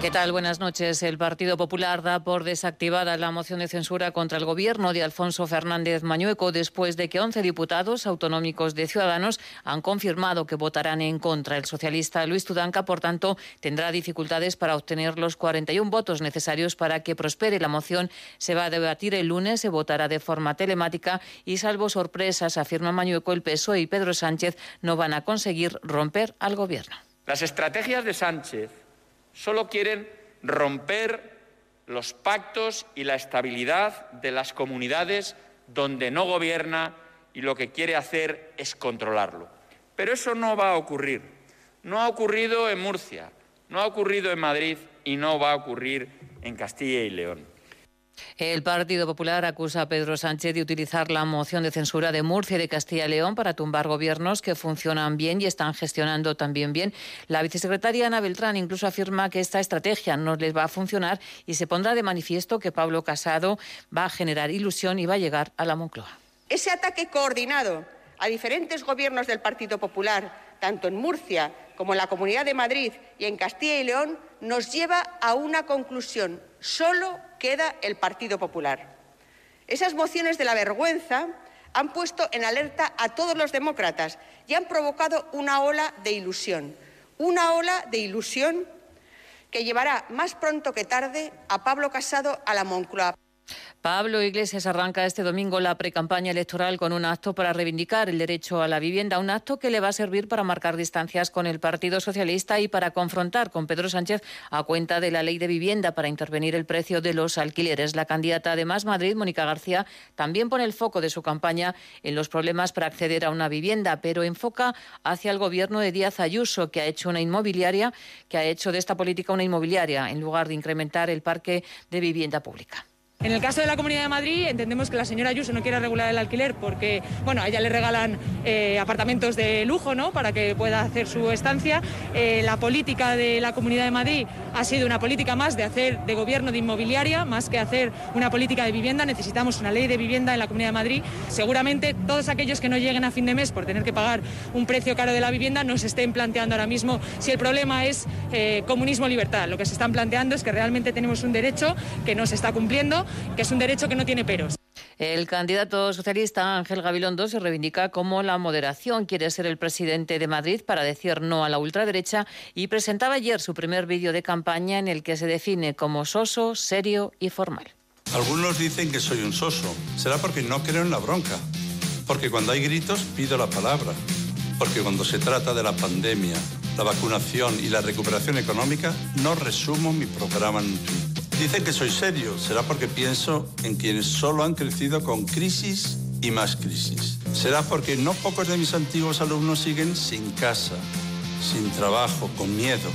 ¿Qué tal? Buenas noches. El Partido Popular da por desactivada la moción de censura contra el gobierno de Alfonso Fernández Mañueco después de que 11 diputados autonómicos de Ciudadanos han confirmado que votarán en contra. El socialista Luis Tudanca, por tanto, tendrá dificultades para obtener los 41 votos necesarios para que prospere la moción. Se va a debatir el lunes, se votará de forma telemática y, salvo sorpresas, afirma Mañueco, el PSOE y Pedro Sánchez no van a conseguir romper al gobierno. Las estrategias de Sánchez solo quieren romper los pactos y la estabilidad de las comunidades donde no gobierna y lo que quiere hacer es controlarlo. Pero eso no va a ocurrir. No ha ocurrido en Murcia, no ha ocurrido en Madrid y no va a ocurrir en Castilla y León. El Partido Popular acusa a Pedro Sánchez de utilizar la moción de censura de Murcia y de Castilla y León para tumbar gobiernos que funcionan bien y están gestionando también bien. La vicesecretaria Ana Beltrán incluso afirma que esta estrategia no les va a funcionar y se pondrá de manifiesto que Pablo Casado va a generar ilusión y va a llegar a la Moncloa. Ese ataque coordinado a diferentes gobiernos del Partido Popular, tanto en Murcia como en la Comunidad de Madrid y en Castilla y León, nos lleva a una conclusión. Solo queda el Partido Popular. Esas mociones de la vergüenza han puesto en alerta a todos los demócratas y han provocado una ola de ilusión, una ola de ilusión que llevará más pronto que tarde a Pablo Casado a la Moncloa. Pablo Iglesias arranca este domingo la precampaña electoral con un acto para reivindicar el derecho a la vivienda, un acto que le va a servir para marcar distancias con el Partido Socialista y para confrontar con Pedro Sánchez a cuenta de la ley de vivienda para intervenir el precio de los alquileres. La candidata de Más Madrid, Mónica García, también pone el foco de su campaña en los problemas para acceder a una vivienda, pero enfoca hacia el gobierno de Díaz Ayuso, que ha hecho una inmobiliaria, que ha hecho de esta política una inmobiliaria en lugar de incrementar el parque de vivienda pública. En el caso de la Comunidad de Madrid entendemos que la señora Ayuso no quiere regular el alquiler porque, bueno, a ella le regalan eh, apartamentos de lujo, ¿no? Para que pueda hacer su estancia. Eh, la política de la Comunidad de Madrid ha sido una política más de hacer de gobierno de inmobiliaria, más que hacer una política de vivienda. Necesitamos una ley de vivienda en la Comunidad de Madrid. Seguramente todos aquellos que no lleguen a fin de mes por tener que pagar un precio caro de la vivienda no se estén planteando ahora mismo si el problema es eh, comunismo-libertad. Lo que se están planteando es que realmente tenemos un derecho que no se está cumpliendo que es un derecho que no tiene peros. El candidato socialista Ángel Gabilondo se reivindica como la moderación. Quiere ser el presidente de Madrid para decir no a la ultraderecha y presentaba ayer su primer vídeo de campaña en el que se define como soso, serio y formal. Algunos dicen que soy un soso. Será porque no creo en la bronca. Porque cuando hay gritos pido la palabra. Porque cuando se trata de la pandemia, la vacunación y la recuperación económica, no resumo mi programa en un Dicen que soy serio, será porque pienso en quienes solo han crecido con crisis y más crisis. Será porque no pocos de mis antiguos alumnos siguen sin casa, sin trabajo, con miedo,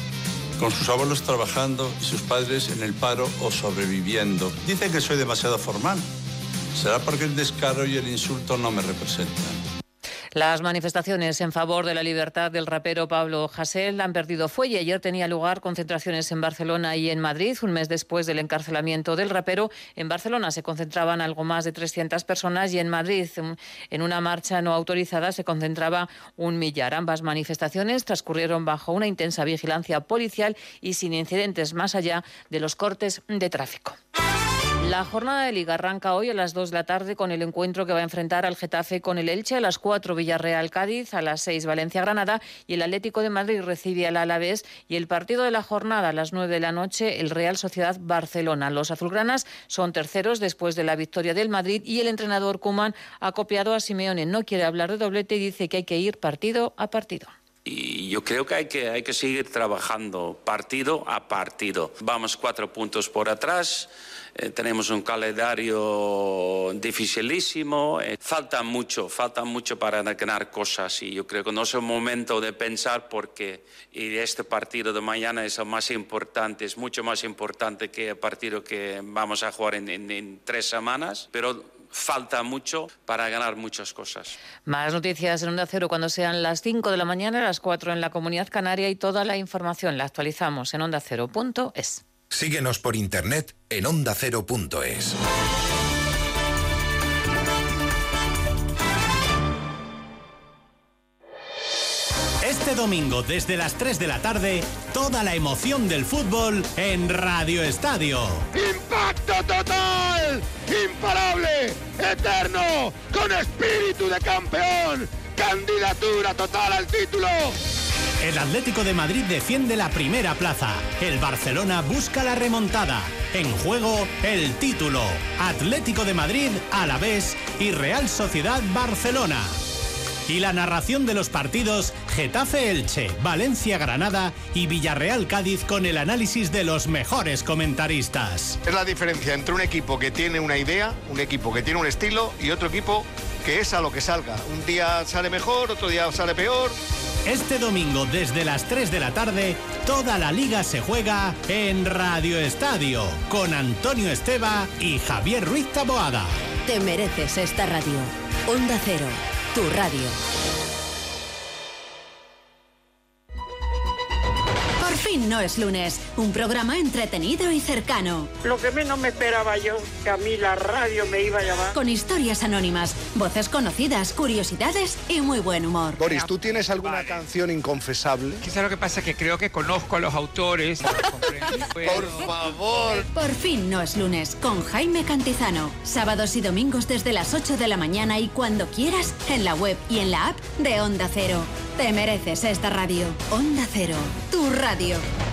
con sus abuelos trabajando y sus padres en el paro o sobreviviendo. Dicen que soy demasiado formal. Será porque el descaro y el insulto no me representan. Las manifestaciones en favor de la libertad del rapero Pablo Hasél han perdido fuelle. Ayer tenía lugar concentraciones en Barcelona y en Madrid. Un mes después del encarcelamiento del rapero, en Barcelona se concentraban algo más de 300 personas y en Madrid, en una marcha no autorizada, se concentraba un millar. Ambas manifestaciones transcurrieron bajo una intensa vigilancia policial y sin incidentes más allá de los cortes de tráfico. La jornada de Liga arranca hoy a las 2 de la tarde con el encuentro que va a enfrentar al Getafe con el Elche, a las 4 Villarreal Cádiz, a las 6 Valencia Granada y el Atlético de Madrid recibe al Alavés y el partido de la jornada a las 9 de la noche el Real Sociedad Barcelona. Los azulgranas son terceros después de la victoria del Madrid y el entrenador Kuman ha copiado a Simeone. No quiere hablar de doblete y dice que hay que ir partido a partido. Y yo creo que hay, que hay que seguir trabajando partido a partido. Vamos cuatro puntos por atrás eh, tenemos un calendario dificilísimo, eh, falta mucho, falta mucho para ganar cosas y yo creo que no es el momento de pensar porque y este partido de mañana es el más importante, es mucho más importante que el partido que vamos a jugar en, en tres semanas, pero falta mucho para ganar muchas cosas. Más noticias en Onda Cero cuando sean las 5 de la mañana, las 4 en la Comunidad Canaria y toda la información la actualizamos en ondacero.es. Síguenos por internet en ondacero.es. Este domingo desde las 3 de la tarde, toda la emoción del fútbol en Radio Estadio. ¡Impacto total! ¡Imparable! ¡Eterno! ¡Con espíritu de campeón! ¡Candidatura total al título! El Atlético de Madrid defiende la primera plaza. El Barcelona busca la remontada. En juego, el título. Atlético de Madrid, Alavés y Real Sociedad Barcelona. Y la narración de los partidos Getafe Elche, Valencia Granada y Villarreal Cádiz con el análisis de los mejores comentaristas. Es la diferencia entre un equipo que tiene una idea, un equipo que tiene un estilo y otro equipo que es a lo que salga. Un día sale mejor, otro día sale peor. Este domingo desde las 3 de la tarde, toda la liga se juega en Radio Estadio con Antonio Esteba y Javier Ruiz Taboada. Te mereces esta radio. Onda Cero, tu radio. Fin no es lunes, un programa entretenido y cercano. Lo que menos me esperaba yo, que a mí la radio me iba a llamar. Con historias anónimas, voces conocidas, curiosidades y muy buen humor. Boris, ¿tú tienes alguna canción inconfesable? Quizá lo que pasa es que creo que conozco a los autores. Por favor. Por fin no es lunes, con Jaime Cantizano. Sábados y domingos desde las 8 de la mañana y cuando quieras, en la web y en la app de Onda Cero. Te mereces esta radio. Onda Cero, tu radio. En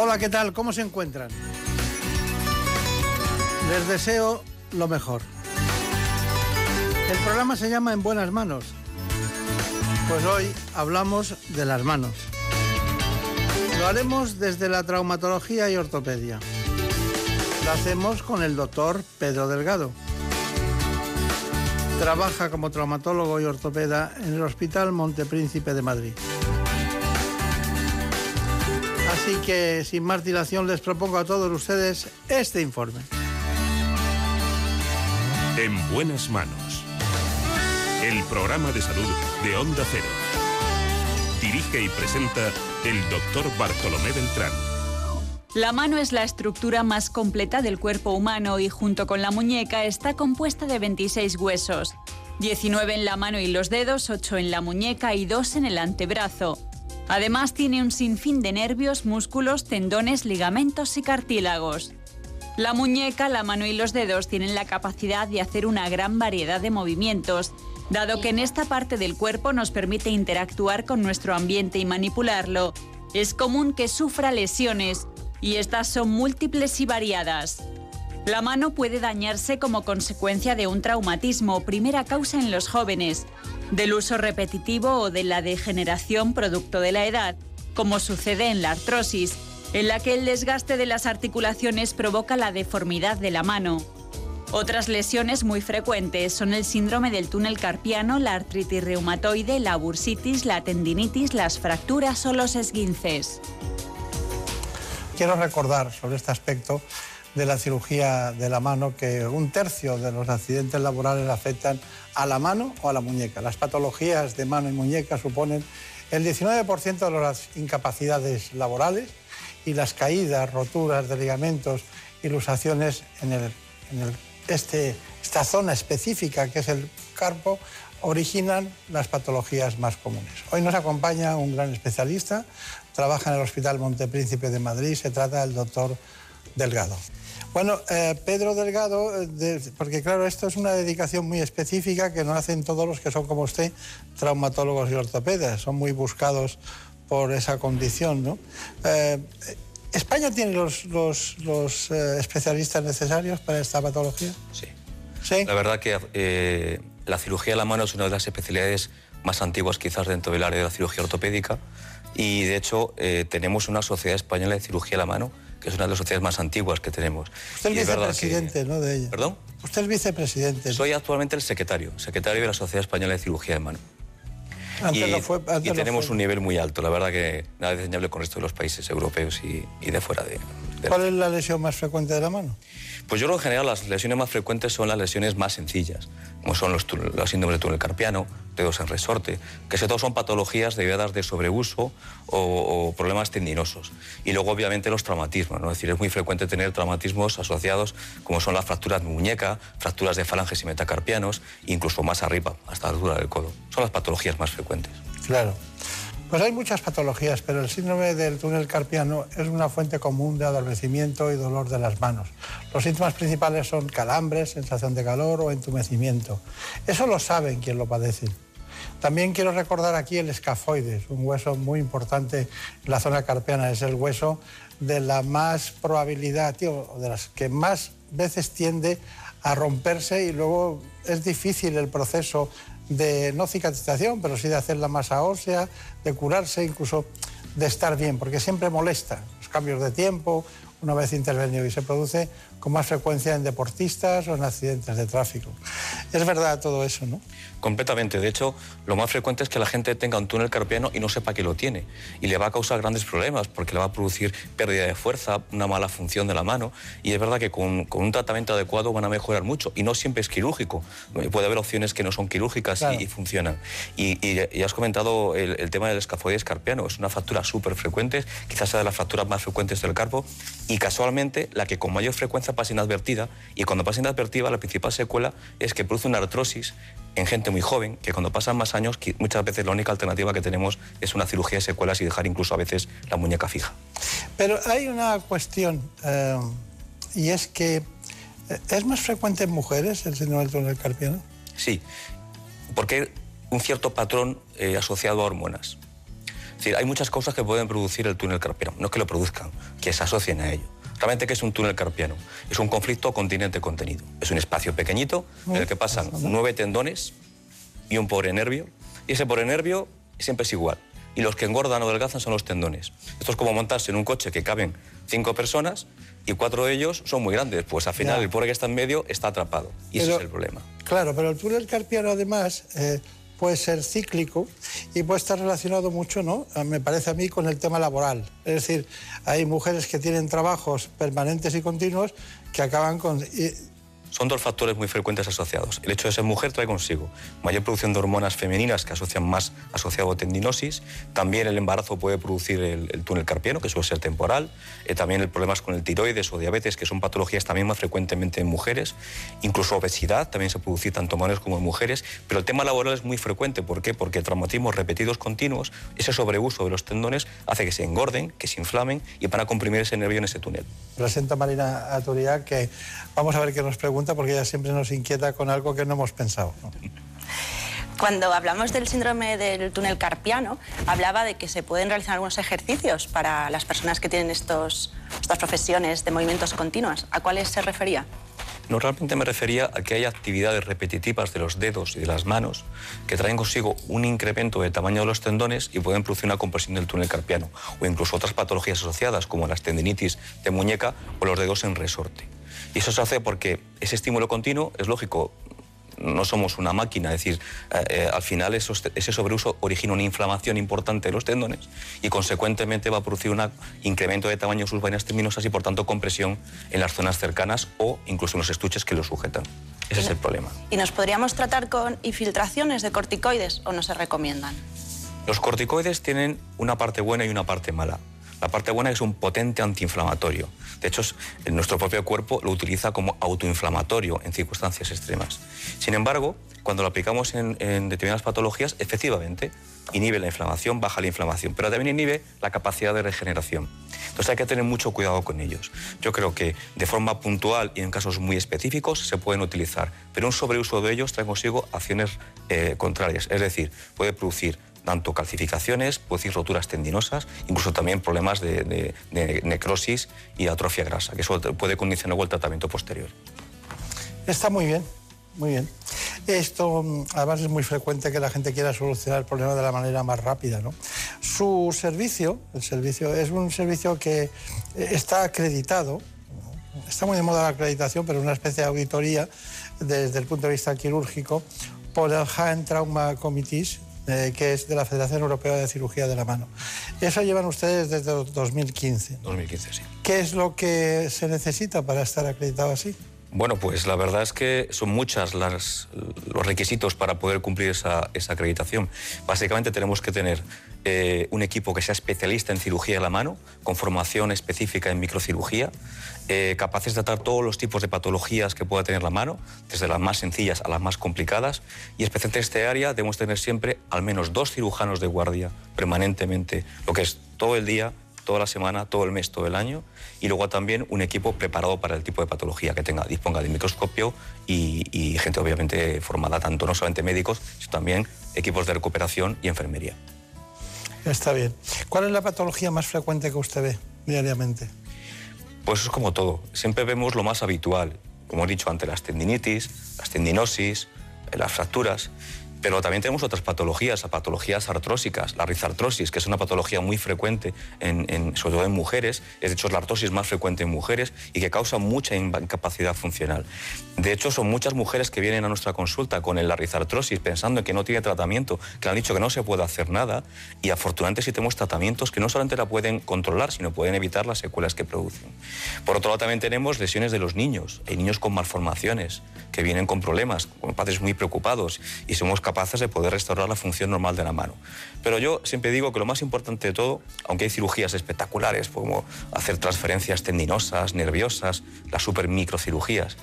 Hola, ¿qué tal? ¿Cómo se encuentran? Les deseo lo mejor. El programa se llama En buenas manos. Pues hoy hablamos de las manos. Lo haremos desde la traumatología y ortopedia. Lo hacemos con el doctor Pedro Delgado. Trabaja como traumatólogo y ortopeda en el Hospital Montepríncipe de Madrid. Así que sin más dilación les propongo a todos ustedes este informe. En buenas manos. El programa de salud de Onda Cero. Dirige y presenta el doctor Bartolomé Beltrán. La mano es la estructura más completa del cuerpo humano y junto con la muñeca está compuesta de 26 huesos. 19 en la mano y los dedos, 8 en la muñeca y 2 en el antebrazo. Además tiene un sinfín de nervios, músculos, tendones, ligamentos y cartílagos. La muñeca, la mano y los dedos tienen la capacidad de hacer una gran variedad de movimientos, dado que en esta parte del cuerpo nos permite interactuar con nuestro ambiente y manipularlo. Es común que sufra lesiones y estas son múltiples y variadas. La mano puede dañarse como consecuencia de un traumatismo, primera causa en los jóvenes, del uso repetitivo o de la degeneración producto de la edad, como sucede en la artrosis, en la que el desgaste de las articulaciones provoca la deformidad de la mano. Otras lesiones muy frecuentes son el síndrome del túnel carpiano, la artritis reumatoide, la bursitis, la tendinitis, las fracturas o los esguinces. Quiero recordar sobre este aspecto de la cirugía de la mano que un tercio de los accidentes laborales afectan a la mano o a la muñeca. Las patologías de mano y muñeca suponen el 19% de las incapacidades laborales y las caídas, roturas de ligamentos y luxaciones en, este, esta zona específica que es el carpo originan las patologías más comunes. Hoy nos acompaña un gran especialista, trabaja en el Hospital Montepríncipe de Madrid, se trata del doctor Delgado. Bueno, eh, Pedro Delgado, eh, porque claro, esto es una dedicación muy específica que no hacen todos los que son como usted, traumatólogos y ortopedas, son muy buscados por esa condición, ¿no? Eh, ¿España tiene los, los, especialistas necesarios para esta patología? Sí. ¿Sí? La verdad que la cirugía de la mano es una de las especialidades más antiguas quizás dentro del área de la cirugía ortopédica y de hecho tenemos una sociedad española de cirugía de la mano que es una de las sociedades más antiguas que tenemos. Usted es vicepresidente, ¿no? De ella. ¿Perdón? Usted es vicepresidente. Soy actualmente el secretario, secretario de la Sociedad Española de Cirugía de Mano. Antes y, lo fue, y tenemos un nivel muy alto, la verdad que nada desdeñable con el resto de los países europeos y, y de fuera de, de... ¿Cuál es la lesión más frecuente de la mano? Pues yo creo que en general las lesiones más frecuentes son las lesiones más sencillas, como son los, síndromes de túnel carpiano, dedos en resorte, que sobre todo son patologías derivadas de sobreuso o, problemas tendinosos. Y luego obviamente los traumatismos, ¿no? es decir, es muy frecuente tener traumatismos asociados como son las fracturas de muñeca, fracturas de falanges y metacarpianos, incluso más arriba, hasta la altura del codo. Son las patologías más frecuentes. Claro. Pues hay muchas patologías, pero el síndrome del túnel carpiano es una fuente común de adormecimiento y dolor de las manos. Los síntomas principales son calambres, sensación de calor o entumecimiento. Eso lo saben quien lo padecen. También quiero recordar aquí el escafoides, un hueso muy importante en la zona carpiana. Es el hueso de la más probabilidad, tío, de las que más veces tiende a romperse y luego es difícil el proceso de no cicatrización, pero sí de hacer la masa ósea, de curarse, incluso de estar bien, porque siempre molesta los cambios de tiempo, una vez intervenido y se produce con más frecuencia en deportistas o en accidentes de tráfico. Es verdad todo eso, ¿no? Completamente. De hecho, lo más frecuente es que la gente tenga un túnel carpiano y no sepa que lo tiene. Y le va a causar grandes problemas porque le va a producir pérdida de fuerza, una mala función de la mano. Y es verdad que con, un tratamiento adecuado van a mejorar mucho. Y no siempre es quirúrgico. Puede haber opciones que no son quirúrgicas y, funcionan. Y, y, has comentado el, tema del escafoides carpiano. Es una fractura súper frecuente, quizás sea de las fracturas más frecuentes del carpo. Y casualmente, la que con mayor frecuencia pasa inadvertida y cuando pasa inadvertida la principal secuela es que produce una artrosis en gente muy joven, que cuando pasan más años muchas veces la única alternativa que tenemos es una cirugía de secuelas y dejar incluso a veces la muñeca fija. Pero hay una cuestión eh, y es que eh, ¿es más frecuente en mujeres el síndrome del túnel carpiano? Sí, porque hay un cierto patrón eh, asociado a hormonas. Es decir, hay muchas cosas que pueden producir el túnel carpiano, no que lo produzcan, que se asocien a ello. Realmente, ¿qué es un túnel carpiano? Es un conflicto continente-contenido. Es un espacio pequeñito en el que pasan nueve tendones y un pobre nervio. Y ese pobre nervio siempre es igual. Y los que engordan o adelgazan son los tendones. Esto es como montarse en un coche que caben cinco personas y cuatro de ellos son muy grandes. Pues al final el pobre que está en medio está atrapado. Y ese es el problema. Claro, pero el túnel carpiano además... Eh, puede ser cíclico y puede estar relacionado mucho, ¿no? Ah, me parece a mí, con el tema laboral. Es decir, hay mujeres que tienen trabajos permanentes y continuos que acaban con... Son dos factores muy frecuentes asociados. El hecho de ser mujer trae consigo mayor producción de hormonas femeninas que asocian más asociado a tendinosis. También el embarazo puede producir el, túnel carpiano, que suele ser temporal. Eh, también el problemas con el tiroides o diabetes, que son patologías también más frecuentemente en mujeres. Incluso obesidad también se produce tanto en hombres como en mujeres. Pero el tema laboral es muy frecuente. ¿Por qué? Porque traumatismos repetidos continuos, ese sobreuso de los tendones hace que se engorden, que se inflamen y van a comprimir ese nervio en ese túnel. Presenta Marina Aturia que vamos a ver qué nos pregunta porque ella siempre nos inquieta con algo que no hemos pensado. Cuando hablamos del síndrome del túnel carpiano, hablaba de que se pueden realizar algunos ejercicios para las personas que tienen estos, estas profesiones de movimientos continuos. ¿A cuáles se refería? No, realmente me refería a que hay actividades repetitivas de los dedos y de las manos que traen consigo un incremento de tamaño de los tendones y pueden producir una compresión del túnel carpiano o incluso otras patologías asociadas como las tendinitis de muñeca o los dedos en resorte. Y eso se hace porque ese estímulo continuo es lógico, no somos una máquina, es decir, eh, eh, al final ese sobreuso origina una inflamación importante de los tendones y consecuentemente va a producir un incremento de tamaño de sus vainas terminosas y por tanto compresión en las zonas cercanas o incluso en los estuches que lo sujetan. Ese es el problema. ¿Y nos podríamos tratar con infiltraciones de corticoides o no se recomiendan? Los corticoides tienen una parte buena y una parte mala. La parte buena es un potente antiinflamatorio. De hecho, nuestro propio cuerpo lo utiliza como autoinflamatorio en circunstancias extremas. Sin embargo, cuando lo aplicamos en, determinadas patologías, efectivamente inhibe la inflamación, baja la inflamación, pero también inhibe la capacidad de regeneración. Entonces hay que tener mucho cuidado con ellos. Yo creo que de forma puntual y en casos muy específicos se pueden utilizar, pero un sobreuso de ellos trae consigo acciones eh, contrarias, es decir, puede producir tanto calcificaciones, puede decir roturas tendinosas, incluso también problemas de, necrosis y atrofia grasa, que eso puede condicionar el tratamiento posterior. Está muy bien. Muy bien. Esto, mm, además, es muy frecuente que la gente quiera solucionar el problema de la manera más rápida. ¿no? Su servicio, el servicio, es un servicio que eh, está acreditado. Está muy de moda la acreditación, pero una especie de auditoría desde el punto de vista quirúrgico por el Hand Trauma Committees, eh, que es de la Federación Europea de Cirugía de la Mano. Eso llevan ustedes desde 2015. 2015, sí. ¿Qué es lo que se necesita para estar acreditado así? Bueno, pues la verdad es que son muchas los requisitos para poder cumplir esa, acreditación. Básicamente tenemos que tener eh, un equipo que sea especialista en cirugía de la mano, con formación específica en microcirugía, eh, capaces de tratar todos los tipos de patologías que pueda tener la mano, desde las más sencillas a las más complicadas, y especialmente en este área debemos tener siempre al menos dos cirujanos de guardia permanentemente, lo que es todo el día, toda la semana, todo el mes, todo el año, y luego también un equipo preparado para el tipo de patología que tenga, disponga de microscopio y, gente obviamente formada, tanto no solamente médicos, sino también equipos de recuperación y enfermería. Está bien. ¿Cuál es la patología más frecuente que usted ve diariamente? Pues es como todo. Siempre vemos lo más habitual, como he dicho antes, las tendinitis, las tendinosis, las fracturas. Pero también tenemos otras patologías, patologías artrósicas, la rizartrosis, que es una patología muy frecuente, en, sobre todo en mujeres, es de hecho la artrosis más frecuente en mujeres y que causa mucha incapacidad funcional. De hecho, son muchas mujeres que vienen a nuestra consulta con la rizartrosis pensando que no tiene tratamiento, que le han dicho que no se puede hacer nada y afortunadamente sí tenemos tratamientos que no solamente la pueden controlar, sino pueden evitar las secuelas que producen. Por otro lado, también tenemos lesiones de los niños, hay niños con malformaciones que vienen con problemas, con padres muy preocupados y somos capaces de poder restaurar la función normal de la mano. Pero yo siempre digo que lo más importante de todo, aunque hay cirugías espectaculares, como hacer transferencias tendinosas, nerviosas, las super microcirugías,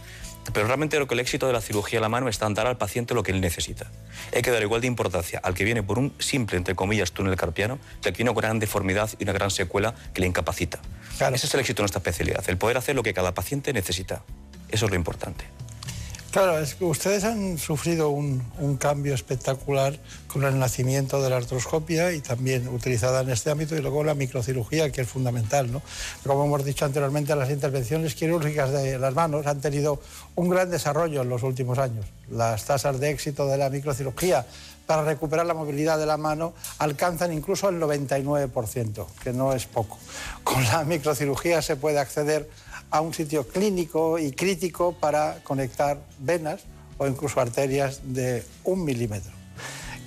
pero realmente lo que el éxito de la cirugía de la mano está en dar al paciente lo que él necesita. Hay que dar igual de importancia al que viene por un simple, entre comillas, túnel carpiano, que al que viene con una gran deformidad y una gran secuela que le incapacita. Ese es el éxito de nuestra especialidad, el poder hacer lo que cada paciente necesita. Eso es lo importante. Claro, es que ustedes han sufrido un, cambio espectacular con el nacimiento de la artroscopia y también utilizada en este ámbito y luego la microcirugía, que es fundamental. ¿no? Como hemos dicho anteriormente, las intervenciones quirúrgicas de las manos han tenido un gran desarrollo en los últimos años. Las tasas de éxito de la microcirugía para recuperar la movilidad de la mano alcanzan incluso el 99%, que no es poco. Con la microcirugía se puede acceder a un sitio clínico y crítico para conectar venas o incluso arterias de un milímetro.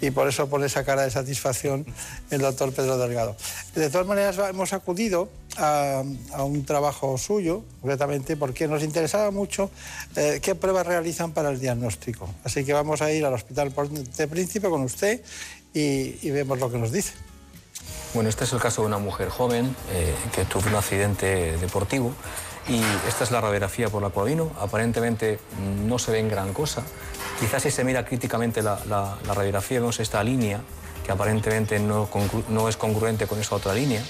Y por eso pone esa cara de satisfacción el doctor Pedro Delgado. De todas maneras, hemos acudido a, un trabajo suyo, concretamente, porque nos interesaba mucho eh, qué pruebas realizan para el diagnóstico. Así que vamos a ir al Hospital de Príncipe con usted y, vemos lo que nos dice. Bueno, este es el caso de una mujer joven eh, que tuvo un accidente deportivo y esta es la radiografía por la cual vino. Aparentemente no se ve en gran cosa. Quizás si se mira críticamente la, radiografía vemos esta línea que aparentemente no, es congruente con esa otra línea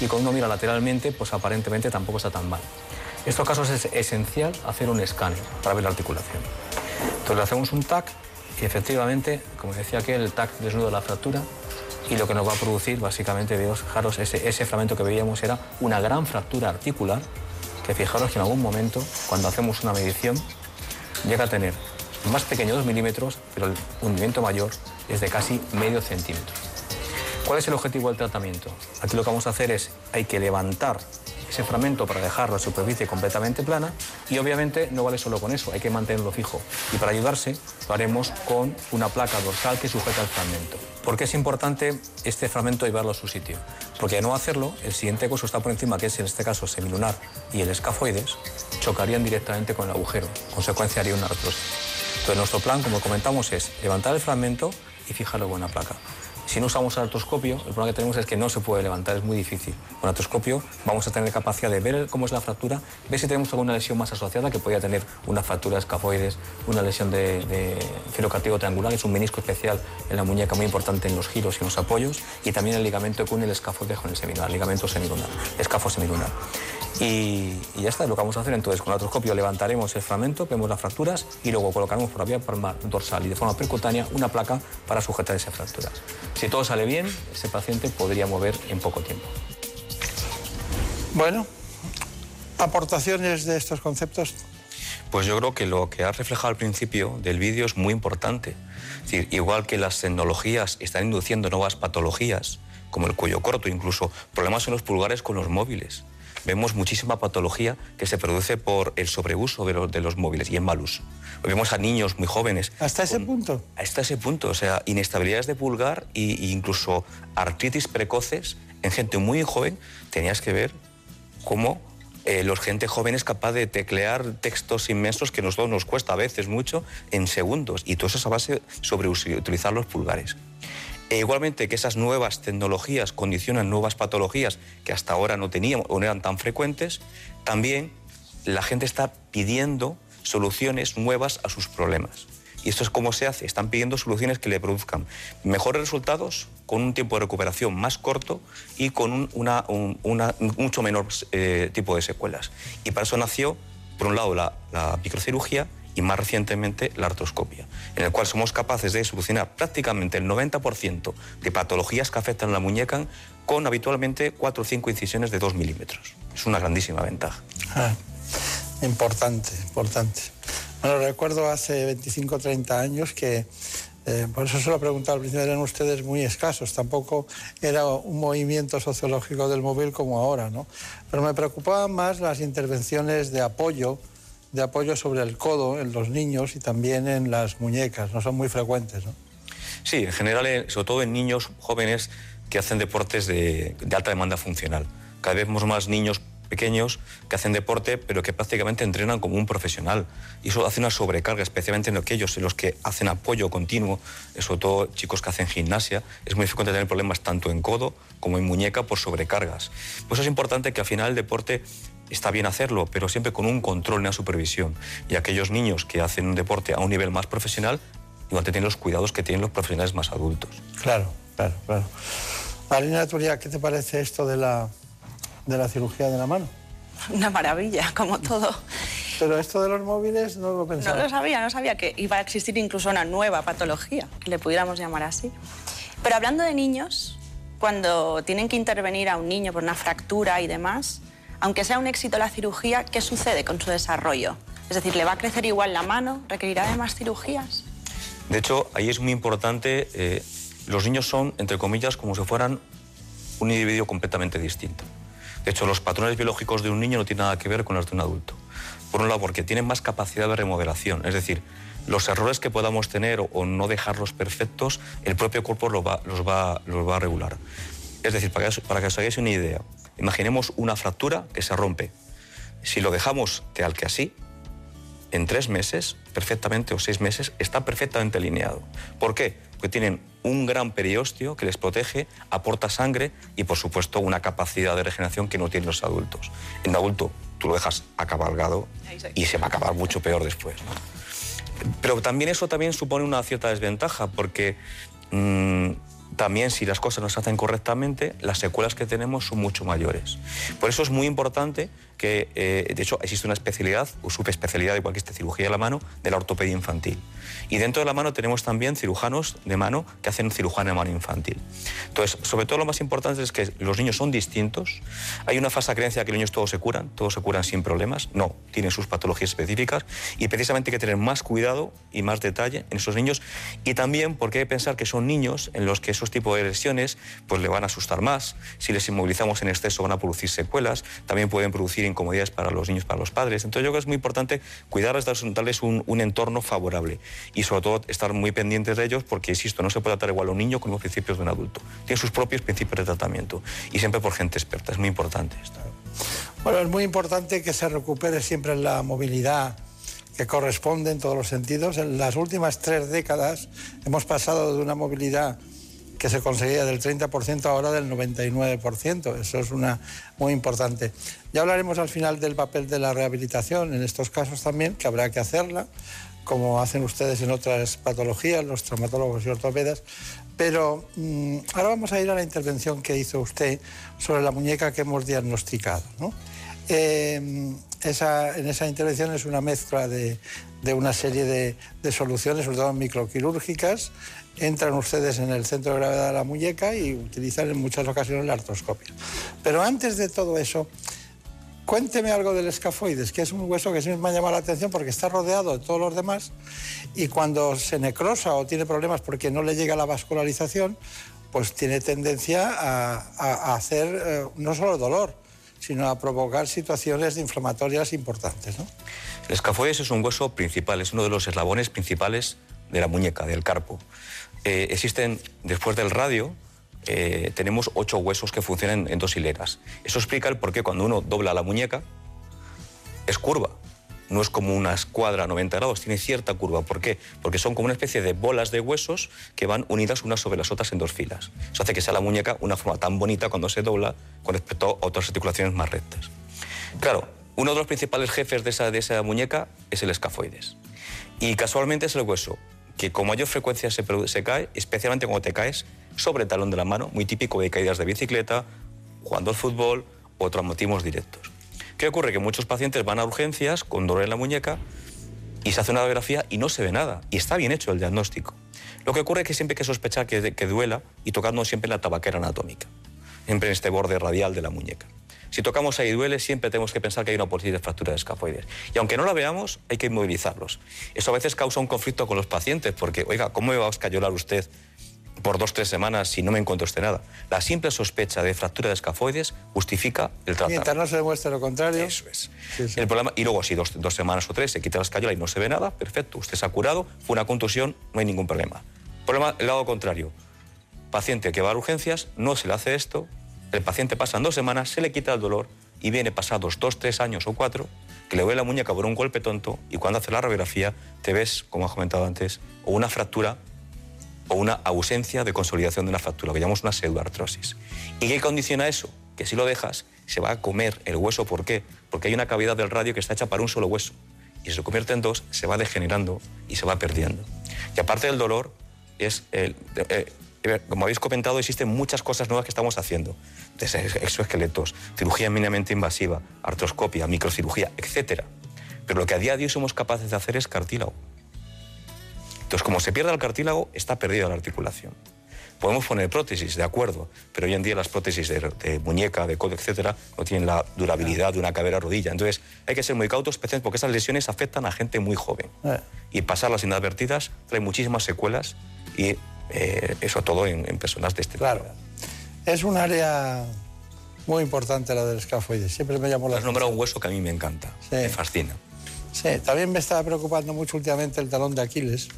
y cuando uno mira lateralmente pues aparentemente tampoco está tan mal. En estos casos es esencial hacer un escáner para ver la articulación. Entonces le hacemos un TAC y efectivamente, como decía que el TAC desnuda la fractura y lo que nos va a producir básicamente, fijaros, ese, ese fragmento que veíamos era una gran fractura articular que fijaros que en algún momento, cuando hacemos una medición, llega a tener más pequeño 2 milímetros, pero el hundimiento mayor es de casi medio centímetro. ¿Cuál es el objetivo del tratamiento? Aquí lo que vamos a hacer es, hay que levantar ese fragmento para dejar la superficie completamente plana y obviamente no vale solo con eso, hay que mantenerlo fijo. Y para ayudarse lo haremos con una placa dorsal que sujeta el fragmento. ¿Por qué es importante este fragmento llevarlo a su sitio? Porque de no hacerlo, el siguiente coso está por encima, que es en este caso semilunar y el escafoides, chocarían directamente con el agujero, consecuencia haría una artrosis. Entonces nuestro plan, como comentamos, es levantar el fragmento y fijarlo con una placa. Si no usamos el artroscopio, el problema que tenemos es que no se puede levantar, es muy difícil. Con el artroscopio vamos a tener capacidad de ver cómo es la fractura, ver si tenemos alguna lesión más asociada, que podría tener una fractura de escafoides, una lesión de, de triangular, es un menisco especial en la muñeca muy importante en los giros y en los apoyos, y también el ligamento que une el escafoide con el semilunar, ligamento semilunar, escafo semilunar. Y, ya está, lo que vamos a hacer entonces con el artroscopio levantaremos el fragmento, vemos las fracturas y luego colocaremos por la vía palmar dorsal y de forma percutánea una placa para sujetar esas fracturas. Si todo sale bien, ese paciente podría mover en poco tiempo. Bueno, aportaciones de estos conceptos. Pues yo creo que lo que ha reflejado al principio del vídeo es muy importante. Es decir, igual que las tecnologías están induciendo nuevas patologías, como el cuello corto, incluso problemas en los pulgares con los móviles vemos muchísima patología que se produce por el sobreuso de los, de los móviles y en mal uso. Vemos a niños muy jóvenes. ¿Hasta ese punto? Hasta ese punto, o sea, inestabilidades de pulgar e, incluso artritis precoces en gente muy joven. Tenías que ver cómo eh, los gente joven es capaz de teclear textos inmensos que a nosotros nos cuesta a veces mucho en segundos. Y todo eso es a base sobre utilizar los pulgares. E igualmente que esas nuevas tecnologías condicionan nuevas patologías que hasta ahora no teníamos o no eran tan frecuentes, también la gente está pidiendo soluciones nuevas a sus problemas. ¿Y esto es cómo se hace? Están pidiendo soluciones que le produzcan mejores resultados con un tiempo de recuperación más corto y con un, mucho menor eh, tipo de secuelas. Y para eso nació, por un lado, la, la microcirugía y más recientemente la artroscopia, en el cual somos capaces de solucionar prácticamente el 90% de patologías que afectan a la muñeca con habitualmente 4 o 5 incisiones de 2 milímetros. Es una grandísima ventaja. Ah, importante, importante. Bueno, recuerdo hace 25 o 30 años que eh, por eso se lo preguntado al principio, eran ustedes muy escasos, tampoco era un movimiento sociológico del móvil como ahora, ¿no? Pero me preocupaban más las intervenciones de apoyo de apoyo sobre el codo en los niños y también en las muñecas, no son muy frecuentes. ¿no? Sí, en general, eh, sobre todo en niños jóvenes que hacen deportes de, alta demanda funcional. Cada vez vemos más niños pequeños que hacen deporte, pero que prácticamente entrenan como un profesional. Y eso hace una sobrecarga, especialmente en aquellos en los que hacen apoyo continuo, sobre todo chicos que hacen gimnasia. Es muy frecuente tener problemas tanto en codo como en muñeca por sobrecargas. Pues es importante que al final el deporte está bien hacerlo, pero siempre con un control y una supervisión. Y aquellos niños que hacen un deporte a un nivel más profesional, igual tienen los cuidados que tienen los profesionales más adultos. Claro, claro, claro. Marina Turia, ¿qué te parece esto de la, de la cirugía de la mano? Una maravilla, como todo. Pero esto de los móviles no lo pensaba. No lo sabía, no sabía que iba a existir incluso una nueva patología, que le pudiéramos llamar así. Pero hablando de niños, cuando tienen que intervenir a un niño por una fractura y demás, aunque sea un éxito la cirugía, ¿qué sucede con su desarrollo? Es decir, ¿le va a crecer igual la mano? ¿Requerirá de más cirugías? De hecho, ahí es muy importante, eh, los niños son, entre comillas, como si fueran un individuo completamente distinto. De hecho, los patrones biológicos de un niño no tienen nada que ver con los de un adulto. Por un lado, porque tienen más capacidad de remodelación, es decir, los errores que podamos tener o no dejarlos perfectos, el propio cuerpo los va, los va, los va a regular. Es decir, para que, para que os hagáis una idea, Imaginemos una fractura que se rompe. Si lo dejamos tal que así, en tres meses, perfectamente, o seis meses, está perfectamente alineado. ¿Por qué? Porque tienen un gran periósteo que les protege, aporta sangre y, por supuesto, una capacidad de regeneración que no tienen los adultos. En un adulto, tú lo dejas acabalgado y se va a acabar mucho peor después. Pero también eso también supone una cierta desventaja, porque mm, también si las cosas no se hacen correctamente, las secuelas que tenemos son mucho mayores. Por eso es muy importante que, eh, de hecho, existe una especialidad o subespecialidad, igual que esta cirugía de la mano, de la ortopedia infantil. Y dentro de la mano tenemos también cirujanos de mano que hacen cirujano de mano infantil. Entonces, sobre todo lo más importante es que los niños son distintos. Hay una falsa creencia que los niños todos se curan, todos se curan sin problemas. No, tienen sus patologías específicas y precisamente hay que tener más cuidado y más detalle en esos niños. Y también porque hay que pensar que son niños en los que esos tipos de lesiones pues le van a asustar más. Si les inmovilizamos en exceso van a producir secuelas, también pueden producir incomodidades para los niños, para los padres. Entonces yo creo que es muy importante cuidarles, darles un, un entorno favorable y sobre todo estar muy pendientes de ellos porque, insisto, no se puede tratar igual a un niño con los principios de un adulto. Tiene sus propios principios de tratamiento y siempre por gente experta. Es muy importante esto. Bueno, es muy importante que se recupere siempre la movilidad que corresponde en todos los sentidos. En las últimas tres décadas hemos pasado de una movilidad que se conseguía del 30% ahora del 99%. Eso es una muy importante. Ya hablaremos al final del papel de la rehabilitación en estos casos también, que habrá que hacerla, como hacen ustedes en otras patologías, los traumatólogos y ortopedas. Pero mm, ahora vamos a ir a la intervención que hizo usted sobre la muñeca que hemos diagnosticado. Eh, en esa intervención es una mezcla de, una serie de, de, soluciones, sobre todo microquirúrgicas, entran ustedes en el centro de gravedad de la muñeca y utilizan en muchas ocasiones la artroscopia. Pero antes de todo eso, cuénteme algo del escafoides, que es un hueso que siempre me ha llamado la atención porque está rodeado de todos los demás y cuando se necrosa o tiene problemas porque no le llega la vascularización, pues tiene tendencia a, hacer eh, no solo dolor, sino a provocar situaciones inflamatorias importantes. El escafoides es un hueso principal, es uno de los eslabones principales de la muñeca, del carpo. Eh, existen, después del radio, eh, tenemos ocho huesos que funcionan en dos hileras. Eso explica el por qué cuando uno dobla la muñeca es curva. No es como una escuadra a 90 grados, tiene cierta curva. ¿Por qué? Porque son como una especie de bolas de huesos que van unidas unas sobre las otras en dos filas. Eso hace que sea la muñeca una forma tan bonita cuando se dobla con respecto a otras articulaciones más rectas. Claro, uno de los principales jefes de esa, de esa muñeca es el escafoides. Y casualmente es el hueso que con mayor frecuencia se, se cae, especialmente cuando te caes sobre el talón de la mano, muy típico de caídas de bicicleta, jugando al fútbol o traumatismos directos. ¿Qué ocurre? Que muchos pacientes van a urgencias con dolor en la muñeca y se hace una radiografía y no se ve nada. Y está bien hecho el diagnóstico. Lo que ocurre es que siempre hay que sospechar que, que duela y tocando siempre la tabaquera anatómica, siempre en este borde radial de la muñeca. Si tocamos ahí duele, siempre tenemos que pensar que hay una posible fractura de escafoides. Y aunque no la veamos, hay que inmovilizarlos. Eso a veces causa un conflicto con los pacientes, porque, oiga, ¿cómo me va a escayolar usted por dos tres semanas si no me encuentro usted nada? La simple sospecha de fractura de escafoides justifica el tratamiento. Mientras no se demuestre lo contrario. Eso es. El problema, y luego si dos, dos, semanas o tres se quita la escayola y no se ve nada, perfecto, usted se ha curado, fue una contusión, no hay ningún problema. Problema, el lado contrario. Paciente que va a urgencias, no se le hace esto, el paciente pasa dos semanas, se le quita el dolor y viene pasados dos, tres años o cuatro, que le duele la muñeca por un golpe tonto y cuando hace la radiografía te ves, como has comentado antes, o una fractura o una ausencia de consolidación de una fractura, que llamamos una pseudoartrosis. ¿Y qué condiciona eso? Que si lo dejas, se va a comer el hueso. ¿Por qué? Porque hay una cavidad del radio que está hecha para un solo hueso. Y si se convierte en dos, se va degenerando y se va perdiendo. Y aparte del dolor, es el, eh, como habéis comentado, existen muchas cosas nuevas que estamos haciendo. Desde exoesqueletos, cirugía mínimamente invasiva, artroscopia, microcirugía, etc. Pero lo que a día de hoy somos capaces de hacer es cartílago. Entonces, como se pierde el cartílago, está perdida la articulación. Podemos poner prótesis, de acuerdo, pero hoy en día las prótesis de, muñeca, de codo, etcétera, no tienen la durabilidad de una cadera rodilla. Entonces, hay que ser muy cautos, especialmente porque esas lesiones afectan a gente muy joven. Eh. Y pasarlas inadvertidas trae muchísimas secuelas y eh, eso todo en, personas de este Claro. Es un área muy importante la del escafoides. Siempre me llamó la Has nombrado un hueso que a mí me encanta, me fascina. Sí, también me estaba preocupando mucho últimamente el talón de Aquiles,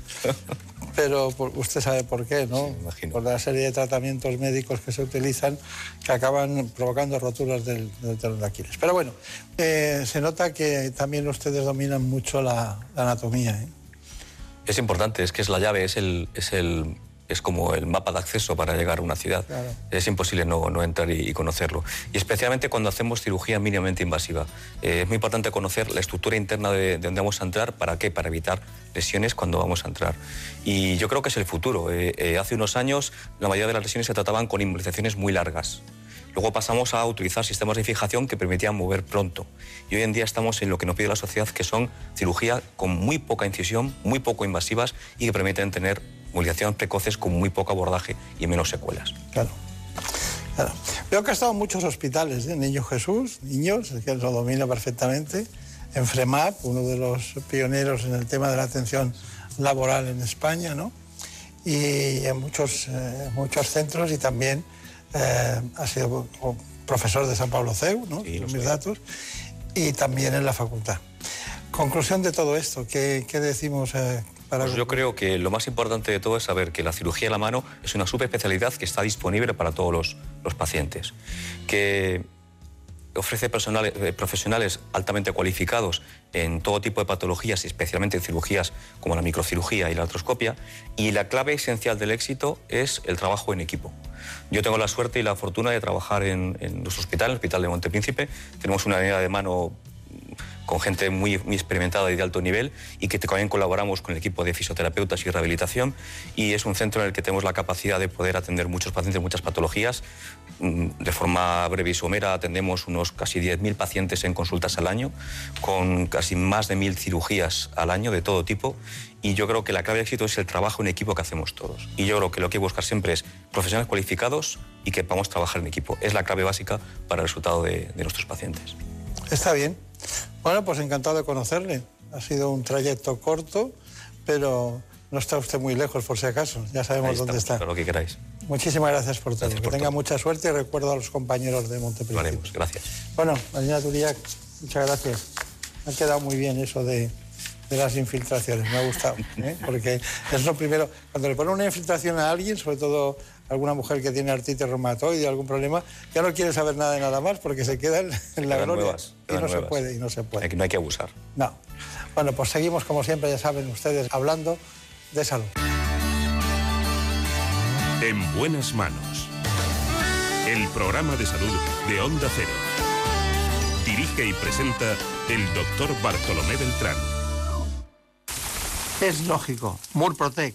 pero usted sabe por qué, ¿no? por la serie de tratamientos médicos que se utilizan que acaban provocando roturas del, talón de Aquiles. Pero bueno, eh, se nota que también ustedes dominan mucho la, anatomía. ¿eh? Es importante, es que es la llave, es el, es el es como el mapa de acceso para llegar a una ciudad. Es imposible no, no entrar y, conocerlo. Y especialmente cuando hacemos cirugía mínimamente invasiva. Eh, es muy importante conocer la estructura interna de, donde vamos a entrar. ¿Para qué? Para evitar lesiones cuando vamos a entrar. Y yo creo que es el futuro. Eh, eh, hace unos años la mayoría de las lesiones se trataban con inmovilizaciones muy largas. Luego pasamos a utilizar sistemas de fijación que permitían mover pronto. Y hoy en día estamos en lo que nos pide la sociedad, que son cirugía con muy poca incisión, muy poco invasivas y que permiten tener movilizaciones precoces con muy poco abordaje y menos secuelas. Claro. Veo que ha estado en muchos hospitales, ¿eh? Niño Jesús, niños, que lo domina perfectamente, en FREMAP, uno de los pioneros en el tema de la atención laboral en España, ¿no? Y en muchos, eh, muchos centros y también eh, ha sido profesor de San Pablo CEU, ¿no? mis datos, y también en la facultad. Conclusión de todo esto, ¿qué, qué decimos? Pues yo creo que lo más importante de todo es saber que la cirugía de la mano es una subespecialidad que está disponible para todos los, los pacientes. Que ofrece eh, profesionales altamente cualificados en todo tipo de patologías, especialmente en cirugías como la microcirugía y la artroscopia, y la clave esencial del éxito es el trabajo en equipo. Yo tengo la suerte y la fortuna de trabajar en, en nuestro hospital, el Hospital de Montepríncipe. Tenemos una unidad de mano con gente muy, experimentada y de alto nivel y que también colaboramos con el equipo de fisioterapeutas y rehabilitación y es un centro en el que tenemos la capacidad de poder atender muchos pacientes, muchas patologías. Mm, de forma breve y somera atendemos unos casi 10.000 pacientes en consultas al año, con casi más de 1.000 cirugías al año de todo tipo y yo creo que la clave de éxito es el trabajo en equipo que hacemos todos. Y yo creo que lo que hay que buscar siempre es profesionales cualificados y que podamos trabajar en equipo. Es la clave básica para el resultado de nuestros pacientes. Está bien. Bueno, pues encantado de conocerle. Ha sido un trayecto corto, pero no está usted muy lejos por si acaso. Ya sabemos dónde está. Lo que queráis. Muchísimas gracias por todo. que tenga mucha suerte y recuerdo a los compañeros de Montepríncipe. Lo haremos. Gracias. Bueno, Marina Turiac, muchas gracias. Me ha quedado muy bien eso de, de las infiltraciones. Me ha gustado. ¿eh? Porque es lo primero. Cuando le ponen una infiltración a alguien, sobre todo alguna mujer que tiene artritis reumatoide, algún problema, ya no quiere saber nada de nada más porque se queda en, la gloria. y no se puede, y no se puede. No hay que abusar. No. Bueno, pues seguimos como siempre, ya saben ustedes, hablando de salud. En buenas manos. El programa de salud de Onda Cero. Dirige y presenta el doctor Bartolomé Beltrán. Es lógico. Murprotec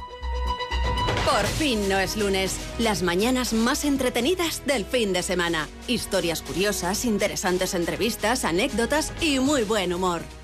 Por fin no es lunes. Las mañanas más entretenidas del fin de semana. Historias curiosas, interesantes entrevistas, anécdotas y muy buen humor.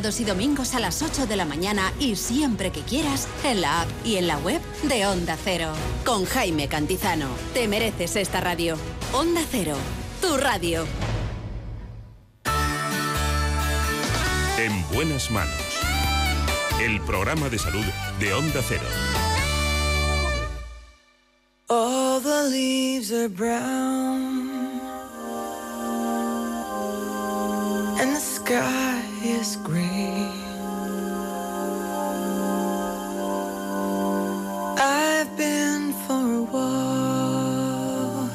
y domingos a las 8 de la mañana y siempre que quieras en la app y en la web de Onda Cero. Con Jaime Cantizano. Te mereces esta radio. Onda Cero, tu radio. En buenas manos. El programa de salud de Onda Cero. All the leaves are brown. And the sky is gray. I've been for a walk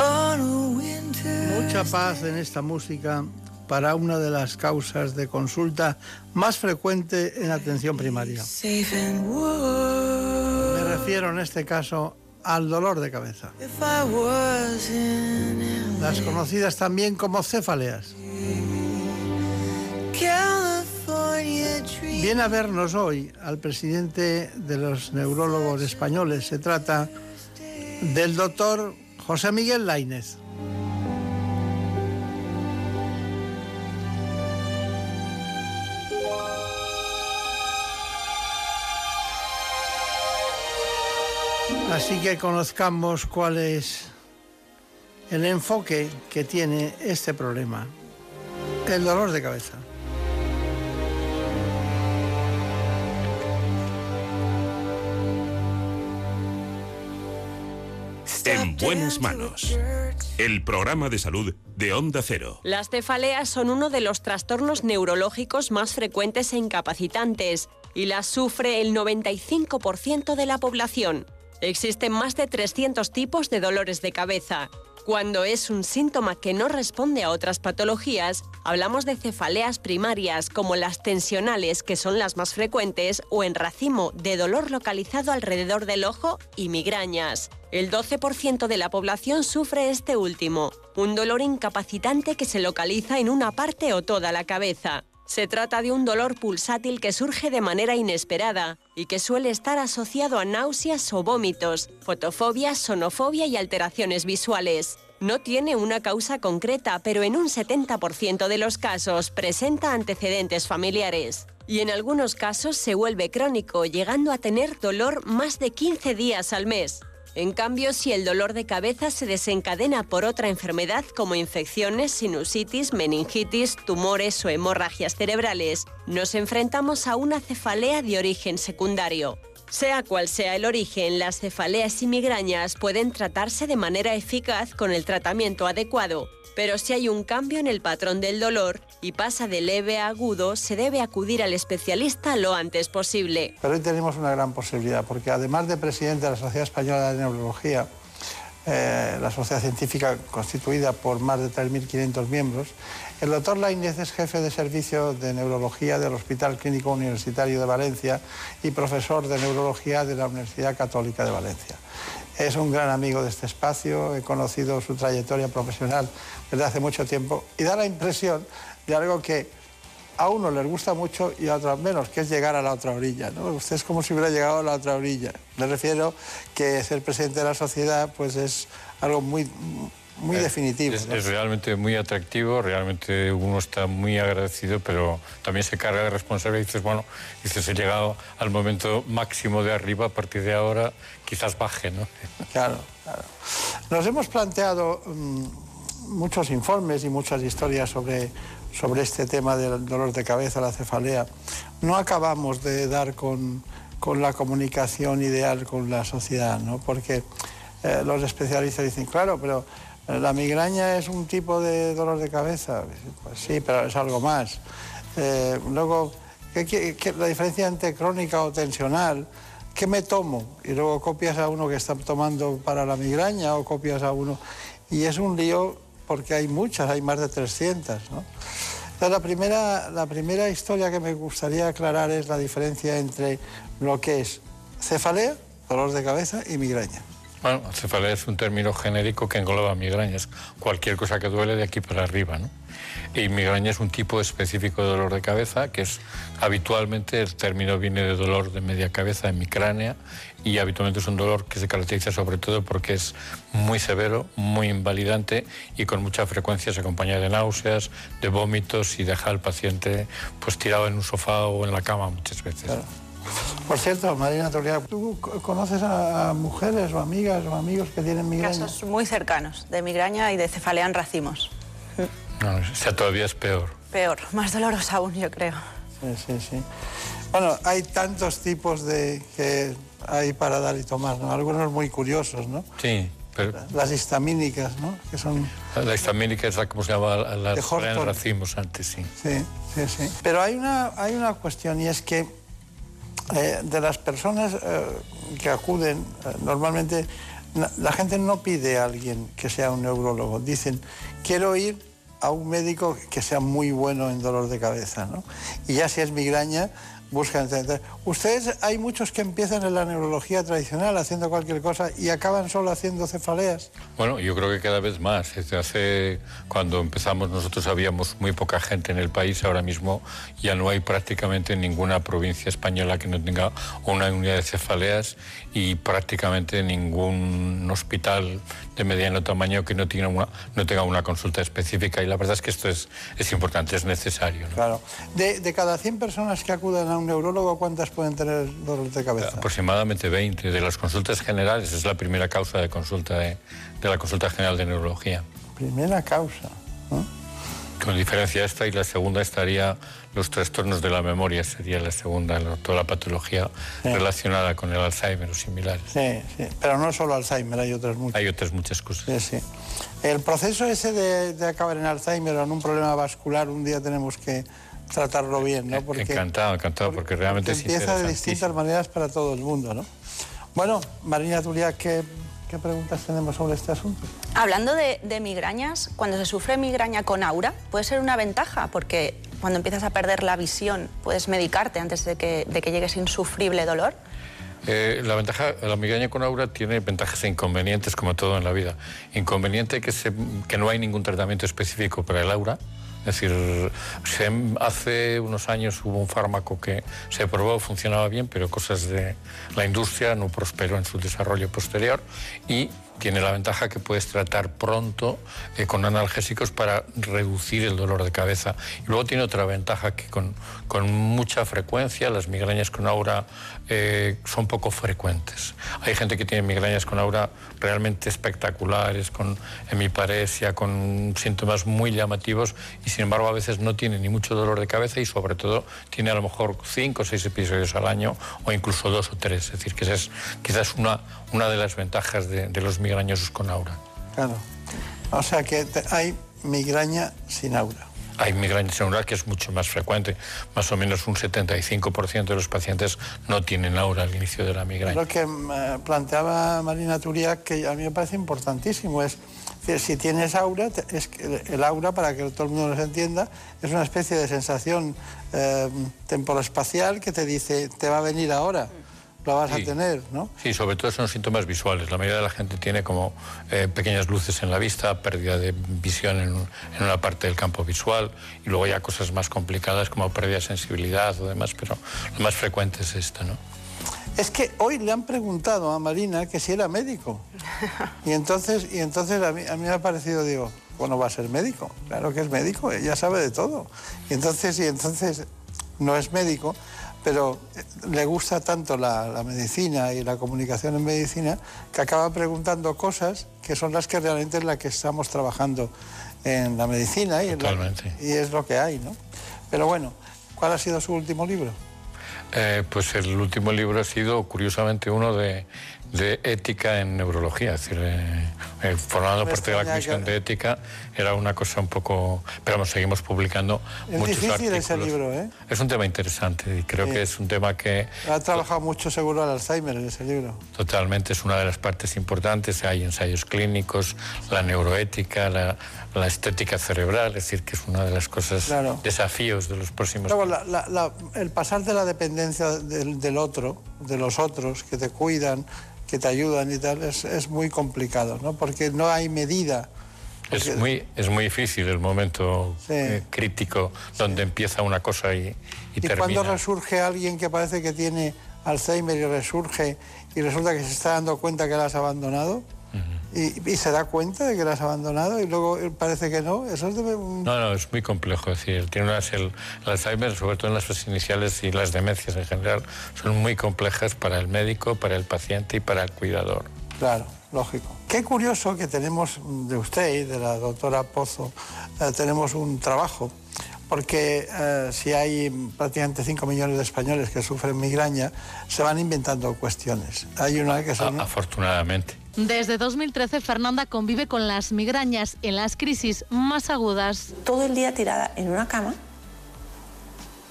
on a winter. Mucha paz en esta música para una de las causas de consulta más frecuente en atención primaria. Me refiero en este caso al dolor de cabeza. Las conocidas también como cefaleas. Viene a vernos hoy al presidente de los neurólogos españoles. Se trata del doctor José Miguel Lainez. Así que conozcamos cuál es el enfoque que tiene este problema, el dolor de cabeza. En buenas manos. El programa de salud de Onda Cero. Las cefaleas son uno de los trastornos neurológicos más frecuentes e incapacitantes y las sufre el 95% de la población. Existen más de 300 tipos de dolores de cabeza. Cuando es un síntoma que no responde a otras patologías, hablamos de cefaleas primarias como las tensionales, que son las más frecuentes, o en racimo, de dolor localizado alrededor del ojo y migrañas. El 12% de la población sufre este último, un dolor incapacitante que se localiza en una parte o toda la cabeza. Se trata de un dolor pulsátil que surge de manera inesperada y que suele estar asociado a náuseas o vómitos, fotofobia, sonofobia y alteraciones visuales. No tiene una causa concreta, pero en un 70% de los casos presenta antecedentes familiares. Y en algunos casos se vuelve crónico, llegando a tener dolor más de 15 días al mes. En cambio, si el dolor de cabeza se desencadena por otra enfermedad como infecciones, sinusitis, meningitis, tumores o hemorragias cerebrales, nos enfrentamos a una cefalea de origen secundario. Sea cual sea el origen, las cefaleas y migrañas pueden tratarse de manera eficaz con el tratamiento adecuado, pero si hay un cambio en el patrón del dolor y pasa de leve a agudo, se debe acudir al especialista lo antes posible. Pero hoy tenemos una gran posibilidad, porque además de presidente de la Sociedad Española de Neurología, eh, la sociedad científica constituida por más de 3.500 miembros, el doctor Lainez es jefe de servicio de neurología del Hospital Clínico Universitario de Valencia y profesor de neurología de la Universidad Católica de Valencia. Es un gran amigo de este espacio, he conocido su trayectoria profesional desde hace mucho tiempo y da la impresión de algo que a uno les gusta mucho y a otros menos, que es llegar a la otra orilla. ¿no? Usted es como si hubiera llegado a la otra orilla. Me refiero que ser presidente de la sociedad pues es algo muy, muy Eh, definitivo. Es, ¿no? es realmente muy atractivo, realmente uno está muy agradecido, pero también se carga de responsabilidad y dices, bueno, dices, he llegado al momento máximo de arriba, a partir de ahora quizás baje, ¿no? Claro, claro. Nos hemos planteado mm, muchos informes y muchas historias sobre, sobre este tema del dolor de cabeza, la cefalea. No acabamos de dar con, con la comunicación ideal con la sociedad, ¿no? Porque eh, los especialistas dicen, claro, pero la migraña es un tipo de dolor de cabeza. Pues sí, pero es algo más. Eh, luego, ¿qué, la diferencia entre crónica o tensional? ¿Qué me tomo? Y luego copias a uno que está tomando para la migraña o copias a uno. Y es un lío porque hay muchas, hay más de 300. ¿no? Entonces, la, primera, la primera historia que me gustaría aclarar es la diferencia entre lo que es cefalea, dolor de cabeza, y migraña. Bueno, cefalea es un término genérico que engloba migrañas, cualquier cosa que duele de aquí para arriba, ¿no? Y migraña es un tipo específico de dolor de cabeza, que es habitualmente el término viene de dolor de media cabeza, hemicránea, y habitualmente es un dolor que se caracteriza sobre todo porque es muy severo, muy invalidante y con mucha frecuencia se acompaña de náuseas, de vómitos y deja al paciente pues tirado en un sofá o en la cama muchas veces. Por cierto, Marina Toria, ¿tú co- conoces a, mujeres o amigas o amigos que tienen migraña? Casos muy cercanos de migraña y de cefalea en racimos. No, o sea, todavía es peor. Peor, más doloroso aún, yo creo. Sí, sí, sí. Bueno, hay tantos tipos de que hay para dar y tomar, ¿no? Algunos muy curiosos, ¿no? Sí, pero Las histamínicas, ¿no? Que son... la histamínica es la como se llama la, De cefalea en racimos antes, sí. Sí, sí, sí. Pero hay una, hay una cuestión y es que eh, de las personas eh, que acuden, eh, normalmente la gente no pide a alguien que sea un neurólogo. Dicen, quiero ir a un médico que sea muy bueno en dolor de cabeza, ¿no? Y ya si es migraña, buscan... Ustedes, hay muchos que empiezan en la neurología tradicional haciendo cualquier cosa y acaban solo haciendo cefaleas. Bueno, yo creo que cada vez más. Desde hace, cuando empezamos nosotros habíamos muy poca gente en el país, ahora mismo ya no hay prácticamente ninguna provincia española que no tenga una unidad de cefaleas y prácticamente ningún hospital de mediano tamaño que no tenga una, no tenga una consulta específica y la verdad es que esto es, es importante, es necesario. ¿no? Claro. De, de cada 100 personas que acuden a un neurólogo, ¿cuántas pueden tener dolor de cabeza? Aproximadamente 20 de las consultas generales, es la primera causa de consulta de, de la consulta general de neurología. Primera causa. Con diferencia esta y la segunda estaría los trastornos de la memoria, sería la segunda, toda la patología relacionada con el Alzheimer o similares. Sí, sí. Pero no solo Alzheimer, hay otras muchas. Hay otras muchas cosas. Sí, sí. El proceso ese de, de acabar en Alzheimer o en un problema vascular, un día tenemos que tratarlo bien, ¿no? Porque encantado, encantado, porque realmente es empieza de distintas maneras para todo el mundo, ¿no? Bueno, Marina Turia, ¿qué ¿Qué preguntas tenemos sobre este asunto? Hablando de, de migrañas, cuando se sufre migraña con aura, puede ser una ventaja porque cuando empiezas a perder la visión puedes medicarte antes de que, de que llegue ese insufrible dolor. Eh, la ventaja, la migraña con aura tiene ventajas e inconvenientes como todo en la vida. Inconveniente que, se- que no hay ningún tratamiento específico para el aura. Es decir, se- hace unos años hubo un fármaco que se probó, funcionaba bien, pero cosas de la industria no prosperó en su desarrollo posterior y tiene la ventaja que puedes tratar pronto eh, con analgésicos para reducir el dolor de cabeza. Y luego tiene otra ventaja que con, con mucha frecuencia las migrañas con aura eh, son poco frecuentes. Hay gente que tiene migrañas con aura realmente espectaculares, con hemiparesia, con síntomas muy llamativos y sin embargo a veces no tiene ni mucho dolor de cabeza y sobre todo tiene a lo mejor cinco o seis episodios al año o incluso dos o tres. Es decir, que es quizás una, una de las ventajas de, de los migrañosos con aura. Claro. O sea que hay migraña sin aura. Hay migraña sin aura que es mucho más frecuente. Más o menos un 75% de los pacientes no tienen aura al inicio de la migraña. Lo que eh, planteaba Marina Turia, que a mí me parece importantísimo, es que si tienes aura, es que el- aura, para que todo el mundo nos entienda, es una especie de sensación eh, temporoespacial que te dice, te va a venir ahora, vas Sí. a tener, ¿no? Sí, sobre todo son síntomas visuales. La mayoría de la gente tiene como eh, pequeñas luces en la vista, pérdida de visión en, en una parte del campo visual y luego ya cosas más complicadas como pérdida de sensibilidad o demás, pero lo más frecuente es esto, ¿no? Es que hoy le han preguntado a Marina que si era médico. Y entonces, y entonces a, mí, a mí me ha parecido, digo, bueno, va a ser médico. Claro que es médico, ella sabe de todo. Y entonces, y entonces no es médico, pero eh, le gusta tanto la, la medicina y la comunicación en medicina que acaba preguntando cosas que son las que realmente es la que estamos trabajando en la medicina y, en la- y es lo que hay, ¿no? Pero bueno, ¿cuál ha sido su último libro? Eh, pues el último libro ha sido, curiosamente, uno de, de ética en neurología. Es decir, eh, eh, formando Me parte de la comisión que- de ética, era una cosa un poco... Pero vamos, seguimos publicando Es muchos difícil artículos. ese libro, ¿eh? Es un tema interesante y creo Sí. que es un tema que Ha trabajado mucho seguro al Alzheimer en ese libro. Totalmente, es una de las partes importantes. Hay ensayos clínicos, la neuroética, la, la estética cerebral, es decir, que es una de las cosas, Claro. desafíos de los próximos la- la- el pasar de la dependencia del, del otro, de los otros que te cuidan, que te ayudan y tal, es, es muy complicado, ¿no? Porque no hay medida. Es muy, es muy difícil el momento Sí. eh, crítico donde empieza una cosa y, y Y termina. cuando resurge alguien que parece que tiene Alzheimer y resurge y resulta que se está dando cuenta que la has abandonado y, y se da cuenta de que la has abandonado y luego eh, parece que no, eso es de. No, no, es muy complejo. Es decir, tiene unas, el, el Alzheimer, sobre todo en las fases iniciales y las demencias en general, son muy complejas para el médico, para el paciente y para el cuidador. Claro, lógico. Qué curioso que tenemos de usted y de la doctora Pozo, eh, tenemos un trabajo, porque eh, si hay prácticamente 5 millones de españoles que sufren migraña, se van inventando cuestiones. Hay una que son... Afortunadamente. Desde 2013, Fernanda convive con las migrañas en las crisis más agudas. todo el día tirada en una cama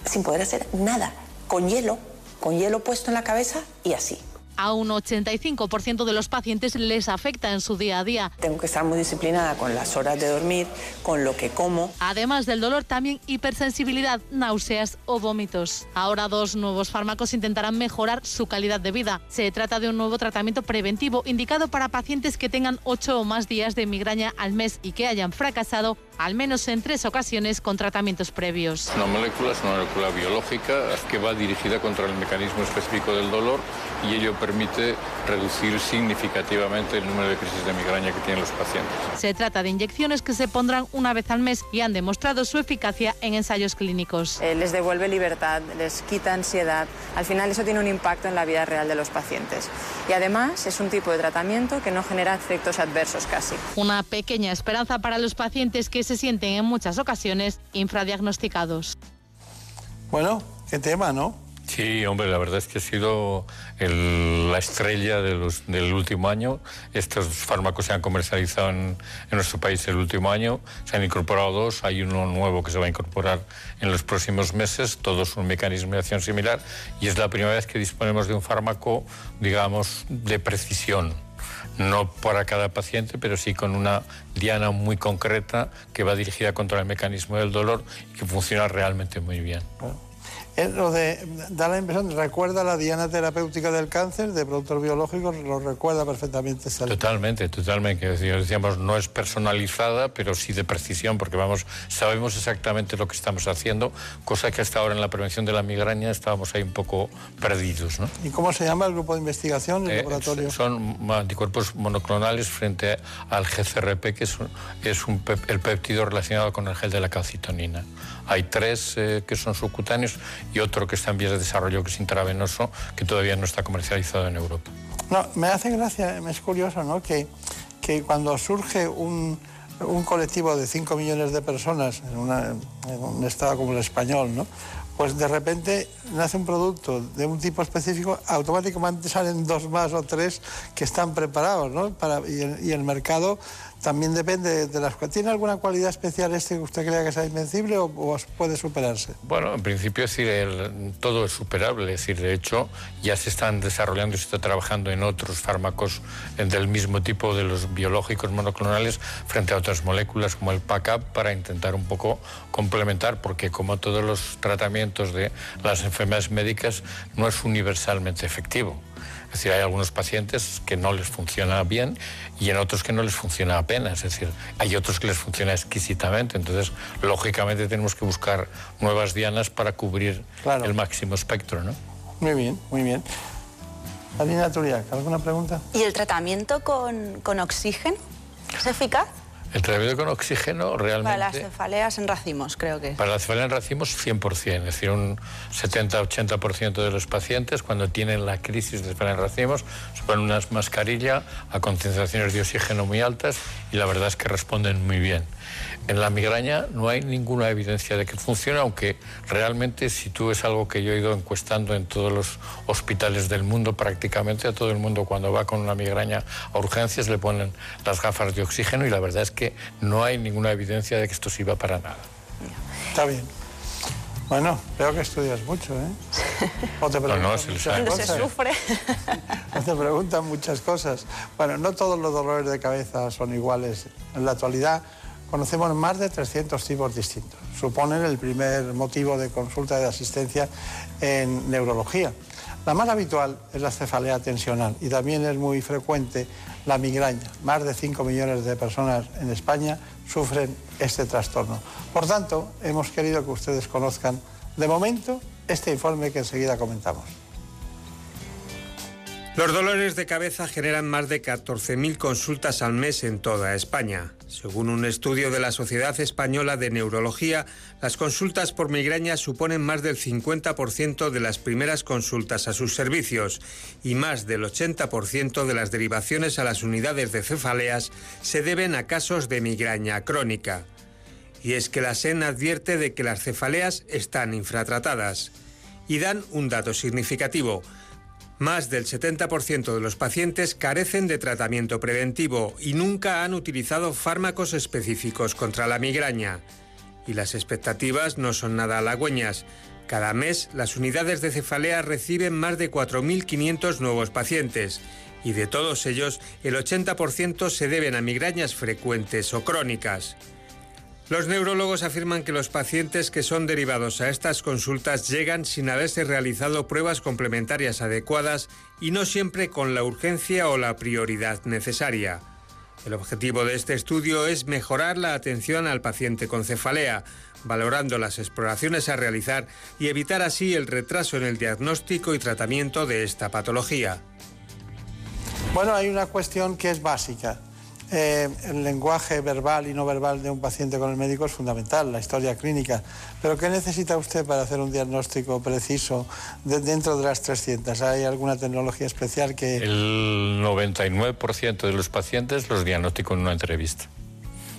sin poder hacer nada, con hielo, con hielo puesto en la cabeza y así. A un 85% de los pacientes les afecta en su día a día. Tengo que estar muy disciplinada con las horas de dormir, con lo que como. Además del dolor, también hipersensibilidad, náuseas o vómitos. Ahora dos nuevos fármacos intentarán mejorar su calidad de vida. Se trata de un nuevo tratamiento preventivo indicado para pacientes que tengan 8 o más días de migraña al mes y que hayan fracasado al menos en tres ocasiones con tratamientos previos. Una molécula es una molécula biológica que va dirigida contra el mecanismo específico del dolor y ello permite reducir significativamente el número de crisis de migraña que tienen los pacientes. Se trata de inyecciones que se pondrán una vez al mes y han demostrado su eficacia en ensayos clínicos. Eh, les devuelve libertad, les quita ansiedad. Al final eso tiene un impacto en la vida real de los pacientes. Y además es un tipo de tratamiento que no genera efectos adversos casi. Una pequeña esperanza para los pacientes que se sienten en muchas ocasiones infradiagnosticados. Bueno, qué tema, ¿no? Sí, hombre, la verdad es que ha sido el- la estrella de los- del último año. Estos fármacos se han comercializado en, en nuestro país el último año. Se han incorporado dos, hay uno nuevo que se va a incorporar en los próximos meses, todos un mecanismo de acción similar. Y es la primera vez que disponemos de un fármaco, digamos, de precisión. No para cada paciente, pero sí con una diana muy concreta que va dirigida contra el mecanismo del dolor y que funciona realmente muy bien. Es lo de, da la impresión, recuerda la diana terapéutica del cáncer de productos biológicos, lo recuerda perfectamente. esta- Totalmente, totalmente. Decíamos, no es personalizada, pero sí de precisión, porque vamos, sabemos exactamente lo que estamos haciendo, cosa que hasta ahora en la prevención de la migraña estábamos ahí un poco perdidos. ¿no? ¿Y cómo se llama el grupo de investigación, el Eh, laboratorio? son anticuerpos monoclonales frente al GCRP, que es, un- es un pep- el péptido relacionado con el gel de la calcitonina. Hay tres eh, que son subcutáneos y otro que está en vías de desarrollo, que es intravenoso, que todavía no está comercializado en Europa. No, me hace gracia, es curioso, ¿no? Que, que cuando surge un, un colectivo de 5 millones de personas en, en un estado como el español, ¿no? Pues de repente nace un producto de un tipo específico, automáticamente salen dos más o tres que están preparados, ¿no? Y, el, el mercado también depende de las... ¿Tiene alguna cualidad especial este que usted crea que sea invencible o, o puede superarse? Bueno, en principio el- todo es superable. Es decir, de hecho, ya se están desarrollando y se está trabajando en otros fármacos del mismo tipo de los biológicos monoclonales frente a otras moléculas como el PACAP para intentar un poco complementar, porque como todos los tratamientos de las enfermedades médicas, no es universalmente efectivo. Es decir, hay algunos pacientes que no les funciona bien y en otros que no les funciona apenas. Es decir, hay otros que les funciona exquisitamente. Entonces, lógicamente tenemos que buscar nuevas dianas para cubrir el máximo espectro, ¿no? Muy bien, muy bien. Alina Turiak, ¿alguna pregunta? ¿Y el tratamiento con, con oxígeno es eficaz? El tratamiento con oxígeno realmente... Para las cefaleas en racimos, creo que. Para la cefalea en racimos, 100%, es decir, un 70-80% de los pacientes cuando tienen la crisis de cefalea en racimos se ponen una mascarilla a concentraciones de oxígeno muy altas y la verdad es que responden muy bien. En la migraña no hay ninguna evidencia de que funcione, aunque realmente si tú es algo que yo he ido encuestando en todos los hospitales del mundo, prácticamente a todo el mundo cuando va con una migraña a urgencias le ponen las gafas de oxígeno y la verdad es que no hay ninguna evidencia de que esto sirva para nada. Está bien. Bueno, veo que estudias mucho, ¿eh? O te No, no, se muchas Se sufre. O te preguntan muchas cosas. Bueno, no todos los dolores de cabeza son iguales. En la actualidad conocemos más de 300 tipos distintos. Suponen el primer motivo de consulta de asistencia en neurología. La más habitual es la cefalea tensional y también es muy frecuente la migraña. Más de 5 millones de personas en España sufren este trastorno. Por tanto, hemos querido que ustedes conozcan de momento este informe que enseguida comentamos. Los dolores de cabeza generan más de 14.000 consultas al mes en toda España. Según un estudio de la Sociedad Española de Neurología, las consultas por migraña suponen más del 50% de las primeras consultas a sus servicios y más del 80% de las derivaciones a las unidades de cefaleas se deben a casos de migraña crónica. Y es que la SEN advierte de que las cefaleas están infratratadas. Y dan un dato significativo. Más del 70% de los pacientes carecen de tratamiento preventivo y nunca han utilizado fármacos específicos contra la migraña. Y las expectativas no son nada halagüeñas. Cada mes las unidades de cefalea reciben más de 4.500 nuevos pacientes y de todos ellos el 80% se deben a migrañas frecuentes o crónicas. Los neurólogos afirman que los pacientes que son derivados a estas consultas llegan sin haberse realizado pruebas complementarias adecuadas y no siempre con la urgencia o la prioridad necesaria. El objetivo de este estudio es mejorar la atención al paciente con cefalea, valorando las exploraciones a realizar y evitar así el retraso en el diagnóstico y tratamiento de esta patología. Bueno, hay una cuestión que es básica. Eh, el lenguaje verbal y no verbal de un paciente con el médico es fundamental, la historia clínica. Pero ¿qué necesita usted para hacer un diagnóstico preciso de- dentro de las 300? ¿Hay alguna tecnología especial que... El 99% de los pacientes los diagnostico en una entrevista.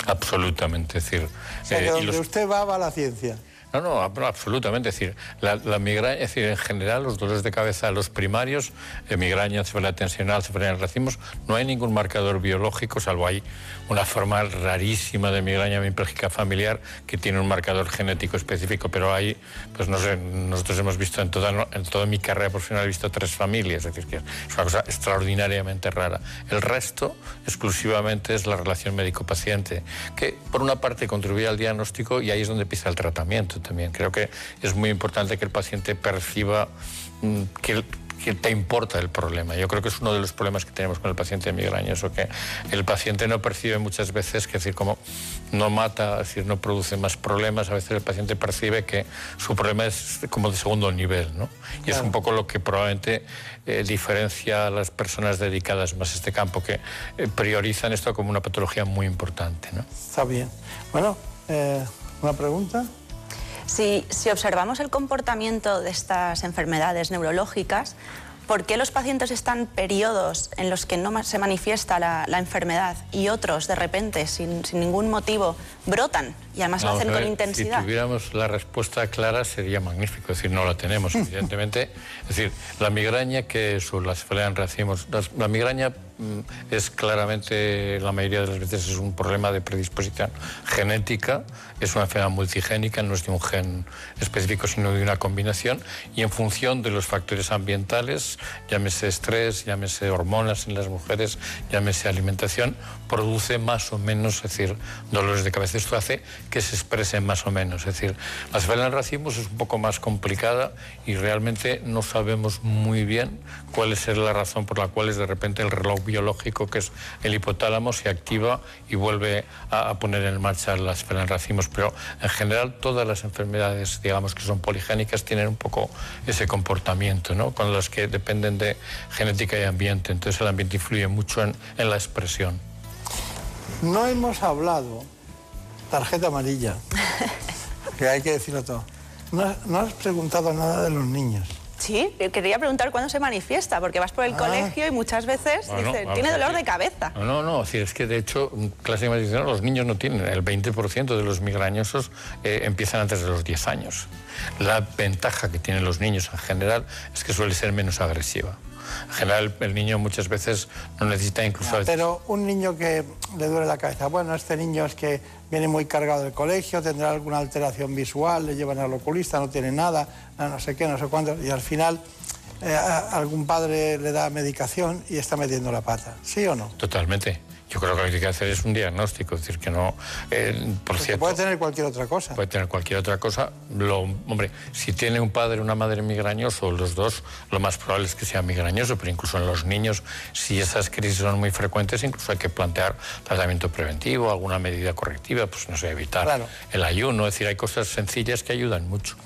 Absolutamente. Es decir, O sea, que eh, y donde los- usted va, va la ciencia. No, no, absolutamente. Es decir, la, migraña, es decir, en general, los dolores de cabeza, los primarios, eh, migraña, cefalea tensional, cefalea en racimos, no hay ningún marcador biológico, salvo hay una forma rarísima de migraña mimpérgica familiar que tiene un marcador genético específico, pero hay, pues no sé, nosotros hemos visto en toda, en toda mi carrera profesional, he visto tres familias, es decir, que es una cosa extraordinariamente rara. El resto, exclusivamente, es la relación médico-paciente, que por una parte contribuye al diagnóstico y ahí es donde empieza el tratamiento también. Creo que es muy importante que el paciente perciba mm, que que te importa el problema. Yo creo que es uno de los problemas que tenemos con el paciente de migraña, eso que el paciente no percibe muchas veces, que decir, como no mata, es decir, no produce más problemas, a veces el paciente percibe que su problema es como de segundo nivel, ¿no? Y es un poco lo que probablemente eh, diferencia a las personas dedicadas más a este campo, que eh, priorizan esto como una patología muy importante, ¿no? Está bien. Bueno, eh, ¿una pregunta? Si, observamos el comportamiento de estas enfermedades neurológicas, ¿por qué los pacientes están periodos en los que no se manifiesta la, enfermedad y otros de repente, sin, ningún motivo, brotan y además lo hacen con intensidad? Si tuviéramos la respuesta clara sería magnífico, es decir, no la tenemos, evidentemente. es decir, la migraña que es la cefalea en racimos, la migraña es claramente, la mayoría de las veces, es un problema de predisposición genética, es una enfermedad multigénica, no es de un gen específico, sino de una combinación, y en función de los factores ambientales, llámese estrés, llámese hormonas en las mujeres, llámese alimentación, produce más o menos, es decir, dolores de cabeza. Esto hace que se expresen más o menos. Es decir, la cefalea en racimos es un poco más complicada y realmente no sabemos muy bien cuál es la razón por la cual es de repente el reloj biológico que es el hipotálamo se activa y vuelve a, poner en marcha las racimos. Pero en general todas las enfermedades, digamos que son poligénicas, tienen un poco ese comportamiento, ¿no? con las que dependen de genética y ambiente. Entonces el ambiente influye mucho en, en la expresión. No hemos hablado, tarjeta amarilla, que hay que decirlo todo. No, no has preguntado nada de los niños. Sí, quería preguntar cuándo se manifiesta, porque vas por el ah. colegio y muchas veces dicen, tiene dolor de cabeza. No, no, no, es que de hecho, clase de los niños no tienen, el 20% de los migrañosos eh, empiezan antes de los 10 años. La ventaja que tienen los niños en general es que suele ser menos agresiva. En general, el niño muchas veces no necesita incluso... pero un niño que le duele la cabeza, bueno, este niño es que viene muy cargado del colegio, tendrá alguna alteración visual, le llevan al oculista, no tiene nada, no sé qué, no sé cuánto, y al final eh, algún padre le da medicación y está metiendo la pata, ¿sí o no? Totalmente. Yo creo que lo que hay que hacer es un diagnóstico, es decir, que no... Eh, por cierto, puede tener cualquier otra cosa. Puede tener cualquier otra cosa. Lo, hombre, si tiene un padre o una madre migrañoso, los dos, lo más probable es que sea migrañoso, pero incluso en los niños, si esas crisis son muy frecuentes, incluso hay que plantear tratamiento preventivo, alguna medida correctiva, pues no sé, evitar el ayuno, es decir, hay cosas sencillas que ayudan mucho.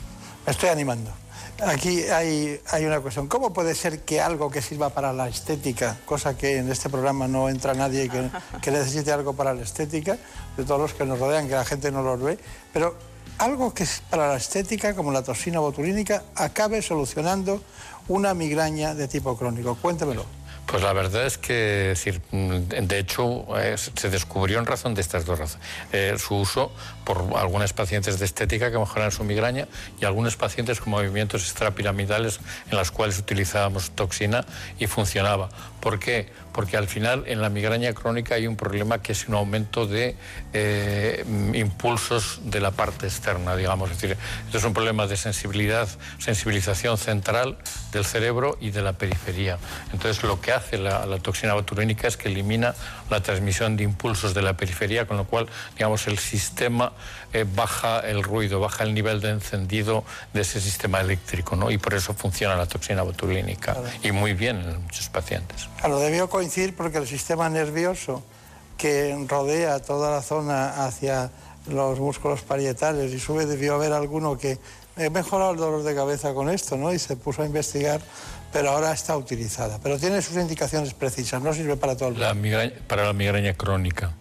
Me estoy animando. Aquí hay, hay, una cuestión. ¿Cómo puede ser que algo que sirva para la estética, cosa que en este programa no entra nadie que, que necesite algo para la estética, de todos los que nos rodean, que la gente no los ve, pero algo que es para la estética, como la toxina botulínica, acabe solucionando una migraña de tipo crónico? Cuéntemelo. Pues la verdad es que, mm, de hecho, eh, se descubrió en razón de estas dos razones. Eh, su uso por algunas pacientes de estética que mejoran su migraña y algunos pacientes con movimientos extrapiramidales en las cuales utilizábamos toxina y funcionaba. ¿Por qué? Porque al final en la migraña crónica hay un problema que es un aumento de eh, impulsos de la parte externa, digamos. Es decir, esto es un problema de sensibilidad, sensibilización central del cerebro y de la periferia. Entonces lo que hace la, toxina botulínica es que elimina la transmisión de impulsos de la periferia, con lo cual, digamos, el sistema eh, baja el ruido, baja el nivel de encendido de ese sistema eléctrico, ¿no? Y por eso funciona la toxina botulínica. Y muy bien en muchos pacientes. Claro, debió coincidir porque el sistema nervioso que rodea toda la zona hacia los músculos parietales y sube debió haber alguno que he mejorado el dolor de cabeza con esto, ¿no? Y se puso a investigar, pero ahora está utilizada. Pero tiene sus indicaciones precisas, no sirve para todo el mundo. para la migraña crónica.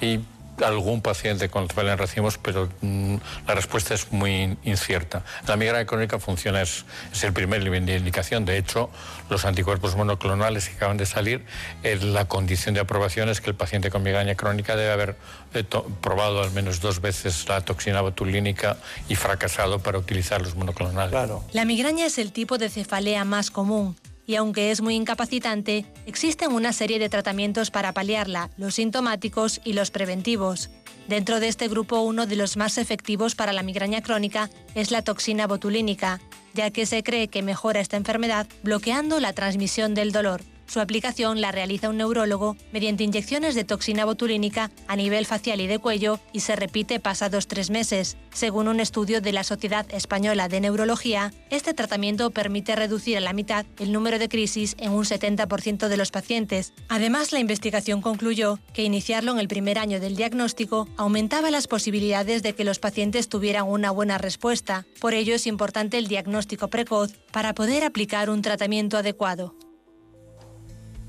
Y algún paciente con cefalea en racimos, pero mm, la respuesta es muy incierta. La migraña crónica funciona, es, es el primer nivel de indicación. De hecho, los anticuerpos monoclonales que acaban de salir, eh, la condición de aprobación es que el paciente con migraña crónica debe haber eh, to- probado al menos dos veces la toxina botulínica y fracasado para utilizar los monoclonales. Claro. La migraña es el tipo de cefalea más común y aunque es muy incapacitante, existen una serie de tratamientos para paliarla, los sintomáticos y los preventivos. Dentro de este grupo, uno de los más efectivos para la migraña crónica es la toxina botulínica, ya que se cree que mejora esta enfermedad bloqueando la transmisión del dolor. Su aplicación la realiza un neurólogo mediante inyecciones de toxina botulínica a nivel facial y de cuello y se repite pasados tres meses. Según un estudio de la Sociedad Española de Neurología, este tratamiento permite reducir a la mitad el número de crisis en un 70% de los pacientes. Además, la investigación concluyó que iniciarlo en el primer año del diagnóstico aumentaba las posibilidades de que los pacientes tuvieran una buena respuesta. Por ello es importante el diagnóstico precoz para poder aplicar un tratamiento adecuado.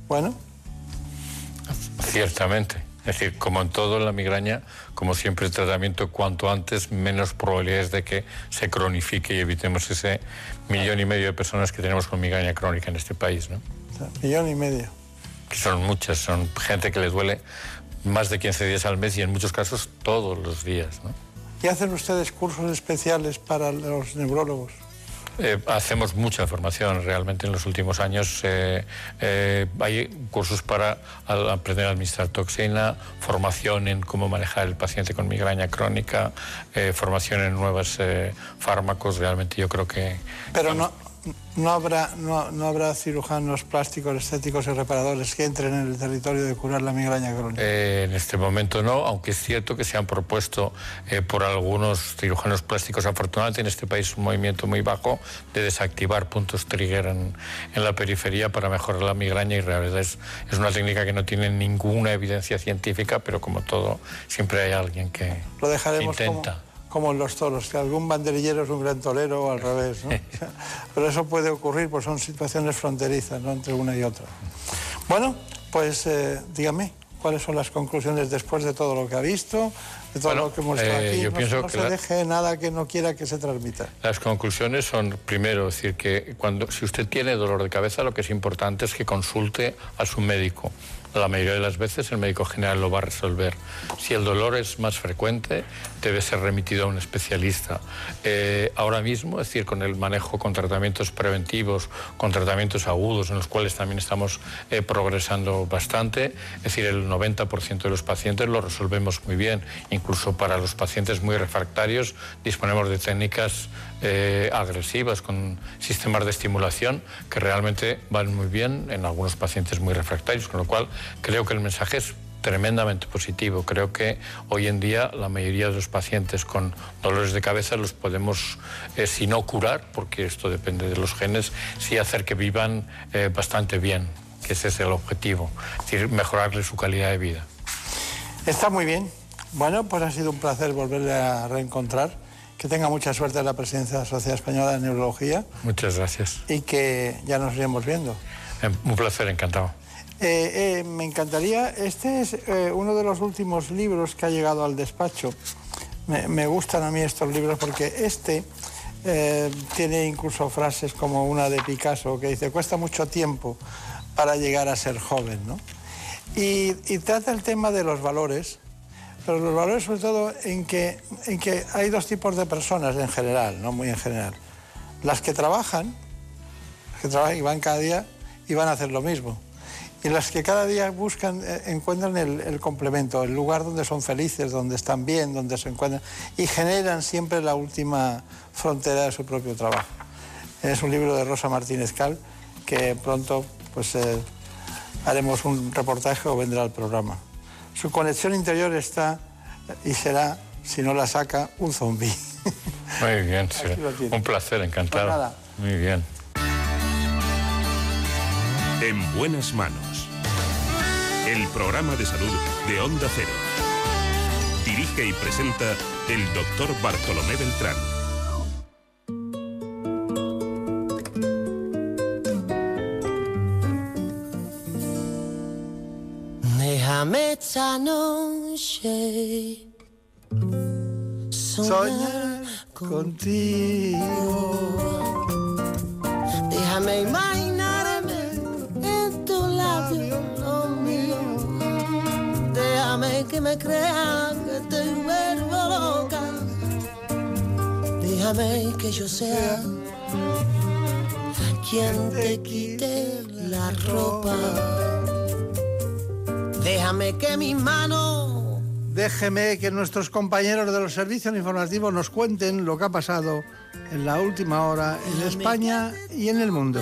Bueno, Ciertamente. Es decir, como en todo en la migraña, como siempre el tratamiento cuanto antes, menos probabilidades de que se cronifique y evitemos ese millón y medio de personas que tenemos con migraña crónica en este país, ¿no? millón y medio. Que son muchas, son gente que les duele más de 15 días al mes y en muchos casos todos los días, ¿no? ¿Y hacen ustedes cursos especiales para los neurólogos? Eh, hacemos mucha formación realmente en los últimos años. eh, eh, hay cursos para aprender a administrar toxina, formación en cómo manejar el paciente con migraña crónica, eh, formación en nuevos fármacos. Realmente yo creo que no, habrá, no, no habrá cirujanos plásticos, estéticos y reparadores que entren en el territorio de curar la migraña crónica. Eh, en este momento no, aunque es cierto que se han propuesto eh, por algunos cirujanos plásticos, afortunadamente en este país un movimiento muy bajo de desactivar puntos trigger en, en la periferia para mejorar la migraña y en realidad es, es una técnica que no tiene ninguna evidencia científica, pero como todo, siempre hay alguien que Lo dejaremos intenta. como en los toros, que algún banderillero es un gran torero o al revés. ¿no? Pero eso puede ocurrir, pues son situaciones fronterizas ¿no? entre una y otra. Bueno, pues eh, dígame, ¿cuáles son las conclusiones después de todo lo que ha visto, de todo Bueno, lo que hemos visto eh, aquí? yo no, pienso no que se la- deje nada que no quiera que se transmita. Las conclusiones son, primero, decir que cuando, si usted tiene dolor de cabeza, lo que es importante es que consulte a su médico. La mayoría de las veces el médico general lo va a resolver. Si el dolor es más frecuente, debe ser remitido a un especialista. Eh, ahora mismo, es decir, con el manejo con tratamientos preventivos, con tratamientos agudos, en los cuales también estamos eh, progresando bastante, es decir, el 90% de los pacientes lo resolvemos muy bien. Incluso para los pacientes muy refractarios disponemos de técnicas eh, agresivas con sistemas de estimulación que realmente van muy bien en algunos pacientes muy refractarios, con lo cual creo que el mensaje es tremendamente positivo. Creo que hoy en día la mayoría de los pacientes con dolores de cabeza los podemos, eh, si no curar, porque esto depende de los genes, sí hacer que vivan eh, bastante bien, que ese es el objetivo, es decir, mejorarle su calidad de vida. Está muy bien. Bueno, pues ha sido un placer volverle a reencontrar. Que tenga mucha suerte en la presidencia de la Sociedad Española de Neurología Muchas gracias. y que ya nos iremos viendo. Eh, Un placer, encantado. Eh, eh, me encantaría, este es eh, uno de los últimos libros que ha llegado al despacho. Me, gustan a mí estos libros porque este tiene incluso frases como una de Picasso que dice, cuesta mucho tiempo para llegar a ser joven, ¿no? Y, y trata el tema de los valores, pero los valores sobre todo en que, en que hay dos tipos de personas en general, no muy en general. Las que trabajan, las que trabajan y van cada día y van a hacer lo mismo. Y las que cada día buscan, eh, encuentran el, el complemento, el lugar donde son felices, donde están bien, donde se encuentran y generan siempre la última frontera de su propio trabajo. Es un libro de Rosa Martínez Cal que pronto pues, eh, haremos un reportaje o vendrá al programa. Su conexión interior está y será, si no la saca, un zombi. Muy bien, sí. Un placer, encantado. Pues nada. Muy bien. En buenas manos. El programa de salud de Onda Cero. Dirige y presenta el doctor Bartolomé Beltrán. Déjame esta noche noche Soñar contigo. Déjame imaginarme Déjame que me crean que te vuelvo loca. Déjame que yo sea quien te quite la ropa. Déjame que mis manos Déjeme que nuestros compañeros de los servicios informativos nos cuenten lo que ha pasado en la última hora en España y en el mundo.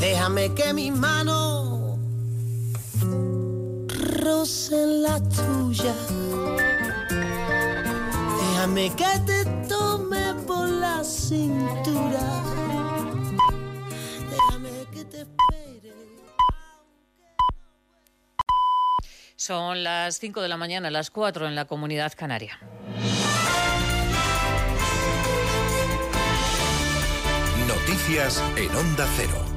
Déjame que mis manos rocen la tuya. Déjame que te tome por la cintura. Déjame que te espere. Son las 5 de la mañana, las 4 en la comunidad canaria. Noticias en Onda Cero.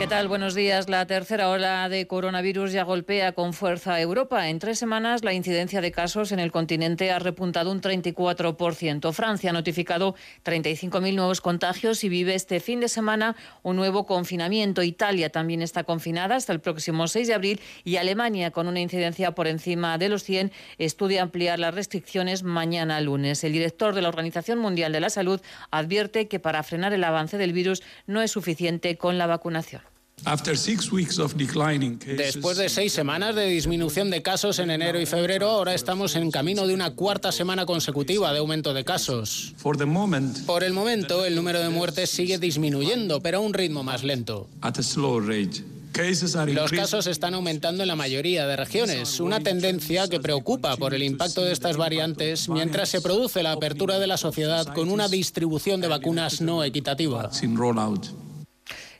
¿Qué tal? Buenos días. La tercera ola de coronavirus ya golpea con fuerza a Europa. En tres semanas la incidencia de casos en el continente ha repuntado un 34%. Francia ha notificado 35.000 nuevos contagios y vive este fin de semana un nuevo confinamiento. Italia también está confinada hasta el próximo 6 de abril y Alemania, con una incidencia por encima de los 100, estudia ampliar las restricciones mañana lunes. El director de la Organización Mundial de la Salud advierte que para frenar el avance del virus no es suficiente con la vacunación. Después de seis semanas de disminución de casos en enero y febrero, ahora estamos en camino de una cuarta semana consecutiva de aumento de casos. Por el momento, el número de muertes sigue disminuyendo, pero a un ritmo más lento. Los casos están aumentando en la mayoría de regiones, una tendencia que preocupa por el impacto de estas variantes mientras se produce la apertura de la sociedad con una distribución de vacunas no equitativa.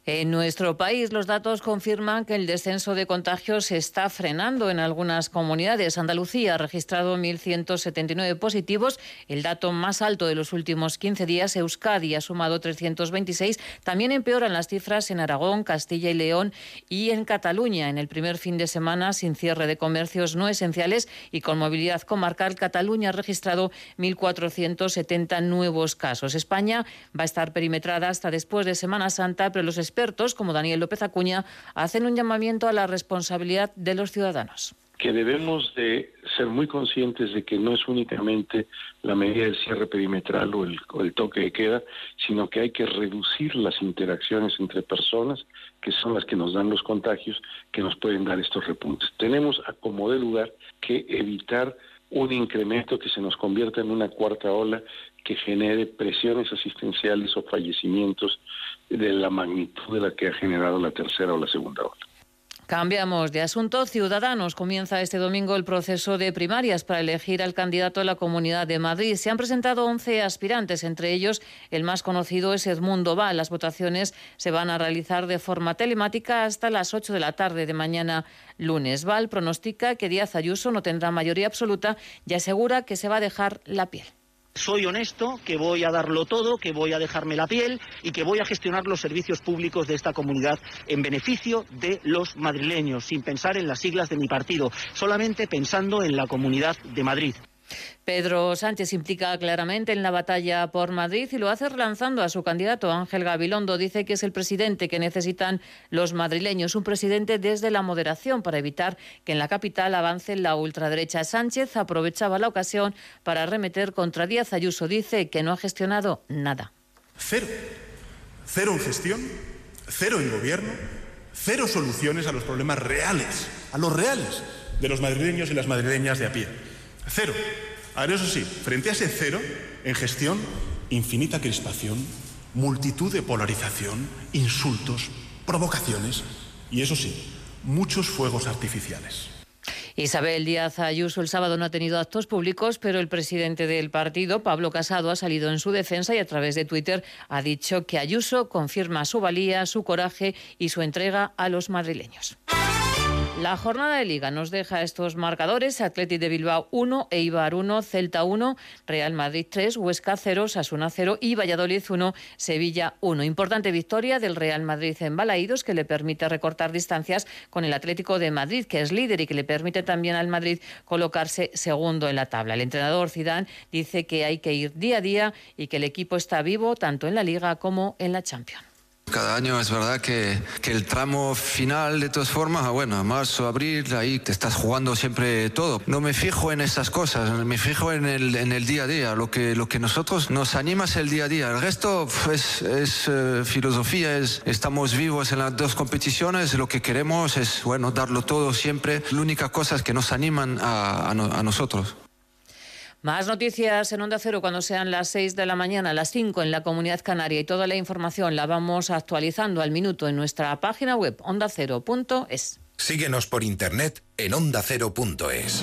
En nuestro país, los datos confirman que el descenso de contagios se está frenando en algunas comunidades. Andalucía ha registrado 1.179 positivos, el dato más alto de los últimos 15 días. Euskadi ha sumado 326. También empeoran las cifras en Aragón, Castilla y León y en Cataluña. En el primer fin de semana, sin cierre de comercios no esenciales y con movilidad comarcal, Cataluña ha registrado 1.470 nuevos casos. España va a estar perimetrada hasta después de Semana Santa, pero los expertos, como Daniel López Acuña, hacen un llamamiento a la responsabilidad de los ciudadanos que debemos de ser muy conscientes de que no es únicamente la medida del cierre perimetral o el, o el, toque de queda, sino que hay que reducir las interacciones entre personas, que son las que nos dan los contagios, que nos pueden dar estos repuntes. Tenemos a como de lugar que evitar un incremento que se nos convierta en una cuarta ola que genere presiones asistenciales o fallecimientos de la magnitud de la que ha generado la tercera o la segunda ola. Cambiamos de asunto. Ciudadanos comienza este domingo el proceso de primarias para elegir al candidato a la Comunidad de Madrid. Se han presentado 11 aspirantes, entre ellos el más conocido es Edmundo Val. Las votaciones se van a realizar de forma telemática hasta las 8 de la tarde de mañana lunes. Val pronostica que Díaz Ayuso no tendrá mayoría absoluta y asegura que se va a dejar la piel. Soy honesto, que voy a darlo todo, que voy a dejarme la piel y que voy a gestionar los servicios públicos de esta comunidad en beneficio de los madrileños, sin pensar en las siglas de mi partido, solamente pensando en la comunidad de Madrid. Pedro Sánchez implica claramente en la batalla por Madrid y lo hace relanzando a su candidato Ángel Gabilondo. Dice que es el presidente que necesitan los madrileños, un presidente desde la moderación para evitar que en la capital avance la ultraderecha. Sánchez aprovechaba la ocasión para arremeter contra Díaz Ayuso. Dice que no ha gestionado nada. Cero. Cero en gestión, cero en gobierno, cero soluciones a los problemas reales, a los reales de los madrileños y las madrileñas de a pie. Cero. Ahora, eso sí, frente a ese cero, en gestión, infinita crispación, multitud de polarización, insultos, provocaciones y, eso sí, muchos fuegos artificiales. Isabel Díaz Ayuso el sábado no ha tenido actos públicos, pero el presidente del partido, Pablo Casado, ha salido en su defensa y a través de Twitter ha dicho que Ayuso confirma su valía, su coraje y su entrega a los madrileños. La jornada de liga nos deja estos marcadores: Athletic de Bilbao 1, Eibar 1, Celta 1, Real Madrid 3, Huesca 0, Sasuna 0 y Valladolid 1, Sevilla 1. Importante victoria del Real Madrid en Balaídos que le permite recortar distancias con el Atlético de Madrid, que es líder y que le permite también al Madrid colocarse segundo en la tabla. El entrenador Zidane dice que hay que ir día a día y que el equipo está vivo tanto en la liga como en la Champions. Cada año es verdad que, el tramo final, de todas formas, ah, bueno, marzo, abril, ahí te estás jugando siempre todo. No me fijo en esas cosas, me fijo en el, día a día. Lo que, nosotros nos anima es el día a día. El resto es, uh, filosofía, es, estamos vivos en las dos competiciones, lo que queremos es, bueno, darlo todo siempre. La única cosa es que nos animan a nosotros. Más noticias en Onda Cero cuando sean las 6 de la mañana, las 5 en la Comunidad Canaria y toda la información la vamos actualizando al minuto en nuestra página web ondacero.es. Síguenos por internet en ondacero.es.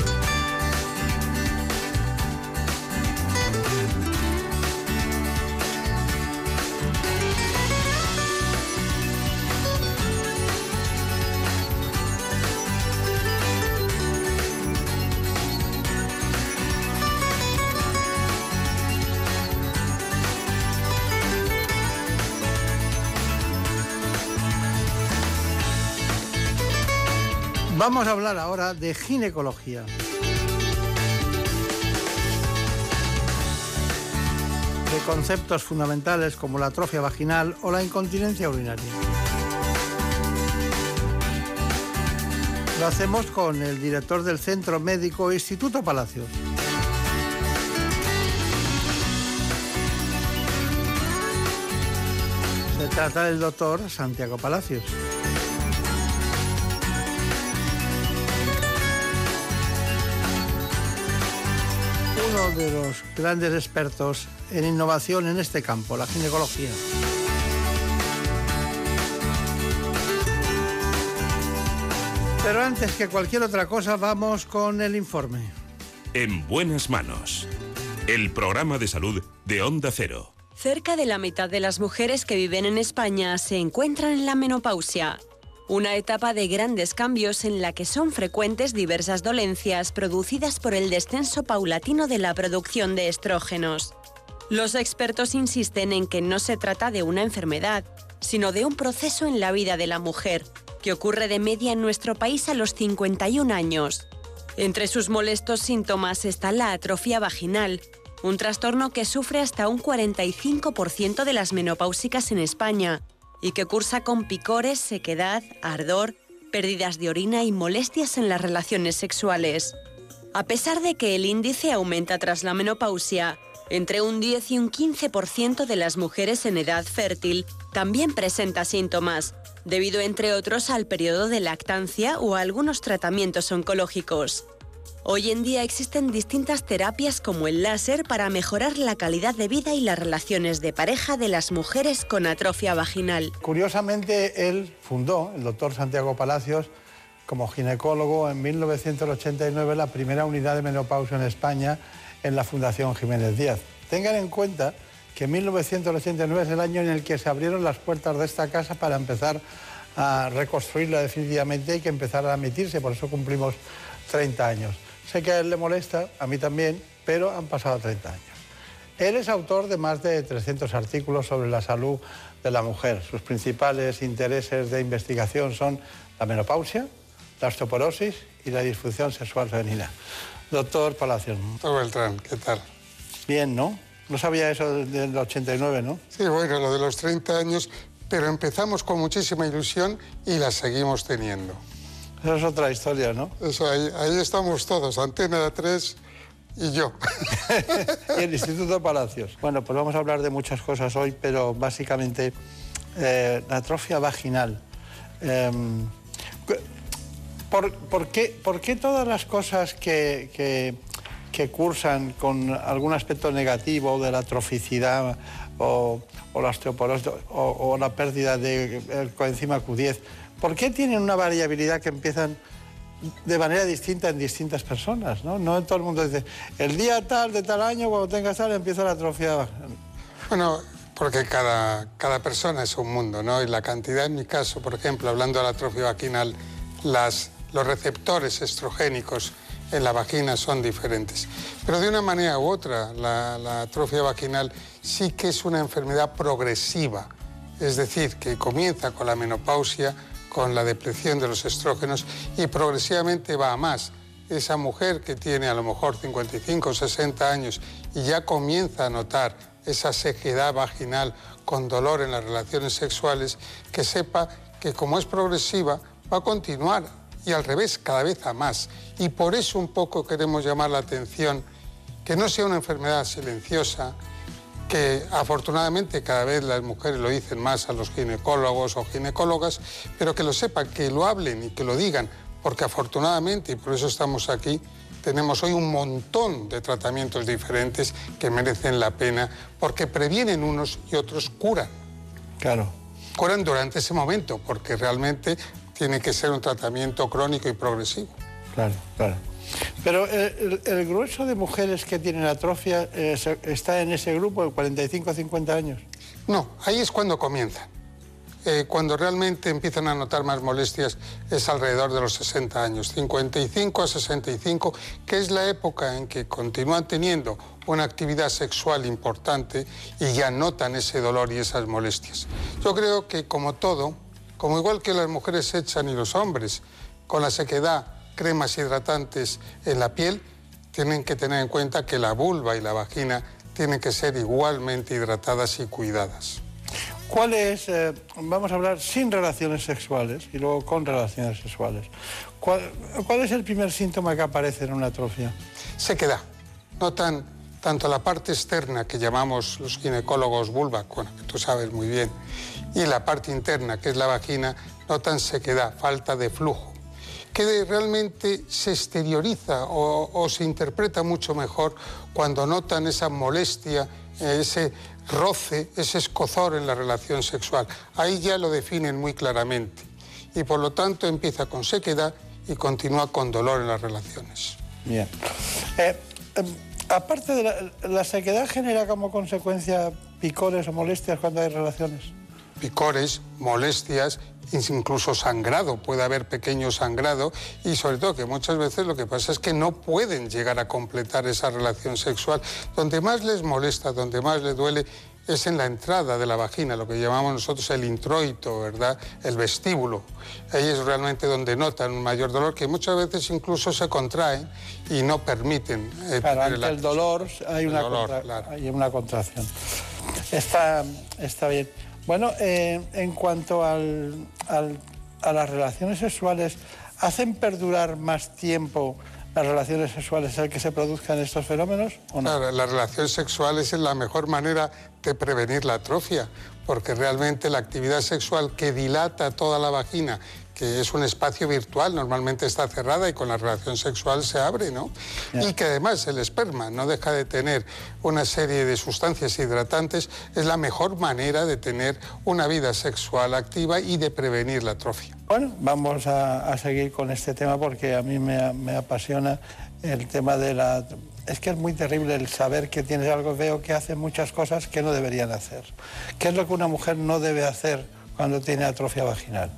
Vamos a hablar ahora de ginecología. De conceptos fundamentales como la atrofia vaginal o la incontinencia urinaria. Lo hacemos con el director del Centro Médico Instituto Palacios. Se trata del doctor Santiago Palacios. Uno de los grandes expertos en innovación en este campo, la ginecología. Pero antes que cualquier otra cosa, vamos con el informe. En buenas manos. El programa de salud de Onda Cero. Cerca de la mitad de las mujeres que viven en España se encuentran en la menopausia. Una etapa de grandes cambios en la que son frecuentes diversas dolencias producidas por el descenso paulatino de la producción de estrógenos. Los expertos insisten en que no se trata de una enfermedad, sino de un proceso en la vida de la mujer, que ocurre de media en nuestro país a los 51 años. Entre sus molestos síntomas está la atrofia vaginal, un trastorno que sufre hasta un 45% de las menopáusicas en España y que cursa con picores, sequedad, ardor, pérdidas de orina y molestias en las relaciones sexuales. A pesar de que el índice aumenta tras la menopausia, entre un 10 y un 15% de las mujeres en edad fértil también presenta síntomas, debido entre otros al periodo de lactancia o a algunos tratamientos oncológicos. Hoy en día existen distintas terapias como el láser para mejorar la calidad de vida y las relaciones de pareja de las mujeres con atrofia vaginal. Curiosamente, él fundó, el doctor Santiago Palacios, como ginecólogo en 1989 la primera unidad de menopausia en España en la Fundación Jiménez Díaz. Tengan en cuenta que 1989 es el año en el que se abrieron las puertas de esta casa para empezar a reconstruirla definitivamente y que empezara a emitirse, por eso cumplimos 30 años. Sé que a él le molesta, a mí también, pero han pasado 30 años. Él es autor de más de 300 artículos sobre la salud de la mujer. Sus principales intereses de investigación son la menopausia, la osteoporosis y la disfunción sexual femenina. Doctor Palacios. Doctor Beltrán, ¿qué tal? Bien, ¿no? No sabía eso del 89, ¿no? Sí, bueno, lo de los 30 años, pero empezamos con muchísima ilusión y la seguimos teniendo. Esa es otra historia, ¿no? Eso, ahí, ahí estamos todos, Antena 3 y yo. y el Instituto Palacios. Bueno, pues vamos a hablar de muchas cosas hoy, pero básicamente eh, la atrofia vaginal. Em, ¿por, qué, ¿por, qué, todas las cosas que, que, que, cursan con algún aspecto negativo de la atroficidad o, o la osteoporosis o, o, la pérdida del de coenzima Q10, ¿por qué tienen una variabilidad que empiezan de manera distinta en distintas personas? No, no todo el mundo dice, el día tal, de tal año, cuando tengas tal, empieza la atrofia. Bueno, porque cada, cada persona es un mundo, ¿no? Y la cantidad, en mi caso, por ejemplo, hablando de la atrofia vaginal, las los receptores estrogénicos en la vagina son diferentes. Pero de una manera u otra, la, atrofia vaginal sí que es una enfermedad progresiva, es decir, que comienza con la menopausia, con la depresión de los estrógenos y progresivamente va a más. Esa mujer que tiene a lo mejor 55 o 60 años y ya comienza a notar esa sequedad vaginal con dolor en las relaciones sexuales, que sepa que como es progresiva, va a continuar y al revés, cada vez a más. Y por eso un poco queremos llamar la atención que no sea una enfermedad silenciosa, que afortunadamente cada vez las mujeres lo dicen más a los ginecólogos o ginecólogas, pero que lo sepan, que lo hablen y que lo digan, porque afortunadamente, y por eso estamos aquí, tenemos hoy un montón de tratamientos diferentes que merecen la pena, porque previenen unos y otros curan. Claro. Curan durante ese momento, porque realmente tiene que ser un tratamiento crónico y progresivo. Claro, claro. Pero eh, el, grueso de mujeres que tienen atrofia eh, está en ese grupo de 45 a 50 años. No, ahí es cuando comienza. Eh, cuando realmente empiezan a notar más molestias es alrededor de los 60 años, 55 a 65, que es la época en que continúan teniendo una actividad sexual importante y ya notan ese dolor y esas molestias. Yo creo que como todo, como igual que las mujeres echan y los hombres con la sequedad cremas hidratantes en la piel, tienen que tener en cuenta que la vulva y la vagina tienen que ser igualmente hidratadas y cuidadas. ¿Cuál es, eh, vamos a hablar sin relaciones sexuales y luego con relaciones sexuales, ¿cuál, es el primer síntoma que aparece en una atrofia? Sequedad. Notan tanto la parte externa que llamamos los ginecólogos vulva, que tú sabes muy bien, y la parte interna, que es la vagina, notan sequedad, falta de flujo, que realmente se exterioriza o, se interpreta mucho mejor cuando notan esa molestia, ese roce, ese escozor en la relación sexual. Ahí ya lo definen muy claramente y por lo tanto empieza con sequedad y continúa con dolor en las relaciones. Bien. Eh, em, aparte de la, la sequedad genera como consecuencia picores o molestias cuando hay relaciones. Picores, molestias, incluso sangrado, puede haber pequeño sangrado y sobre todo que muchas veces lo que pasa es que no pueden llegar a completar esa relación sexual. Donde más les molesta, donde más les duele es en la entrada de la vagina, lo que llamamos nosotros el introito, ¿verdad? El vestíbulo. Ahí es realmente donde notan un mayor dolor, que muchas veces incluso se contraen y no permiten. Eh, claro, ante el dolor hay una, hay una contracción. Está, está bien. Bueno, eh, en cuanto al, a las relaciones sexuales, ¿hacen perdurar más tiempo las relaciones sexuales el que se produzcan estos fenómenos? ¿o no? Claro, las relaciones sexuales es la mejor manera de prevenir la atrofia, porque realmente la actividad sexual que dilata toda la vagina que es un espacio virtual, normalmente está cerrada y con la relación sexual se abre, ¿no? Y que además el esperma no deja de tener una serie de sustancias hidratantes, es la mejor manera de tener una vida sexual activa y de prevenir la atrofia. Bueno, vamos a, seguir con este tema porque a mí me, me apasiona el tema de la es que es muy terrible el saber que tienes algo. Veo que hace muchas cosas que no deberían hacer. ¿Qué es lo que una mujer no debe hacer cuando tiene atrofia vaginal?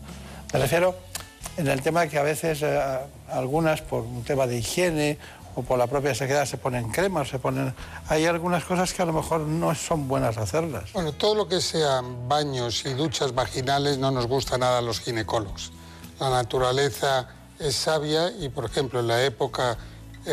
Me refiero en el tema que a veces eh, algunas por un tema de higiene o por la propia sequedad se ponen cremas, se ponen... Hay algunas cosas que a lo mejor no son buenas hacerlas. Bueno, todo lo que sean baños y duchas vaginales no nos gusta nada a los ginecólogos. La naturaleza es sabia y, por ejemplo, en la época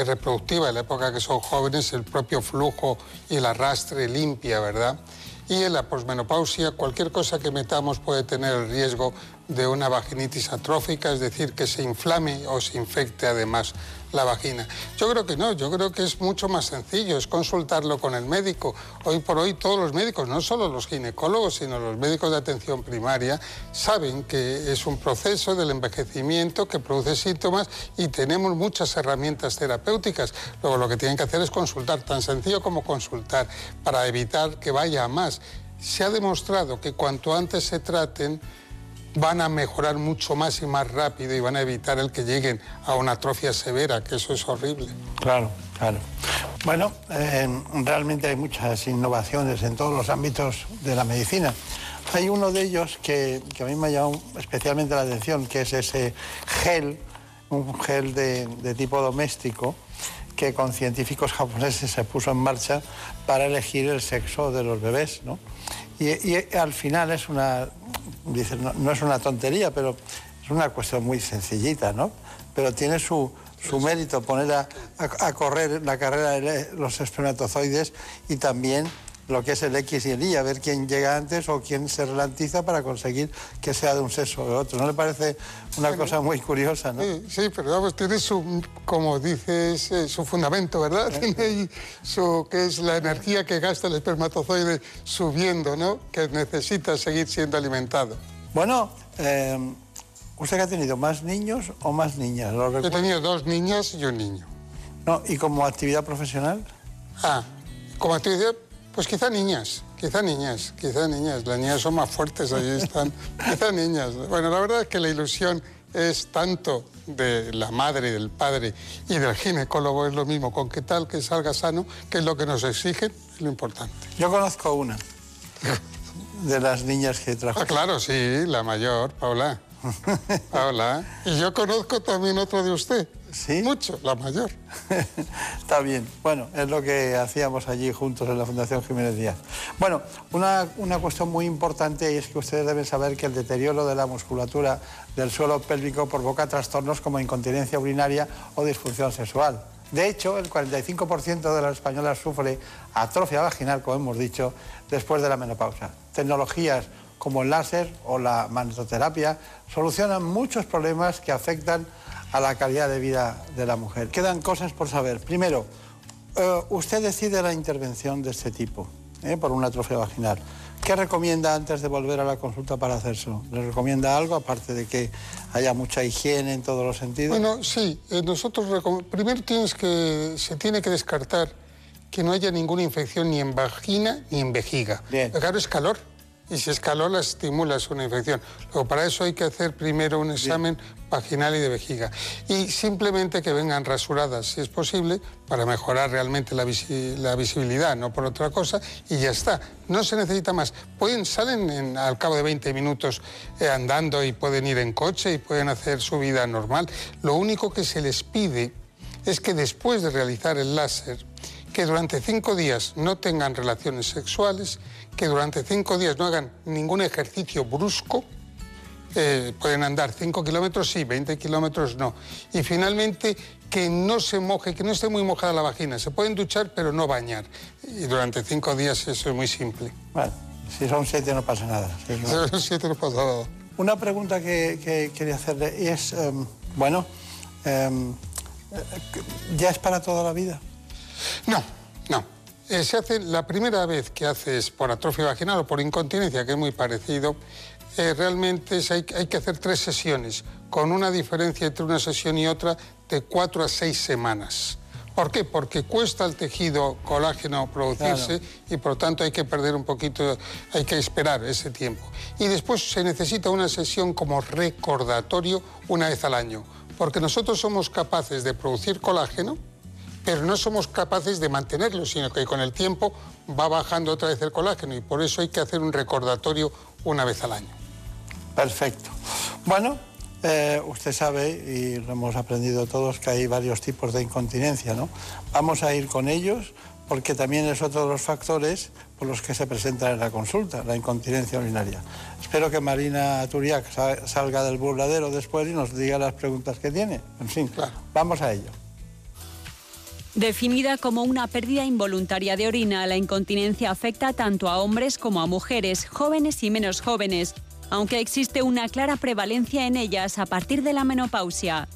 reproductiva, en la época que son jóvenes, el propio flujo y el arrastre limpia, ¿verdad? Y en la posmenopausia, cualquier cosa que metamos puede tener el riesgo de una vaginitis atrófica, es decir, que se inflame o se infecte además la vagina. Yo creo que no, yo creo que es mucho más sencillo, es consultarlo con el médico. Hoy por hoy todos los médicos, no solo los ginecólogos, sino los médicos de atención primaria, saben que es un proceso del envejecimiento que produce síntomas y tenemos muchas herramientas terapéuticas. Luego lo que tienen que hacer es consultar, tan sencillo como consultar, para evitar que vaya a más. Se ha demostrado que cuanto antes se traten, van a mejorar mucho más y más rápido y van a evitar el que lleguen a una atrofia severa, que eso es horrible. Claro, claro. Bueno, eh, realmente hay muchas innovaciones en todos los ámbitos de la medicina. Hay uno de ellos que, a mí me ha llamado especialmente la atención, que es ese gel, un gel de, de tipo doméstico, que con científicos japoneses se puso en marcha para elegir el sexo de los bebés, ¿no? Y, al final es una, no, es una tontería, pero es una cuestión muy sencillita, ¿no? Pero tiene su, su mérito poner a, a, correr la carrera de los espermatozoides y también lo que es el X y el Y, a ver quién llega antes o quién se relantiza para conseguir que sea de un sexo o de otro. ¿No le parece una cosa muy curiosa, no? Sí, pero vamos, tiene su, como dices, eh, su fundamento, ¿verdad? Tiene su, que es la energía que gasta el espermatozoide subiendo, ¿no? Que necesita seguir siendo alimentado. Bueno, eh, ¿usted ha tenido más niños o más niñas? Yo he tenido dos niñas y un niño. No, ¿y como actividad profesional? Ah, como actividad pues quizá niñas, quizá niñas, quizá niñas. Las niñas son más fuertes, ahí están. quizá niñas. Bueno, la verdad es que la ilusión es tanto de la madre, del padre y del ginecólogo, es lo mismo, con qué tal que salga sano, que es lo que nos exigen, es lo importante. Yo conozco una de las niñas que trajo. Ah, claro, sí, la mayor, Paula. Paula. Y yo conozco también otro de usted. ¿Sí? Mucho, la mayor. Está bien. Bueno, es lo que hacíamos allí juntos en la Fundación Jiménez Díaz. Bueno, una, una cuestión muy importante y es que ustedes deben saber que el deterioro de la musculatura del suelo pélvico provoca trastornos como incontinencia urinaria o disfunción sexual. De hecho, el 45% de las españolas sufre atrofia vaginal, como hemos dicho, después de la menopausa. Tecnologías como el láser o la magnetoterapia solucionan muchos problemas que afectan a la calidad de vida de la mujer. Quedan cosas por saber. Primero, eh, usted decide la intervención de este tipo, eh, por una atrofia vaginal. ¿Qué recomienda antes de volver a la consulta para hacerse? ¿Le recomienda algo, aparte de que haya mucha higiene en todos los sentidos? Bueno, sí. Eh, nosotros primero tienes que, se tiene que descartar que no haya ninguna infección ni en vagina ni en vejiga. Bien. Claro, es calor y si es calor la estimula, es una infección. Luego, para eso hay que hacer primero un examen vaginal y de vejiga. Y simplemente que vengan rasuradas, si es posible, para mejorar realmente la, visibilidad, no por otra cosa, y ya está. No se necesita más. Pueden, salen al cabo de 20 minutos eh, andando y pueden ir en coche y pueden hacer su vida normal. Lo único que se les pide es que después de realizar el láser, que durante cinco días no tengan relaciones sexuales, que durante cinco días no hagan ningún ejercicio brusco, eh, pueden andar 5 kilómetros, sí, 20 kilómetros no. Y finalmente, que no se moje, que no esté muy mojada la vagina. Se pueden duchar, pero no bañar. Y durante cinco días eso es muy simple. Si son siete no pasa nada. Si son siete no pasa nada. Una pregunta que, quería hacerle es, em, bueno, em, ¿ya es para toda la vida? No, no. Eh, se hace la primera vez que haces por atrofia vaginal o por incontinencia, que es muy parecido, eh, realmente hay, que hacer tres sesiones, con una diferencia entre una sesión y otra de cuatro a seis semanas. ¿Por qué? Porque cuesta al tejido colágeno producirse y por lo tanto hay que perder un poquito, hay que esperar ese tiempo. Y después se necesita una sesión como recordatorio una vez al año, porque nosotros somos capaces de producir colágeno, pero no somos capaces de mantenerlo, sino que con el tiempo va bajando otra vez el colágeno y por eso hay que hacer un recordatorio una vez al año. Perfecto. Bueno, eh, usted sabe, y lo hemos aprendido todos, que hay varios tipos de incontinencia, ¿no? Vamos a ir con ellos porque también es otro de los factores por los que se presenta en la consulta, la incontinencia urinaria. Espero que Marina Turiak salga del burladero después y nos diga las preguntas que tiene. En fin, claro. vamos a ello. Definida como una pérdida involuntaria de orina, la incontinencia afecta tanto a hombres como a mujeres, jóvenes y menos jóvenes, aunque existe una clara prevalencia en ellas a partir de la menopausia.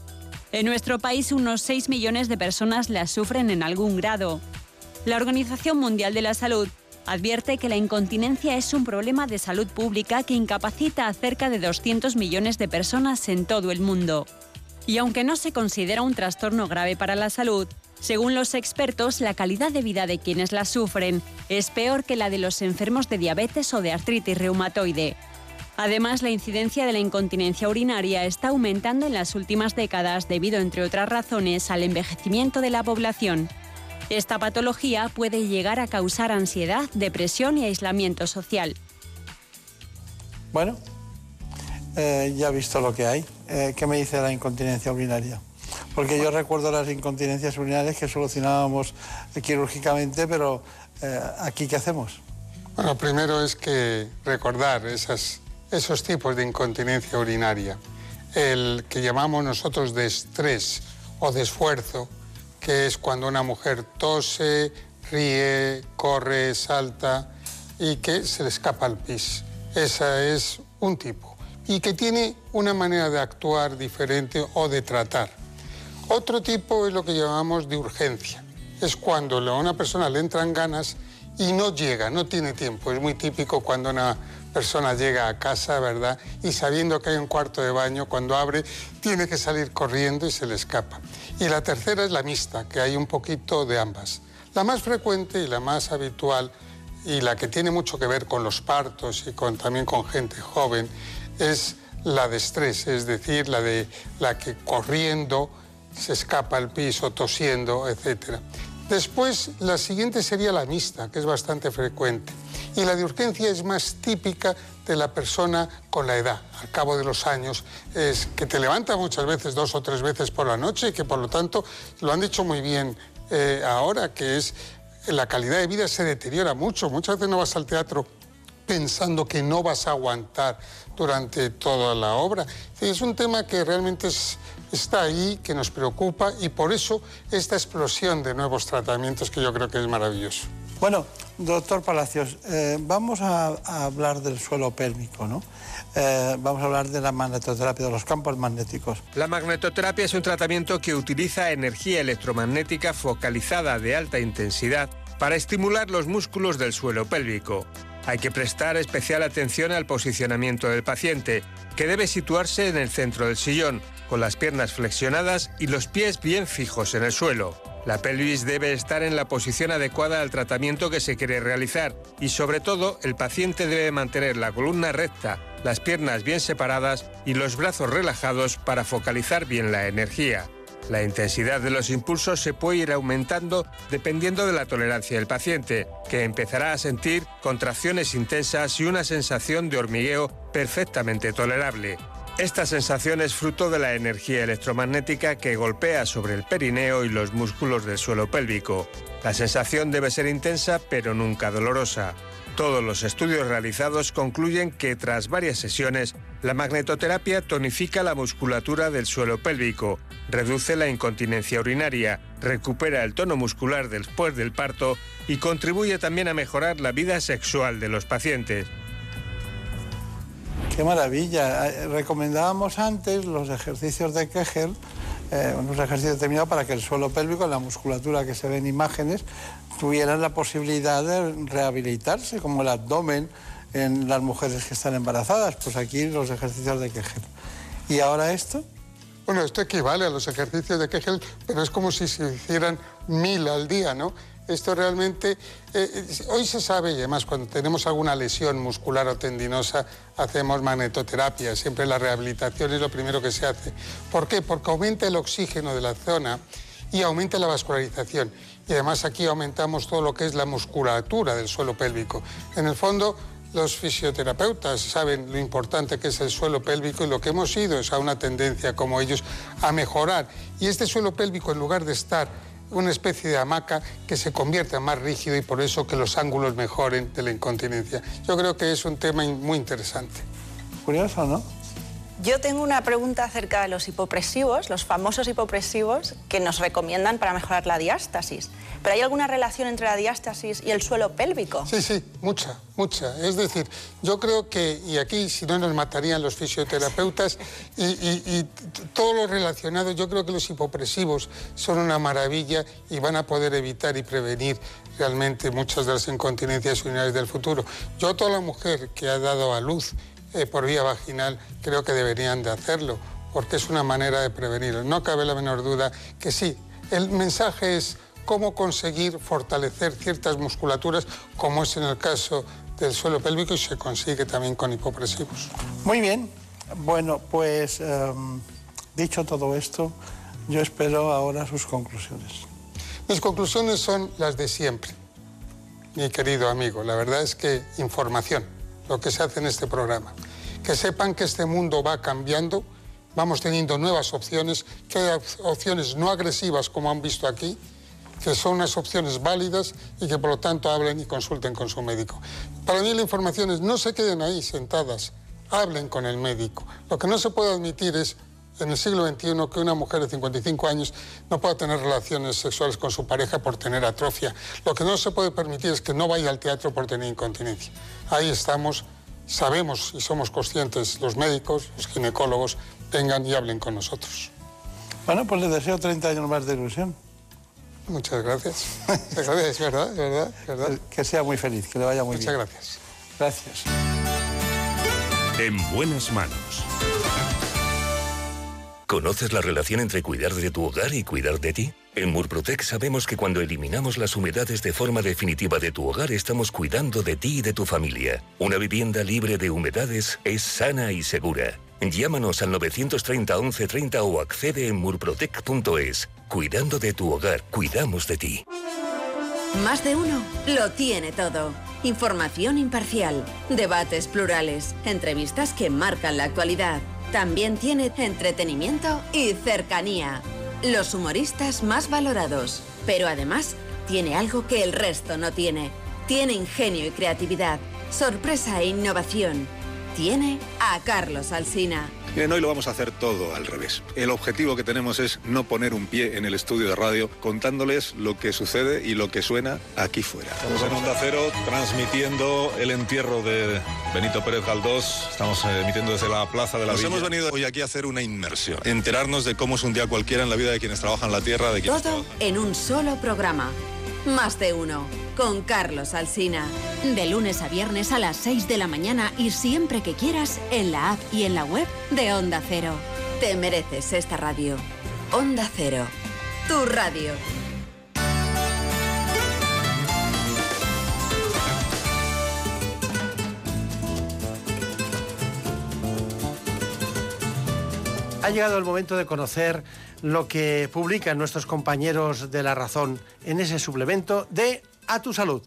En nuestro país unos 6 millones de personas la sufren en algún grado. La Organización Mundial de la Salud advierte que la incontinencia es un problema de salud pública que incapacita a cerca de 200 millones de personas en todo el mundo. Y aunque no se considera un trastorno grave para la salud, según los expertos, la calidad de vida de quienes la sufren es peor que la de los enfermos de diabetes o de artritis reumatoide. Además, la incidencia de la incontinencia urinaria está aumentando en las últimas décadas debido, entre otras razones, al envejecimiento de la población. Esta patología puede llegar a causar ansiedad, depresión y aislamiento social. Bueno, eh, ya he visto lo que hay. Eh, ¿Qué me dice la incontinencia urinaria? Porque yo recuerdo las incontinencias urinarias que solucionábamos quirúrgicamente, pero eh, aquí ¿qué hacemos? Bueno, primero es que recordar esas, esos tipos de incontinencia urinaria. El que llamamos nosotros de estrés o de esfuerzo, que es cuando una mujer tose, ríe, corre, salta y que se le escapa el pis. Ese es un tipo. Y que tiene una manera de actuar diferente o de tratar. Otro tipo es lo que llamamos de urgencia. Es cuando a una persona le entran ganas y no llega, no tiene tiempo. Es muy típico cuando una persona llega a casa, ¿verdad? Y sabiendo que hay un cuarto de baño, cuando abre, tiene que salir corriendo y se le escapa. Y la tercera es la mixta, que hay un poquito de ambas. La más frecuente y la más habitual y la que tiene mucho que ver con los partos y con, también con gente joven es la de estrés, es decir, la de la que corriendo se escapa al piso tosiendo, etc. Después, la siguiente sería la mixta, que es bastante frecuente. Y la de urgencia es más típica de la persona con la edad, al cabo de los años, es que te levanta muchas veces, dos o tres veces por la noche, y que por lo tanto, lo han dicho muy bien eh, ahora, que es la calidad de vida se deteriora mucho. Muchas veces no vas al teatro pensando que no vas a aguantar durante toda la obra. Es un tema que realmente es, está ahí, que nos preocupa y por eso esta explosión de nuevos tratamientos que yo creo que es maravilloso. Bueno, doctor Palacios, eh, vamos a, hablar del suelo pélvico, ¿no? Eh, vamos a hablar de la magnetoterapia, de los campos magnéticos. La magnetoterapia es un tratamiento que utiliza energía electromagnética focalizada de alta intensidad para estimular los músculos del suelo pélvico. Hay que prestar especial atención al posicionamiento del paciente, que debe situarse en el centro del sillón, con las piernas flexionadas y los pies bien fijos en el suelo. La pelvis debe estar en la posición adecuada al tratamiento que se quiere realizar y sobre todo el paciente debe mantener la columna recta, las piernas bien separadas y los brazos relajados para focalizar bien la energía. La intensidad de los impulsos se puede ir aumentando dependiendo de la tolerancia del paciente, que empezará a sentir contracciones intensas y una sensación de hormigueo perfectamente tolerable. Esta sensación es fruto de la energía electromagnética que golpea sobre el perineo y los músculos del suelo pélvico. La sensación debe ser intensa pero nunca dolorosa. Todos los estudios realizados concluyen que tras varias sesiones, la magnetoterapia tonifica la musculatura del suelo pélvico, reduce la incontinencia urinaria, recupera el tono muscular después del parto y contribuye también a mejorar la vida sexual de los pacientes. Qué maravilla. Eh, recomendábamos antes los ejercicios de Kegel, eh, unos ejercicios determinados para que el suelo pélvico, la musculatura que se ve en imágenes, tuvieran la posibilidad de rehabilitarse, como el abdomen en las mujeres que están embarazadas. Pues aquí los ejercicios de Kegel. ¿Y ahora esto? Bueno, esto equivale a los ejercicios de Kegel, pero es como si se hicieran mil al día, ¿no? Esto realmente, eh, hoy se sabe, y además cuando tenemos alguna lesión muscular o tendinosa, hacemos magnetoterapia, siempre la rehabilitación es lo primero que se hace. ¿Por qué? Porque aumenta el oxígeno de la zona y aumenta la vascularización. Y además aquí aumentamos todo lo que es la musculatura del suelo pélvico. En el fondo, los fisioterapeutas saben lo importante que es el suelo pélvico y lo que hemos ido es a una tendencia como ellos a mejorar. Y este suelo pélvico, en lugar de estar una especie de hamaca que se convierta más rígido y por eso que los ángulos mejoren de la incontinencia. Yo creo que es un tema muy interesante. Curioso, ¿no? Yo tengo una pregunta acerca de los hipopresivos, los famosos hipopresivos que nos recomiendan para mejorar la diástasis. ¿Pero hay alguna relación entre la diástasis y el suelo pélvico? Sí, sí, mucha, mucha. Es decir, yo creo que, y aquí si no nos matarían los fisioterapeutas, y, todo lo relacionado, yo creo que los hipopresivos son una maravilla y van a poder evitar y prevenir realmente muchas de las incontinencias urinarias del futuro. Yo toda la mujer que ha dado a luz eh, por vía vaginal, creo que deberían de hacerlo, porque es una manera de prevenirlo. No cabe la menor duda que sí, el mensaje es cómo conseguir fortalecer ciertas musculaturas, como es en el caso del suelo pélvico y se consigue también con hipopresivos. Muy bien, bueno, pues em, dicho todo esto, yo espero ahora sus conclusiones. Mis conclusiones son las de siempre, mi querido amigo. La verdad es que información lo que se hace en este programa. Que sepan que este mundo va cambiando, vamos teniendo nuevas opciones, que hay opciones no agresivas como han visto aquí, que son unas opciones válidas y que por lo tanto hablen y consulten con su médico. Para mí la información es no se queden ahí sentadas, hablen con el médico. Lo que no se puede admitir es en el siglo XXI que una mujer de 55 años no pueda tener relaciones sexuales con su pareja por tener atrofia. Lo que no se puede permitir es que no vaya al teatro por tener incontinencia. Ahí estamos, sabemos y somos conscientes, los médicos, los ginecólogos, vengan y hablen con nosotros. Bueno, pues les deseo 30 años más de ilusión. Muchas gracias. es verdad, es verdad, es verdad. Que sea muy feliz, que le vaya muy bien. Muchas gracias. Gracias. En buenas manos. ¿Conoces la relación entre cuidar de tu hogar y cuidar de ti? En Murprotec sabemos que cuando eliminamos las humedades de forma definitiva de tu hogar estamos cuidando de ti y de tu familia. Una vivienda libre de humedades es sana y segura. Llámanos al 930 1130 o accede en murprotec.es. Cuidando de tu hogar, cuidamos de ti. Más de uno lo tiene todo. Información imparcial, debates plurales, entrevistas que marcan la actualidad también tiene entretenimiento y cercanía. Los humoristas más valorados. Pero además tiene algo que el resto no tiene. Tiene ingenio y creatividad, sorpresa e innovación. Tiene a Carlos Alsina. Bien, hoy lo vamos a hacer todo al revés. El objetivo que tenemos es no poner un pie en el estudio de radio contándoles lo que sucede y lo que suena aquí fuera. Estamos en Onda Cero transmitiendo el entierro de Benito Pérez Galdós. Estamos eh, emitiendo desde la Plaza de la Nos hemos venido hoy aquí a hacer una inmersión, enterarnos de cómo es un día cualquiera en la vida de quienes trabajan la tierra, de quienes Todo en un solo programa. Más de uno, con Carlos Alsina. De lunes a viernes a las 6 de la mañana y siempre que quieras en la app y en la web de Onda Cero. Te mereces esta radio. Onda Cero, tu radio. Ha llegado el momento de conocer lo que publican nuestros compañeros de La Razón en ese suplemento de A tu Salud.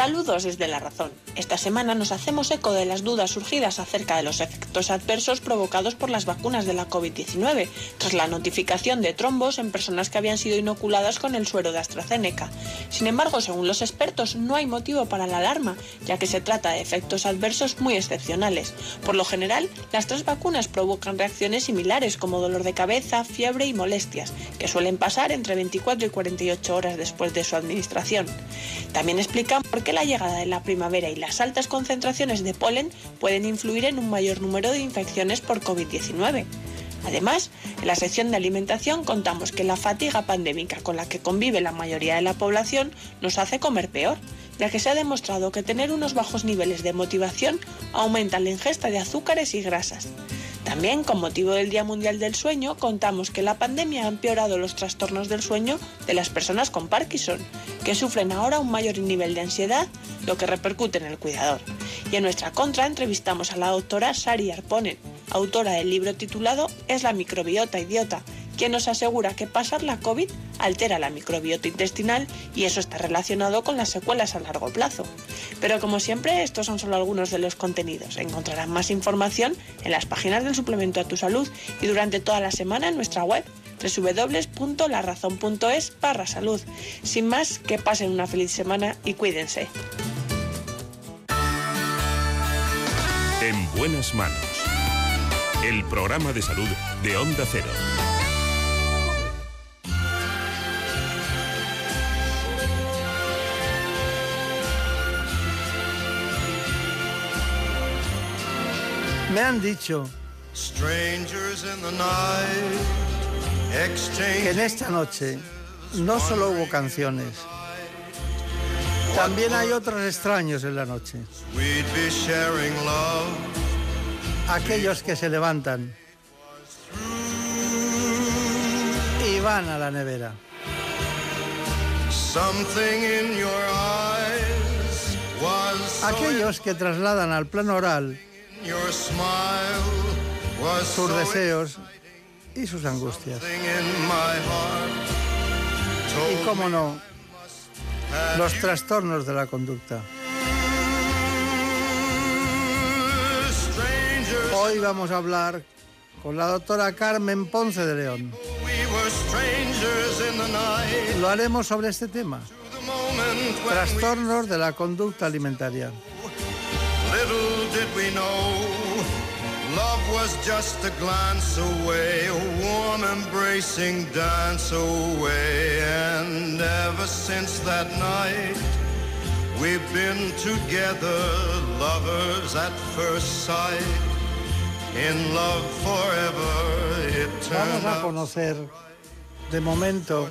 Saludos desde La Razón. Esta semana nos hacemos eco de las dudas surgidas acerca de los efectos adversos provocados por las vacunas de la COVID-19, tras la notificación de trombos en personas que habían sido inoculadas con el suero de AstraZeneca. Sin embargo, según los expertos, no hay motivo para la alarma, ya que se trata de efectos adversos muy excepcionales. Por lo general, las tres vacunas provocan reacciones similares como dolor de cabeza, fiebre y molestias, que suelen pasar entre 24 y 48 horas después de su administración. También explican por qué la llegada de la primavera y las altas concentraciones de polen pueden influir en un mayor número de infecciones por COVID-19. Además, en la sección de alimentación contamos que la fatiga pandémica con la que convive la mayoría de la población nos hace comer peor, ya que se ha demostrado que tener unos bajos niveles de motivación aumenta la ingesta de azúcares y grasas. También, con motivo del Día Mundial del Sueño, contamos que la pandemia ha empeorado los trastornos del sueño de las personas con Parkinson, que sufren ahora un mayor nivel de ansiedad, lo que repercute en el cuidador. Y en nuestra contra entrevistamos a la doctora Sari Arponen, autora del libro titulado Es la microbiota idiota, quien nos asegura que pasar la COVID altera la microbiota intestinal y eso está relacionado con las secuelas a largo plazo. Pero como siempre, estos son solo algunos de los contenidos. Encontrarán más información en las páginas del suplemento a tu salud y durante toda la semana en nuestra web www.larazón.es barra salud. Sin más, que pasen una feliz semana y cuídense. En buenas manos. El programa de salud de Onda Cero. Me han dicho que en esta noche no solo hubo canciones, también hay otros extraños en la noche. Aquellos que se levantan y van a la nevera. Aquellos que trasladan al plano oral sus deseos y sus angustias. Y cómo no, los trastornos de la conducta. Hoy vamos a hablar con la doctora Carmen Ponce de León. Lo haremos sobre este tema. Trastornos de la conducta alimentaria. Little did we know love was just a glance away, a warm embracing dance away. And ever since that night, we've been together, lovers at first sight. In love forever, it turned Vamos a conocer de momento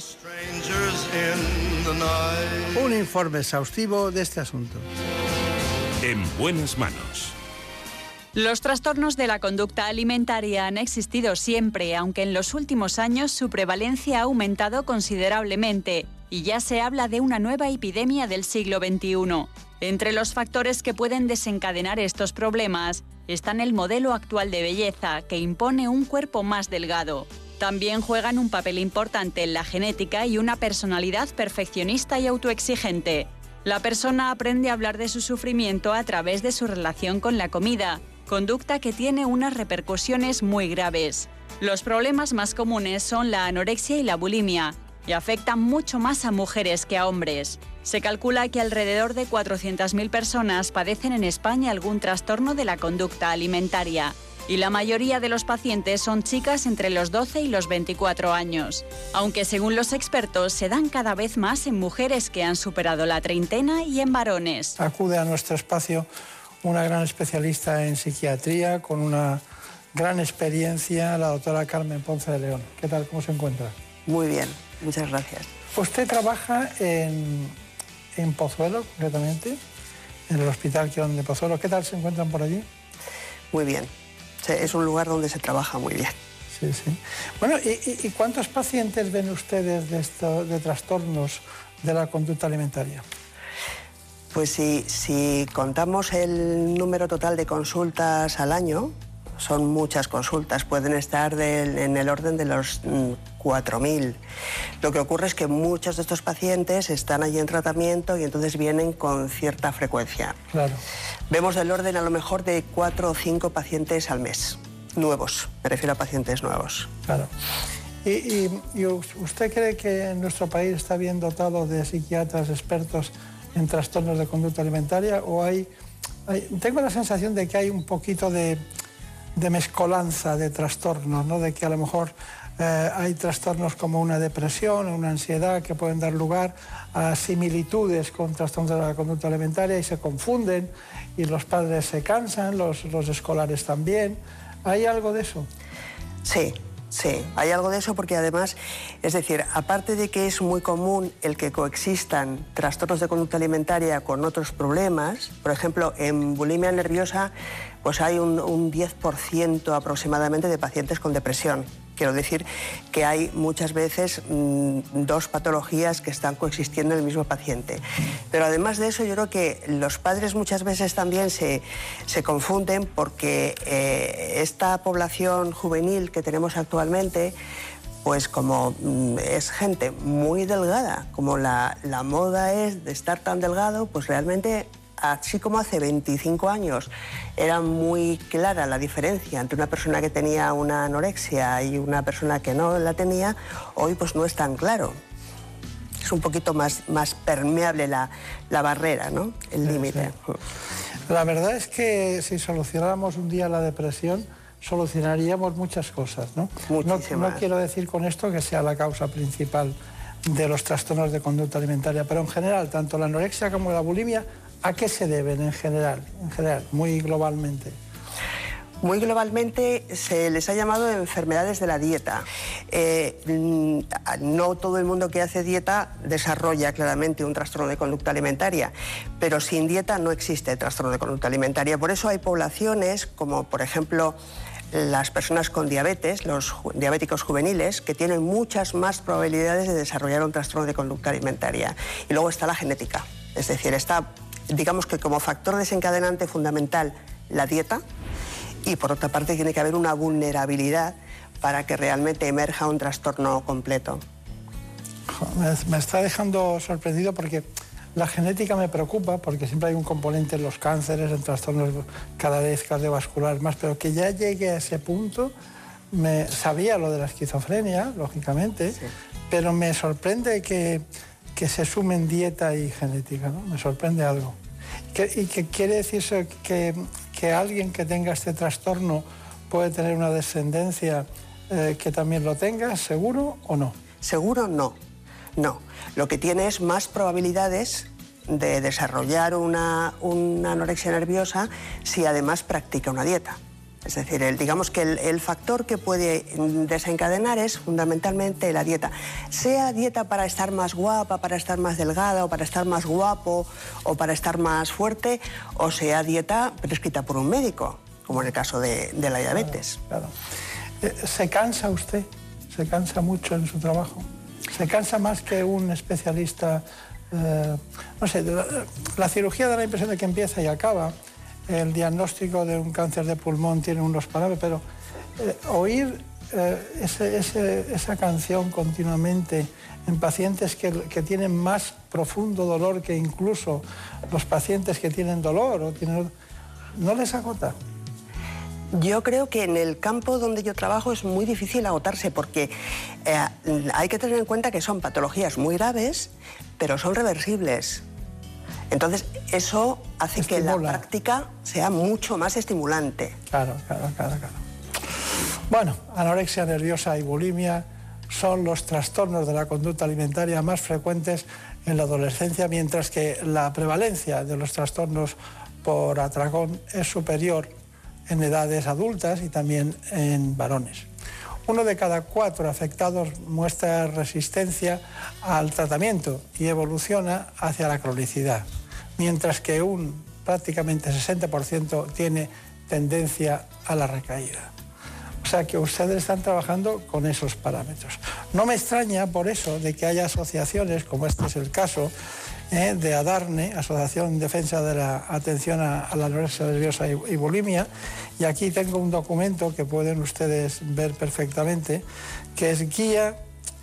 un informe exhaustivo de este asunto. En buenas manos. Los trastornos de la conducta alimentaria han existido siempre, aunque en los últimos años su prevalencia ha aumentado considerablemente y ya se habla de una nueva epidemia del siglo XXI. Entre los factores que pueden desencadenar estos problemas están el modelo actual de belleza, que impone un cuerpo más delgado. También juegan un papel importante en la genética y una personalidad perfeccionista y autoexigente. La persona aprende a hablar de su sufrimiento a través de su relación con la comida, conducta que tiene unas repercusiones muy graves. Los problemas más comunes son la anorexia y la bulimia, y afectan mucho más a mujeres que a hombres. Se calcula que alrededor de 400.000 personas padecen en España algún trastorno de la conducta alimentaria y la mayoría de los pacientes son chicas entre los 12 y los 24 años, aunque según los expertos se dan cada vez más en mujeres que han superado la treintena y en varones. Acude a nuestro espacio una gran especialista en psiquiatría con una gran experiencia, la doctora Carmen Ponce de León. ¿Qué tal? ¿Cómo se encuentra? Muy bien, muchas gracias. Usted trabaja en, en Pozuelo, concretamente, en el Hospital Quirón de Pozuelo. ¿Qué tal se encuentran por allí? Muy bien, es un lugar donde se trabaja muy bien. Sí, sí. Bueno, ¿y, cuántos pacientes ven ustedes de, esto, de trastornos de la conducta alimentaria? Pues si, si contamos el número total de consultas al año, son muchas consultas, pueden estar en el orden de los 4.000. Mm, Lo que ocurre es que muchos de estos pacientes están allí en tratamiento y entonces vienen con cierta frecuencia. Claro. Vemos del orden a lo mejor de 4 o 5 pacientes al mes, nuevos, me refiero a pacientes nuevos. Claro. ¿Y, usted cree que nuestro país está bien dotado de psiquiatras expertos en trastornos de conducta alimentaria o hay, tengo la sensación de que hay un poquito de, mezcolanza de trastornos, ¿no? de que a lo mejor eh, hay trastornos como una depresión una ansiedad que pueden dar lugar a similitudes con trastornos de la conducta alimentaria y se confunden y los padres se cansan, los, los escolares también. ¿Hay algo de eso? Sí, Sí, hay algo de eso porque además, es decir, aparte de que es muy común el que coexistan trastornos de conducta alimentaria con otros problemas, por ejemplo, en bulimia nerviosa, pues hay un, un 10% aproximadamente de pacientes con depresión. Quiero decir que hay muchas veces mm, dos patologías que están coexistiendo en el mismo paciente. Pero además de eso, yo creo que los padres muchas veces también se, confunden porque eh, esta población juvenil que tenemos actualmente, pues como mm, es gente muy delgada, como la, la, moda es de estar tan delgado, pues realmente así como hace 25 años era muy clara la diferencia entre una persona que tenía una anorexia y una persona que no la tenía, hoy pues no es tan claro. Es un poquito más, más permeable la, barrera, ¿no? el límite. La verdad es que si solucionáramos un día la depresión, solucionaríamos muchas cosas. ¿no? No, no quiero decir con esto que sea la causa principal de los trastornos de conducta alimentaria, pero en general, tanto la anorexia como la bulimia ¿A qué se deben en general, en general, muy globalmente? Muy globalmente se les ha llamado enfermedades de la dieta. Eh, no todo el mundo que hace dieta desarrolla claramente un trastorno de conducta alimentaria, pero sin dieta no existe trastorno de conducta alimentaria. Por eso hay poblaciones como, por ejemplo, las personas con diabetes, los diabéticos juveniles, que tienen muchas más probabilidades de desarrollar un trastorno de conducta alimentaria. Y luego está la genética, es decir, está digamos que como factor desencadenante fundamental la dieta y por otra parte tiene que haber una vulnerabilidad para que realmente emerja un trastorno completo. Me está dejando sorprendido porque la genética me preocupa porque siempre hay un componente en los cánceres, en trastornos cada vez cardiovasculares más, pero que ya llegue a ese punto, me sabía lo de la esquizofrenia, lógicamente, pero me sorprende que, que se sumen dieta y genética, ¿no? Me sorprende algo. ¿Y qué quiere decir que, que, alguien que tenga este trastorno puede tener una descendencia eh, que también lo tenga, seguro o no? Seguro no, no. Lo que tiene es más probabilidades de desarrollar una, una anorexia nerviosa si además practica una dieta. Es decir, digamos que el, factor que puede desencadenar es fundamentalmente la dieta. Sea dieta para estar más guapa, para estar más delgada, o para estar más guapo, o para estar más fuerte, o sea dieta prescrita por un médico, como en el caso de, la diabetes. Claro, eh, ¿Se cansa usted? ¿Se cansa mucho en su trabajo? ¿Se cansa más que un especialista? Eh, no sé, la cirugía da la impresión de que empieza y acaba el diagnóstico de un cáncer de pulmón tiene unos parámetros, pero eh, oír eh, esa canción continuamente en pacientes que, tienen más profundo dolor que incluso los pacientes que tienen dolor o tienen, ¿no les agota? Yo creo que en el campo donde yo trabajo es muy difícil agotarse porque eh, hay que tener en cuenta que son patologías muy graves, pero son reversibles. Entonces, eso hace que la práctica sea mucho más estimulante. Claro, claro, claro, claro. Bueno, anorexia nerviosa y bulimia son los trastornos de la conducta alimentaria más frecuentes en la adolescencia, mientras que la prevalencia de los trastornos por atracón es superior en edades adultas y también en varones. Uno de cada cuatro afectados muestra resistencia al tratamiento y evoluciona hacia la cronicidad mientras que un prácticamente 60% tiene tendencia a la recaída. O sea que ustedes están trabajando con esos parámetros. No me extraña por eso de que haya asociaciones, como este es el caso, eh, de ADARNE, Asociación en Defensa de la Atención a, la Anorexia Nerviosa y, Bulimia. Y aquí tengo un documento que pueden ustedes ver perfectamente, que es Guía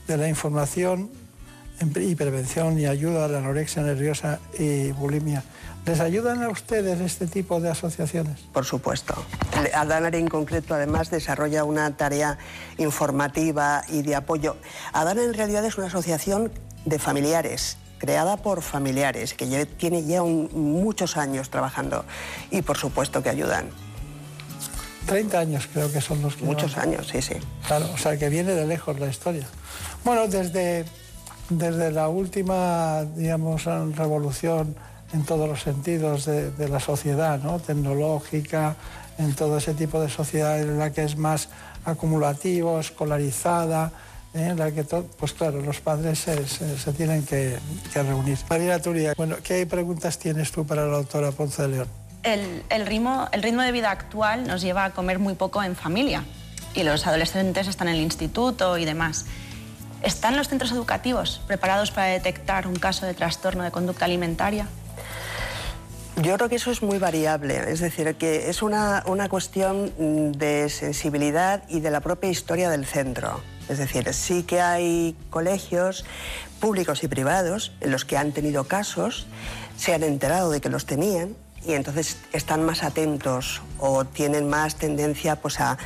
de la Información y Prevención y Ayuda a la Anorexia Nerviosa y Bulimia. ¿Les ayudan a ustedes este tipo de asociaciones? Por supuesto. Adanar en concreto además desarrolla una tarea informativa y de apoyo. Adanar en realidad es una asociación de familiares creada por familiares, que ya tiene ya muchos años trabajando y por supuesto que ayudan. 30 años creo que son los que Muchos años, sí, sí. Claro, o sea que viene de lejos la historia. Bueno, desde, desde la última, digamos, revolución en todos los sentidos de, la sociedad, ¿no? tecnológica, en todo ese tipo de sociedad en la que es más acumulativo, escolarizada, ¿eh? en la que, pues claro, los padres se, tienen que, reunir. María Turia, bueno, ¿qué preguntas tienes tú para la doctora Ponce de León? El, ritmo, el ritmo de vida actual nos lleva a comer muy poco en familia y los adolescentes están en el instituto y demás. ¿Están los centros educativos preparados para detectar un caso de trastorno de conducta alimentaria? Yo creo que eso es muy variable, es decir, que es una, una, cuestión de sensibilidad y de la propia historia del centro. Es decir, sí que hay colegios públicos y privados en los que han tenido casos, se han enterado de que los tenían y entonces están más atentos o tienen más tendencia pues, a,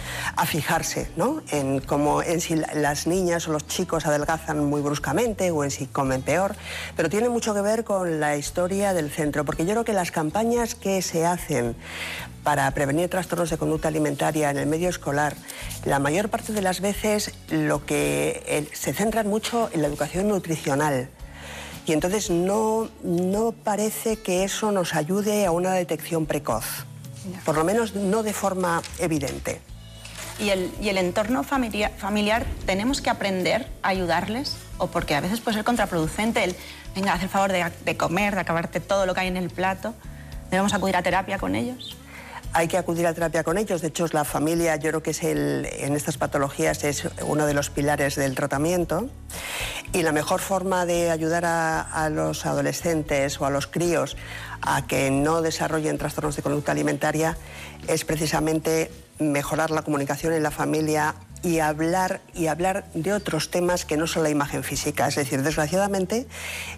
fijarse ¿no? en, cómo, en si las niñas o los chicos adelgazan muy bruscamente o en si comen peor, pero tiene mucho que ver con la historia del centro, porque yo creo que las campañas que se hacen para prevenir trastornos de conducta alimentaria en el medio escolar, la mayor parte de las veces lo que eh, se centran mucho en la educación nutricional y entonces no, no parece que eso nos ayude a una detección precoz, por lo menos no de forma evidente. ¿Y el, y el entorno familiar, familiar, tenemos que aprender a ayudarles? ¿O porque a veces puede ser contraproducente el, venga, haz el favor de, de comer, de acabarte todo lo que hay en el plato? ¿Debemos acudir a terapia con ellos? Hay que acudir a terapia con ellos. De hecho, la familia, yo creo que es el, en estas patologías es uno de los pilares del tratamiento. Y la mejor forma de ayudar a, los adolescentes o a los críos a que no desarrollen trastornos de conducta alimentaria es precisamente mejorar la comunicación en la familia y hablar y hablar de otros temas que no son la imagen física. Es decir, desgraciadamente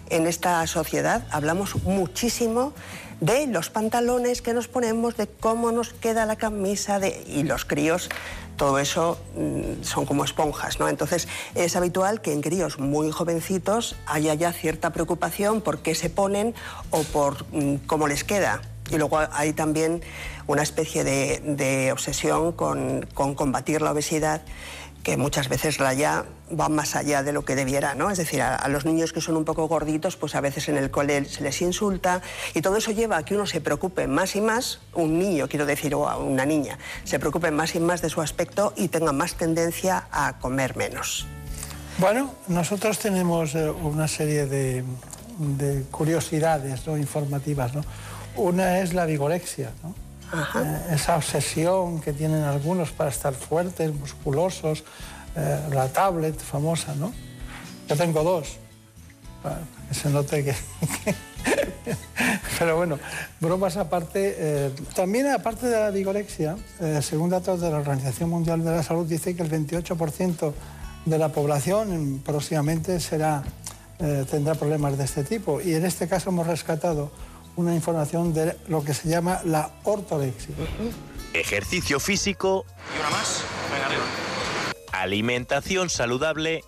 en esta sociedad hablamos muchísimo de los pantalones que nos ponemos, de cómo nos queda la camisa, de... y los críos, todo eso mm, son como esponjas, ¿no? Entonces es habitual que en críos muy jovencitos haya ya cierta preocupación por qué se ponen o por mm, cómo les queda. Y luego hay también una especie de, obsesión con, con combatir la obesidad que muchas veces raya va más allá de lo que debiera, ¿no? Es decir, a, los niños que son un poco gorditos, pues a veces en el cole se les insulta y todo eso lleva a que uno se preocupe más y más, un niño quiero decir, o una niña, se preocupe más y más de su aspecto y tenga más tendencia a comer menos. Bueno, nosotros tenemos eh, una serie de, curiosidades ¿no? informativas, ¿no? Una es la vigorexia, ¿no? Eh, esa obsesión que tienen algunos para estar fuertes, musculosos, eh, la tablet famosa, ¿no? Yo tengo dos, para que se note que... Pero bueno, bromas aparte, eh, también aparte de la vigorexia, según datos de la Organización Mundial de la Salud, dice que el 28% de la población próximamente tendrá problemas de este tipo. Y en este caso hemos rescatado una información de lo que se llama la ortorexia. Ejercicio físico. Y una más. Venga, arriba. Alimentación saludable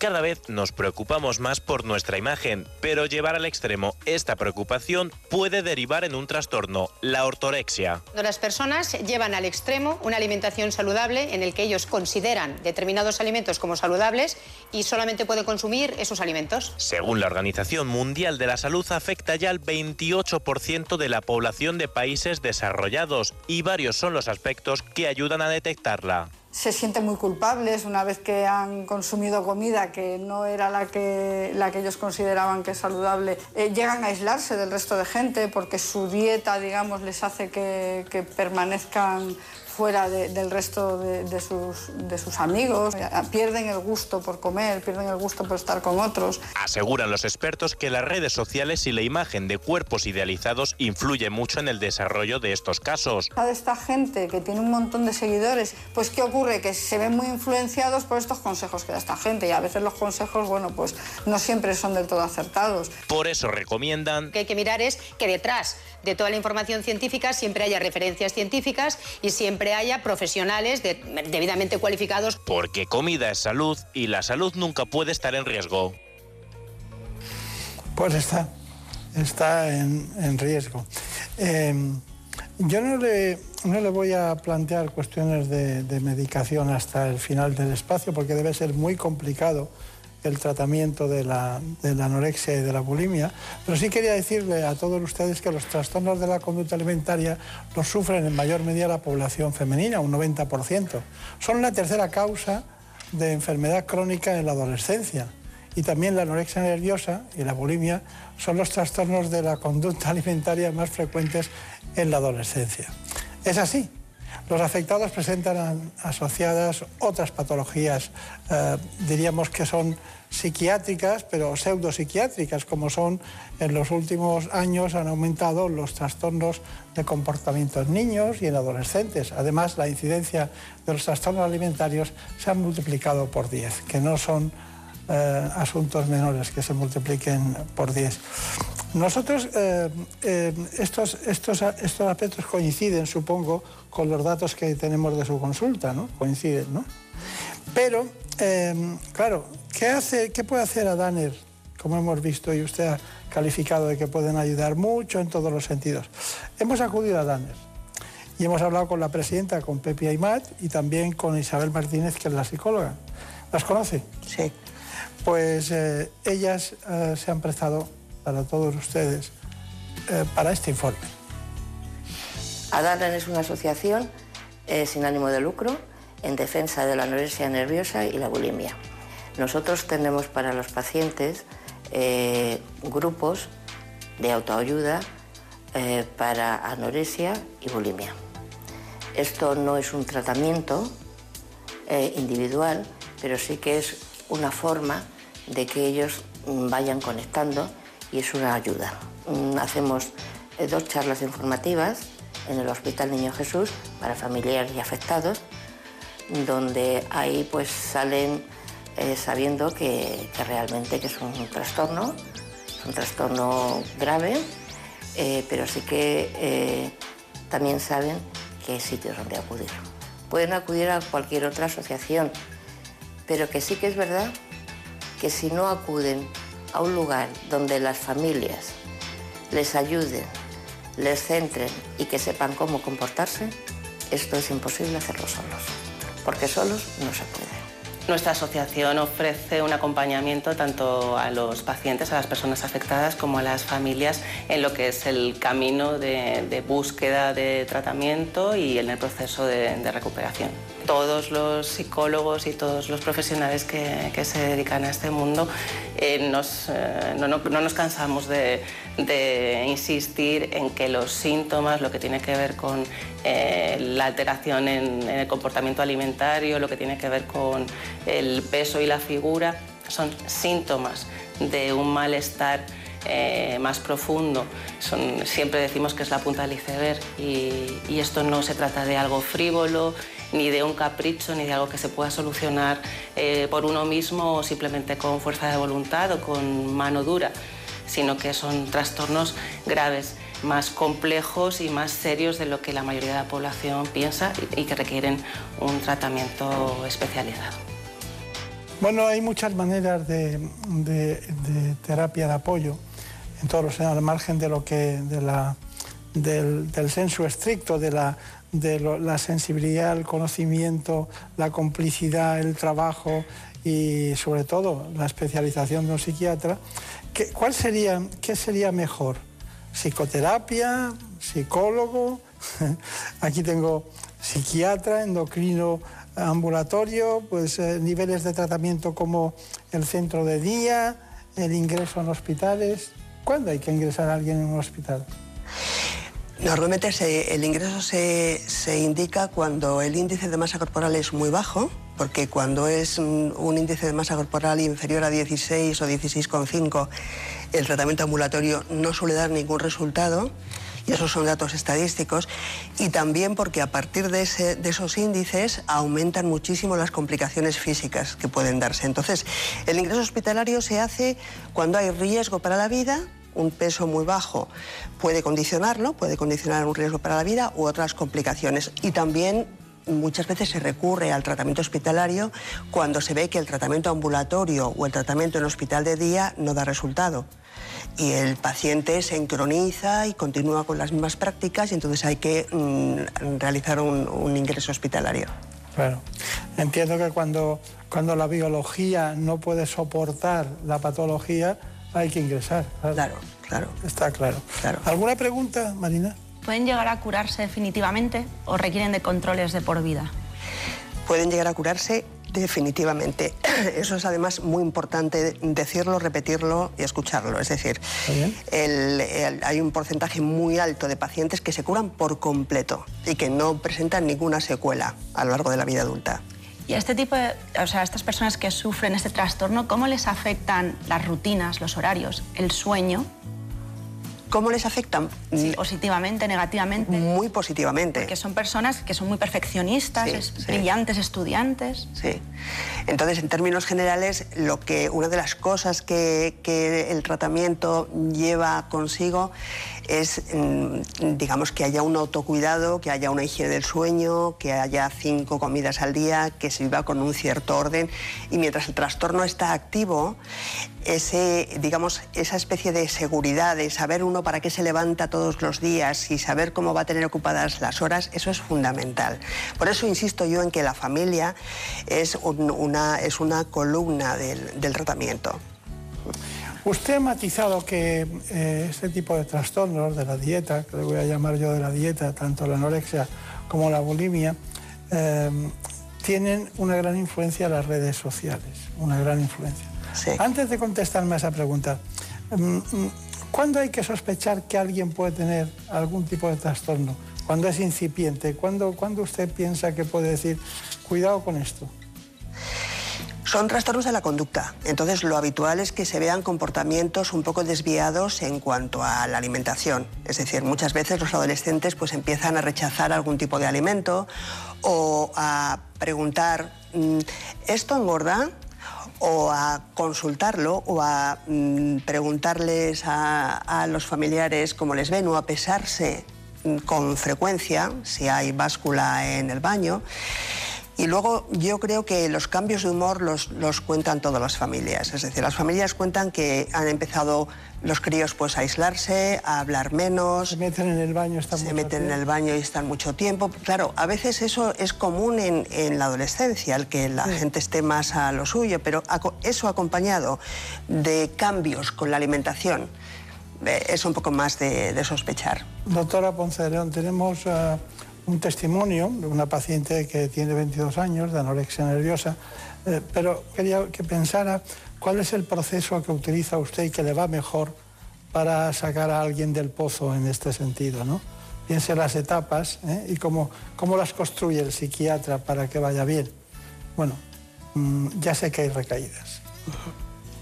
cada vez nos preocupamos más por nuestra imagen, pero llevar al extremo esta preocupación puede derivar en un trastorno, la ortorexia. Las personas llevan al extremo una alimentación saludable en el que ellos consideran determinados alimentos como saludables y solamente pueden consumir esos alimentos. Según la Organización Mundial de la Salud, afecta ya al 28% de la población de países desarrollados y varios son los aspectos que ayudan a detectarla se sienten muy culpables una vez que han consumido comida que no era la que, la que ellos consideraban que es saludable. Eh, llegan a aislarse del resto de gente porque su dieta, digamos, les hace que, que permanezcan fuera del resto de, sus, de sus amigos, pierden el gusto por comer, pierden el gusto por estar con otros. Aseguran los expertos que las redes sociales y la imagen de cuerpos idealizados influye mucho en el desarrollo de estos casos. De esta gente que tiene un montón de seguidores, pues ¿qué ocurre? Que se ven muy influenciados por estos consejos que da esta gente y a veces los consejos, bueno, pues no siempre son del todo acertados. Por eso recomiendan... Lo que hay que mirar es que detrás de toda la información científica siempre haya referencias científicas y siempre haya profesionales debidamente cualificados. Porque comida es salud y la salud nunca puede estar en riesgo. Pues está, está en, riesgo. Em, yo no le, no le voy a plantear cuestiones de, de medicación hasta el final del espacio porque debe ser muy complicado el tratamiento de la, anorexia y de la bulimia, pero sí quería decirle a todos ustedes que los trastornos de la conducta alimentaria los sufren en mayor medida la población femenina, un 90%. Son la tercera causa de enfermedad crónica en la adolescencia. Y también la anorexia nerviosa y la bulimia son los trastornos de la conducta alimentaria más frecuentes en la adolescencia. Es así, los afectados presentan asociadas otras patologías, eh, diríamos que son psiquiátricas, pero pseudopsiquiátricas, como son en los últimos años han aumentado los trastornos de comportamiento en niños y en adolescentes. Además, la incidencia de los trastornos alimentarios se ha multiplicado por 10, que no son eh, asuntos menores que se multipliquen por 10. Nosotros, eh, estos, estos, estos aspectos coinciden, supongo, con los datos que tenemos de su consulta, ¿no? Coinciden, ¿no? Pero, eh, claro, ¿qué, hace, ¿qué puede hacer Adaner, como hemos visto y usted ha calificado de que pueden ayudar mucho en todos los sentidos? Hemos acudido a Adaner y hemos hablado con la presidenta, con Pepi Aymat, y también con Isabel Martínez, que es la psicóloga. ¿Las conoce? Sí. Pues ellas se han prestado para todos ustedes eh, para este informe. ADARAN es una asociación eh, sin ánimo de lucro en defensa de la anorexia nerviosa y la bulimia. Nosotros tenemos para los pacientes eh, grupos de autoayuda para anorexia y bulimia. Esto no es un tratamiento individual, pero sí que es una forma de que ellos vayan conectando y es una ayuda. Mm, hacemos eh, dos charlas informativas en el Hospital Niño Jesús para familiares y afectados, donde ahí pues salen eh, sabiendo que, realmente que es un trastorno, es un trastorno grave, eh, pero sí que también saben que sitios donde acudir. Pueden acudir a cualquier otra asociación, pero que sí que es verdad que si no acuden a un lugar donde las familias les ayuden, les centren y que sepan cómo comportarse, esto es imposible hacerlo solos, porque solos no se puede. Nuestra asociación ofrece un acompañamiento tanto a los pacientes, a las personas afectadas, como a las familias en lo que es el camino de, búsqueda de tratamiento y en el proceso de recuperación todos los psicólogos y todos los profesionales que, se dedican a este mundo eh, eh, no, nos cansamos de, insistir en que los síntomas, lo que tiene que ver con eh, la alteración en, el comportamiento alimentario, lo que tiene que ver con el peso y la figura, son síntomas de un malestar más profundo. siempre decimos que es la punta del iceberg y, esto no se trata de algo frívolo ni de un capricho, ni de algo que se pueda solucionar eh, por uno mismo o simplemente con fuerza de voluntad o con mano dura, sino que son trastornos graves más complejos y más serios de lo que la mayoría de la población piensa y que requieren un tratamiento especializado. Bueno, hay muchas maneras de, terapia de apoyo, en todos los al margen de lo que de la, del, del senso estricto de la de la sensibilidad, el conocimiento, la complicidad, el trabajo y sobre todo la especialización de un psiquiatra, ¿qué, cuál sería, ¿qué sería mejor? ¿Psicoterapia? ¿Psicólogo? Aquí tengo psiquiatra, endocrino ambulatorio, pues eh, niveles de tratamiento como el centro de día, el ingreso en hospitales. ¿Cuándo hay que ingresar a alguien en un hospital? Normalmente se- el ingreso se, se indica cuando el índice de masa corporal es muy bajo, porque cuando es mm, un índice de masa corporal inferior a 16 o 16,5, el tratamiento ambulatorio no suele dar ningún resultado. Y esos son datos estadísticos. Y también porque a partir de, ese- de esos índices aumentan muchísimo las complicaciones físicas que pueden darse. Entonces, el ingreso hospitalario se hace cuando hay riesgo para la vida, un peso muy bajo puede condicionarlo, puede condicionar un riesgo para la vida u otras complicaciones. Y también muchas veces se recurre al tratamiento hospitalario cuando se ve que el tratamiento ambulatorio o el tratamiento en hospital de día no da resultado. Y el paciente se encroniza y continúa con las mismas prácticas y entonces hay que mm, realizar un, un ingreso hospitalario. Claro. Entiendo que cuando, cuando la biología no puede soportar la patología, hay que ingresar. Claro, claro. Está claro. ¿Alguna pregunta, Marina? ¿Pueden llegar a curarse definitivamente o requieren de controles de por vida? pueden llegar a curarse definitivamente. Eso es además muy importante decirlo, repetirlo y escucharlo. Es decir, el- el- hay un porcentaje muy alto de pacientes que se curan por completo y que no presentan ninguna secuela a lo largo de la vida adulta. Y a este tipo de, o sea, a estas personas que sufren este trastorno, ¿cómo les afectan las rutinas, los horarios, el sueño? ¿Cómo les afectan? Sí, positivamente, negativamente. Muy positivamente. Porque son personas que son muy perfeccionistas, Sí, es- sí. brillantes estudiantes. Sí. Entonces, en términos generales, lo que una de las cosas que, que el tratamiento lleva consigo es, mm, digamos, que haya un autocuidado, que haya una higiene del sueño, que haya cinco comidas al día, que se viva con un cierto orden. Y mientras el trastorno está activo, ese, digamos, esa especie de seguridad, de saber uno para qué se levanta todos los días y saber cómo va a tener ocupadas las horas, eso es fundamental. Por eso insisto yo en que la familia es, un- una, es una columna del tratamiento. Usted ha matizado que eh, este tipo de trastornos de la dieta, que le voy a llamar yo de la dieta, tanto la anorexia como la bulimia, eh, tienen una gran influencia en las redes sociales, una gran influencia. Antes de contestarme a esa pregunta, mm, mm, ¿cuándo hay que sospechar que alguien puede tener algún tipo de trastorno? ¿Cuándo es incipiente? ¿Cuándo, cuándo usted piensa que puede decir, cuidado con esto? Son trastornos de la conducta. Entonces, lo habitual es que se vean comportamientos un poco desviados en cuanto a la alimentación. Es decir, muchas veces los adolescentes pues, empiezan a rechazar algún tipo de alimento o a preguntar, mm, ¿esto engorda? o a consultarlo o a mm, preguntarles a, los familiares cómo les ven o a pesarse mm, con frecuencia si hay báscula en el baño. Y luego yo creo que los cambios de humor los, los cuentan todas las familias. Es decir, las familias cuentan que han empezado los críos pues a aislarse, a hablar menos. Se meten en el baño, están Se meten en el baño y están mucho tiempo. Claro, a veces eso es común en, en la adolescencia, el que la gente esté más a lo suyo, pero eso acompañado de cambios con la alimentación eh, es un poco más de, de sospechar. Doctora Ponce de León, tenemos eh, un testimonio de una paciente que tiene 22 años de anorexia nerviosa, eh, pero quería que pensara cuál es el proceso que utiliza usted y que le va mejor para sacar a alguien del pozo en este sentido, ¿no? Piense las etapas ¿eh? y cómo, cómo las construye el psiquiatra para que vaya bien. Bueno, mm, ya sé que hay recaídas.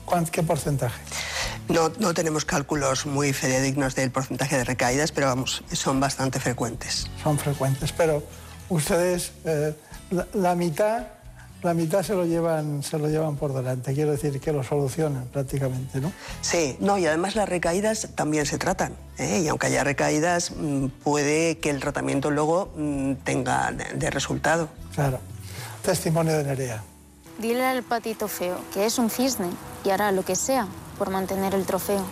¿Cuán- ¿Qué porcentaje? No, no tenemos cálculos muy fidedignos del porcentaje de recaídas, pero vamos, son bastante frecuentes. son frecuentes, pero ustedes eh, la, la mitad, la mitad se lo llevan, se lo llevan por delante. Quiero decir que lo solucionan prácticamente, ¿no? Sí, no, y además las recaídas también se tratan. ¿eh? Y aunque haya recaídas, mm, puede que el tratamiento luego mm, tenga de, de resultado. Claro. Testimonio de Nerea. Dile al patito feo que es un cisne y hará lo que sea por mantener el trofeo.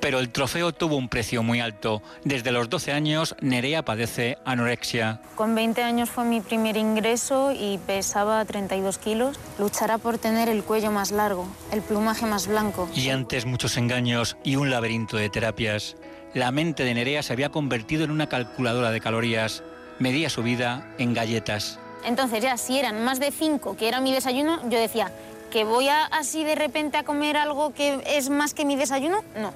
Pero el trofeo tuvo un precio muy alto. Desde los 12 años, Nerea padece anorexia. Con 20 años fue mi primer ingreso y pesaba 32 kilos. Luchará por tener el cuello más largo, el plumaje más blanco. Y antes muchos engaños y un laberinto de terapias. La mente de Nerea se había convertido en una calculadora de calorías. Medía su vida en galletas. Entonces ya si eran más de 5, que era mi desayuno, yo decía que voy a, así de repente a comer algo que es más que mi desayuno, no.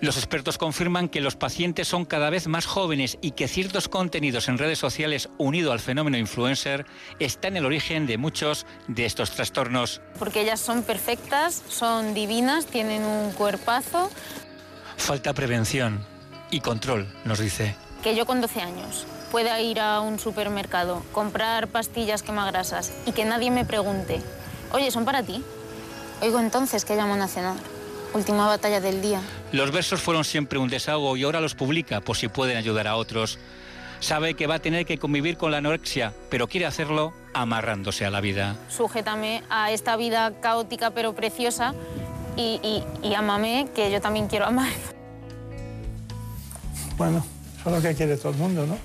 Los expertos confirman que los pacientes son cada vez más jóvenes y que ciertos contenidos en redes sociales unido al fenómeno influencer está en el origen de muchos de estos trastornos. Porque ellas son perfectas, son divinas, tienen un cuerpazo. Falta prevención y control, nos dice. Que yo con 12 años pueda ir a un supermercado, comprar pastillas quemagrasas y que nadie me pregunte, oye, ¿son para ti? Oigo entonces que llaman a cenar. Última batalla del día. Los versos fueron siempre un desahogo y ahora los publica por si pueden ayudar a otros. Sabe que va a tener que convivir con la anorexia, pero quiere hacerlo amarrándose a la vida. Sujétame a esta vida caótica pero preciosa y, y, y amame, que yo también quiero amar. Bueno, eso es lo que quiere todo el mundo, ¿no?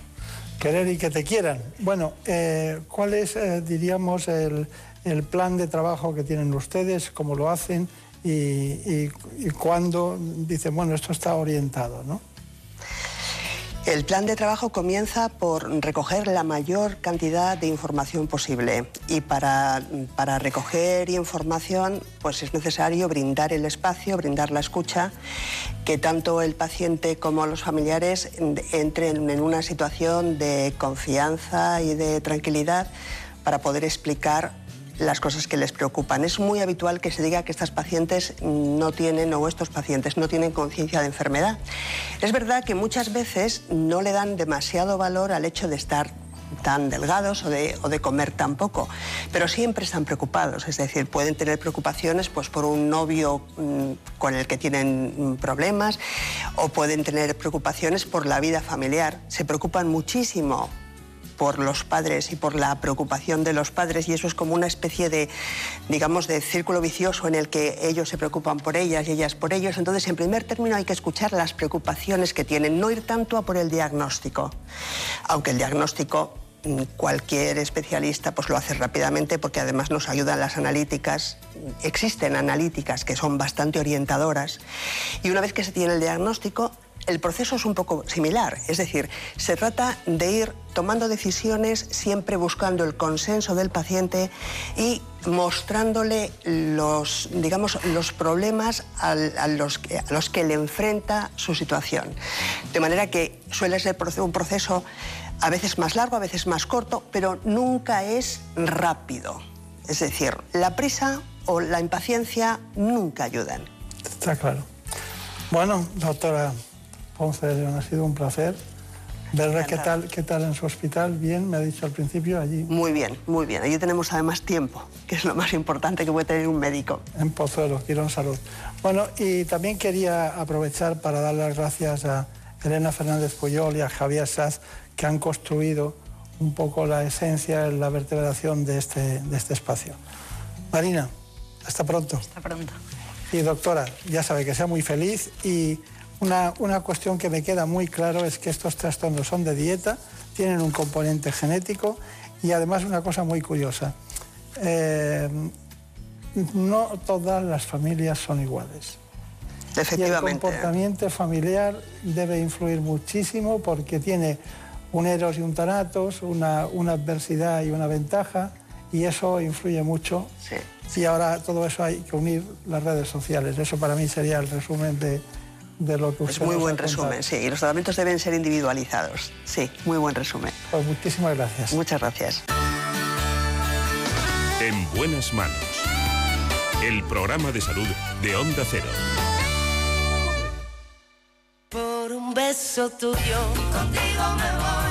Querer y que te quieran. Bueno, eh, ¿cuál es, eh, diríamos, el, el plan de trabajo que tienen ustedes? ¿Cómo lo hacen? y, y, y cuándo dicen, bueno, esto está orientado, ¿no? El plan de trabajo comienza por recoger la mayor cantidad de información posible. Y para, para, recoger información pues es necesario brindar el espacio, brindar la escucha, que tanto el paciente como los familiares entren en una situación de confianza y de tranquilidad para poder explicar las cosas que les preocupan. Es muy habitual que se diga que estas pacientes no tienen o estos pacientes no tienen conciencia de enfermedad. Es verdad que muchas veces no le dan demasiado valor al hecho de estar tan delgados o de, o de, comer tan poco, pero siempre están preocupados, es decir, pueden tener preocupaciones pues, por un novio mmm, con el que tienen problemas o pueden tener preocupaciones por la vida familiar, se preocupan muchísimo por los padres y por la preocupación de los padres y eso es como una especie de, digamos, de círculo vicioso en el que ellos se preocupan por ellas y ellas por ellos. Entonces, en primer término, hay que escuchar las preocupaciones que tienen, no ir tanto a por el diagnóstico, aunque el diagnóstico cualquier especialista pues lo hace rápidamente porque además nos ayudan las analíticas. Existen analíticas que son bastante orientadoras y una vez que se tiene el diagnóstico el proceso es un poco similar, es decir, se trata de ir tomando decisiones siempre buscando el consenso del paciente y mostrándole los, digamos, los problemas a, a, los que, a los que le enfrenta su situación. De manera que suele ser un proceso a veces más largo, a veces más corto, pero nunca es rápido. Es decir, la prisa o la impaciencia nunca ayudan. Está claro. Bueno, doctora Ponce de León, ha sido un placer. Verla qué tal, qué tal en su hospital. Bien, me ha dicho al principio allí. Muy bien, muy bien. Allí tenemos además tiempo, que es lo más importante que puede tener un médico. En Pozuelo, Quirón Salud. Bueno, y también quería aprovechar para dar las gracias a Elena Fernández Puyol y a Javier Saz, que han construido un poco la esencia, la vertebración de este, de este espacio. Marina, hasta pronto. Hasta pronto. Y doctora, ya sabe que sea muy feliz y una, una, cuestión que me queda muy claro es que estos trastornos son de dieta, tienen un componente genético y además una cosa muy curiosa. Eh, no todas las familias son iguales. Efectivamente. Y el comportamiento familiar debe influir muchísimo porque tiene un eros y un tanatos, una, una adversidad y una ventaja, y eso influye mucho. Sí. Y ahora todo eso hay que unir las redes sociales. Eso para mí sería el resumen de, de lo que usted Es muy buen resumen, sí. Y los tratamientos deben ser individualizados. Sí, muy buen resumen. Pues muchísimas gracias. Muchas gracias. En buenas manos. El programa de salud de Onda Cero. Por un beso tuyo, contigo me voy.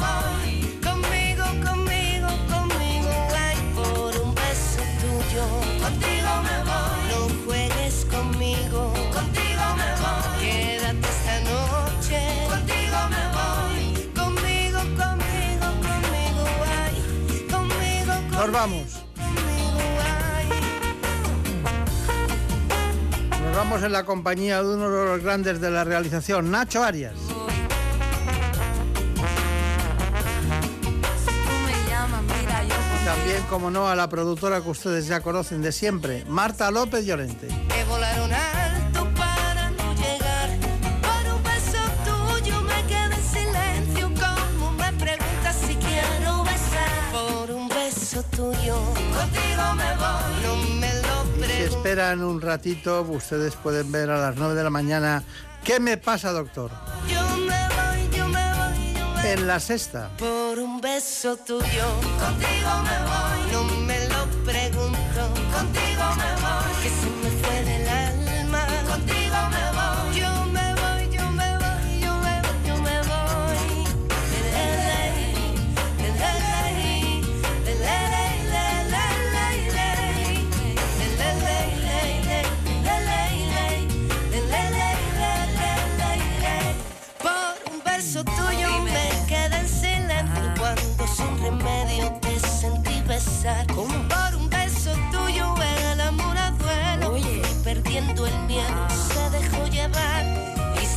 Vamos. Nos vamos en la compañía de uno de los grandes de la realización, Nacho Arias. También, como no, a la productora que ustedes ya conocen de siempre, Marta López Llorente. Tuyo, contigo me voy. No me lo Si preguntes. esperan un ratito, ustedes pueden ver a las 9 de la mañana ¿Qué me pasa, doctor? Yo me voy, yo me voy, yo me En la sexta. Por un beso tuyo, contigo me voy. No me